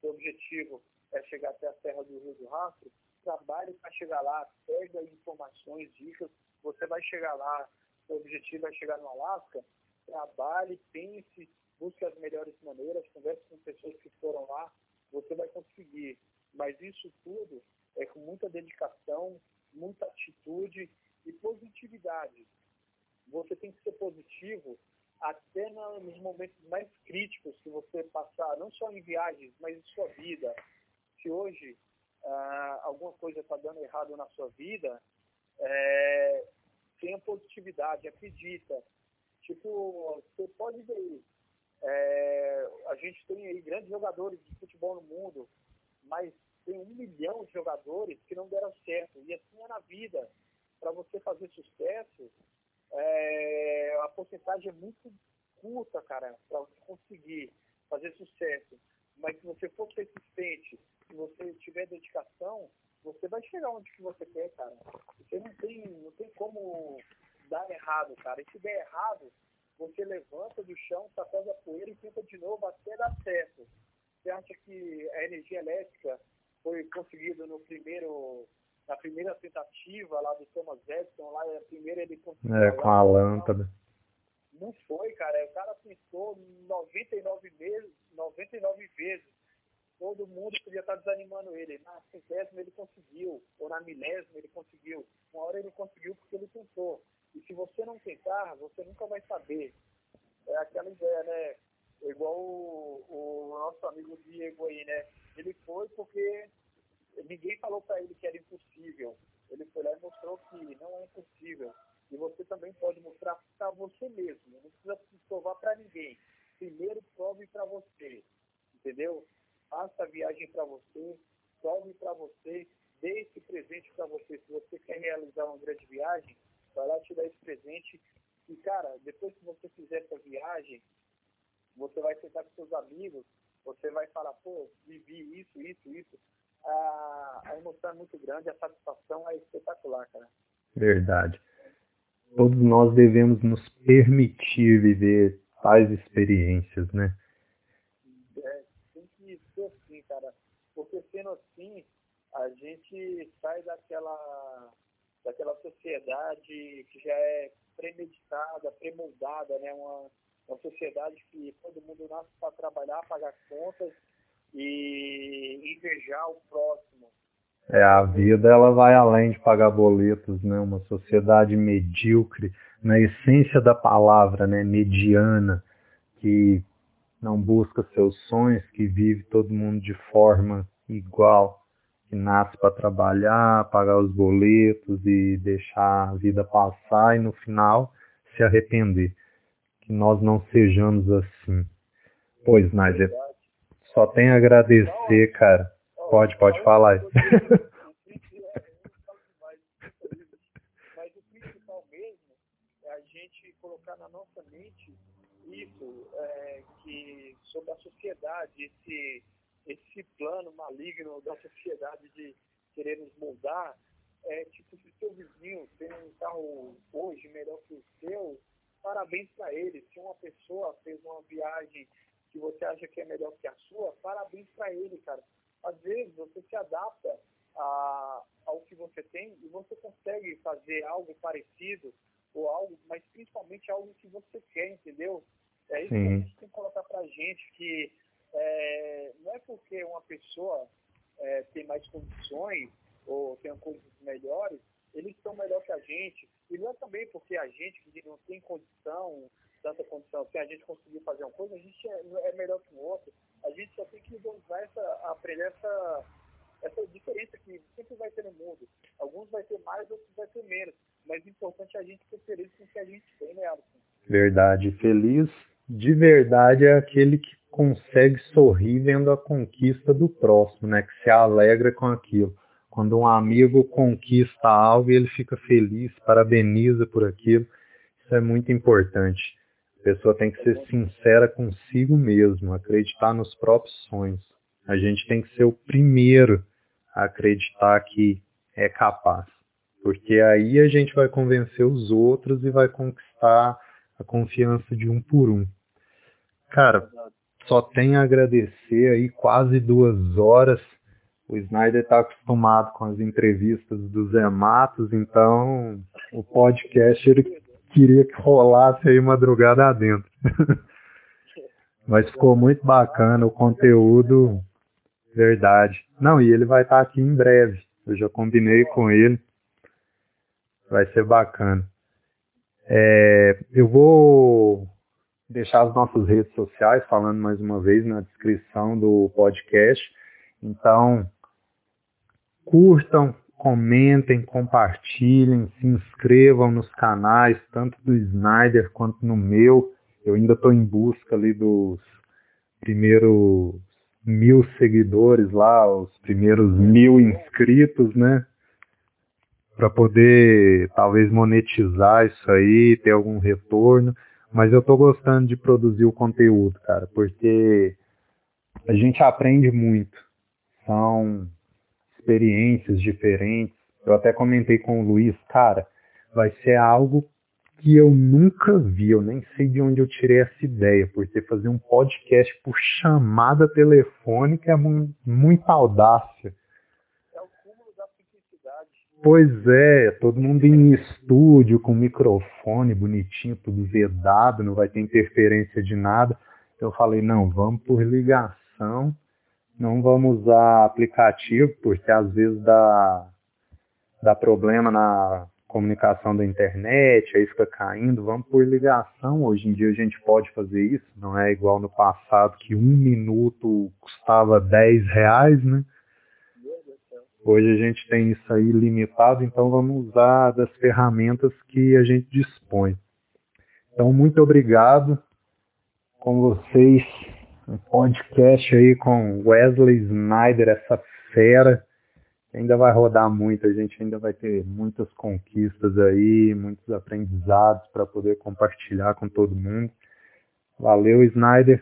Seu objetivo é chegar até a Serra do Rio do Rastro, trabalhe para chegar lá, pega informações, dicas, você vai chegar lá, seu objetivo é chegar no Alasca, trabalhe, pense, busque as melhores maneiras, converse com pessoas que foram lá, você vai conseguir. Mas isso tudo é com muita dedicação, muita atitude e positividade. Você tem que ser positivo até nos momentos mais críticos que você passar, não só em viagens, mas em sua vida. Se hoje ah, alguma coisa está dando errado na sua vida, é, tenha positividade, acredita. Tipo, você pode ver, é, a gente tem aí grandes jogadores de futebol no mundo, mas tem um milhão de jogadores que não deram certo. E assim é na vida. Para você fazer sucesso, é, a porcentagem é muito curta, cara, para você conseguir fazer sucesso. Mas se você for persistente, se você tiver dedicação, você vai chegar onde que você quer, cara. Você não tem, não tem como dar errado, cara. E se der errado, você levanta do chão, sacode a poeira e tenta de novo até dar certo. Você acha que a energia elétrica foi conseguida no primeiro, na primeira tentativa lá do Thomas Edison, lá a primeira ele conseguiu. É, com a lâmpada. Não foi, cara. O cara pensou 99 vezes, 99 vezes todo mundo podia estar desanimando ele. Na centésima ele conseguiu, ou na milésima ele conseguiu. Uma hora ele conseguiu porque ele tentou. E se você não tentar, você nunca vai saber. É aquela ideia, né? Igual o, o nosso amigo Diego aí, né? Ele foi porque ninguém falou para ele que era impossível. Ele foi lá e mostrou que não é impossível. E você também pode mostrar para você mesmo. Não precisa provar para ninguém. Primeiro prove para você. Entendeu? faça a viagem para você, salve para você, dê esse presente para você. Se você quer realizar uma grande viagem, vai lá te dar esse presente. E, cara, depois que você fizer essa viagem, você vai sentar com seus amigos, você vai falar, pô, vivi isso, isso, isso. A, a emoção é muito grande, a satisfação é espetacular, cara. Verdade. Todos nós devemos nos permitir viver tais experiências, né? cara. Porque sendo assim, a gente sai daquela, daquela sociedade que já é premeditada, premoldada, né? Uma, uma sociedade que todo mundo nasce para trabalhar, pagar contas e invejar o próximo. É, a vida ela vai além de pagar boletos, né? Uma sociedade medíocre, na essência da palavra, né? Mediana, que não busca seus sonhos, que vive todo mundo de forma igual, que nasce para trabalhar, pagar os boletos e deixar a vida passar e no final se arrepender. Que nós não sejamos assim. Pois, Nádia, só tem a agradecer, cara. Pode, pode falar. Mas o principal mesmo é a gente colocar na nossa mente isso, é, que sobre a sociedade, esse, esse plano maligno da sociedade de querer nos moldar, é tipo, se seu vizinho tem um carro hoje melhor que o seu, parabéns para ele. Se uma pessoa fez uma viagem que você acha que é melhor que a sua, parabéns para ele, cara às vezes você se adapta a, ao que você tem e você consegue fazer algo parecido ou algo, mas principalmente algo que você quer, entendeu? É isso Sim. que a gente tem que colocar pra gente, que é, não é porque uma pessoa é, tem mais condições ou tem coisas melhores, eles são melhor que a gente. E não é também porque a gente que não tem condição, tanta condição, se a gente conseguir fazer uma coisa, a gente é, é melhor que o outro a gente só tem que usar essa, aprender essa, essa diferença que sempre vai ter no mundo. Alguns vai ter mais, outros vai ter menos. Mas o importante é a gente ser feliz com o que a gente tem, né, Alisson? Verdade. Feliz de verdade é aquele que consegue sorrir vendo a conquista do próximo, né? Que se alegra com aquilo. Quando um amigo conquista algo, ele fica feliz, parabeniza por aquilo. Isso é muito importante pessoa tem que ser sincera consigo mesmo, acreditar nos próprios sonhos. A gente tem que ser o primeiro a acreditar que é capaz. Porque aí a gente vai convencer os outros e vai conquistar a confiança de um por um. Cara, só tenho a agradecer aí quase duas horas. O Snyder está acostumado com as entrevistas dos Zé Matos, então o podcast ele queria que rolasse aí madrugada adentro. Mas ficou muito bacana o conteúdo, verdade. Não, e ele vai estar aqui em breve. Eu já combinei com ele. Vai ser bacana. É, eu vou deixar as nossas redes sociais, falando mais uma vez na descrição do podcast. Então, curtam, comentem, compartilhem, se inscrevam nos canais, tanto do Snyder quanto no meu. Eu ainda estou em busca ali dos primeiros mil seguidores lá, os primeiros mil inscritos, né? Para poder talvez monetizar isso aí, ter algum retorno. Mas eu estou gostando de produzir o conteúdo, cara, porque a gente aprende muito. São experiências diferentes. Eu até comentei com o Luiz, cara, vai ser algo que eu nunca vi, eu nem sei de onde eu tirei essa ideia, porque fazer um podcast por chamada telefônica é muita audácia. É o cúmulo da simplicidade. Pois é, todo mundo em estúdio, com microfone bonitinho, tudo vedado, não vai ter interferência de nada. Eu falei, não, vamos por ligação não vamos usar aplicativo, porque às vezes dá, dá problema na comunicação da internet, aí fica caindo. Vamos por ligação. Hoje em dia a gente pode fazer isso, não é igual no passado que um minuto custava 10 reais, né? Hoje a gente tem isso aí limitado, então vamos usar das ferramentas que a gente dispõe. Então, muito obrigado com vocês um podcast aí com Wesley Snyder, essa fera. Ainda vai rodar muito, a gente ainda vai ter muitas conquistas aí, muitos aprendizados para poder compartilhar com todo mundo. Valeu, Snyder.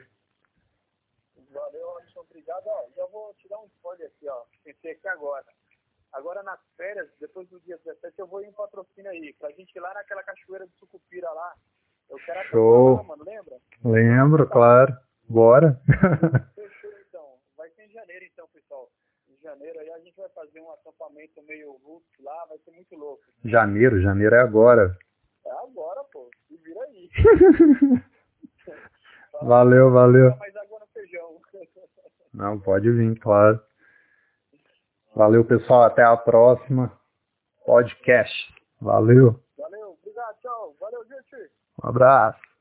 Valeu, Alisson, obrigado. Ó, já vou te dar um spoiler aqui, ó pensei aqui agora. Agora nas férias, depois do dia 17, eu vou em patrocínio aí, pra gente ir lá naquela cachoeira de Sucupira lá. Eu quero Show. Lá, mano, lembra? Lembro, tá. claro. Bora. Fechou então. Vai ser em janeiro então, pessoal. Em janeiro aí a gente vai fazer um acampamento meio roots lá, vai ser muito louco. Janeiro, janeiro é agora. É agora, pô. Se vira aí. valeu, valeu. Mais água no feijão. Não, pode vir, claro. Valeu, pessoal. Até a próxima. Podcast. Valeu. Valeu, obrigado, tchau. Valeu, gente. Um abraço.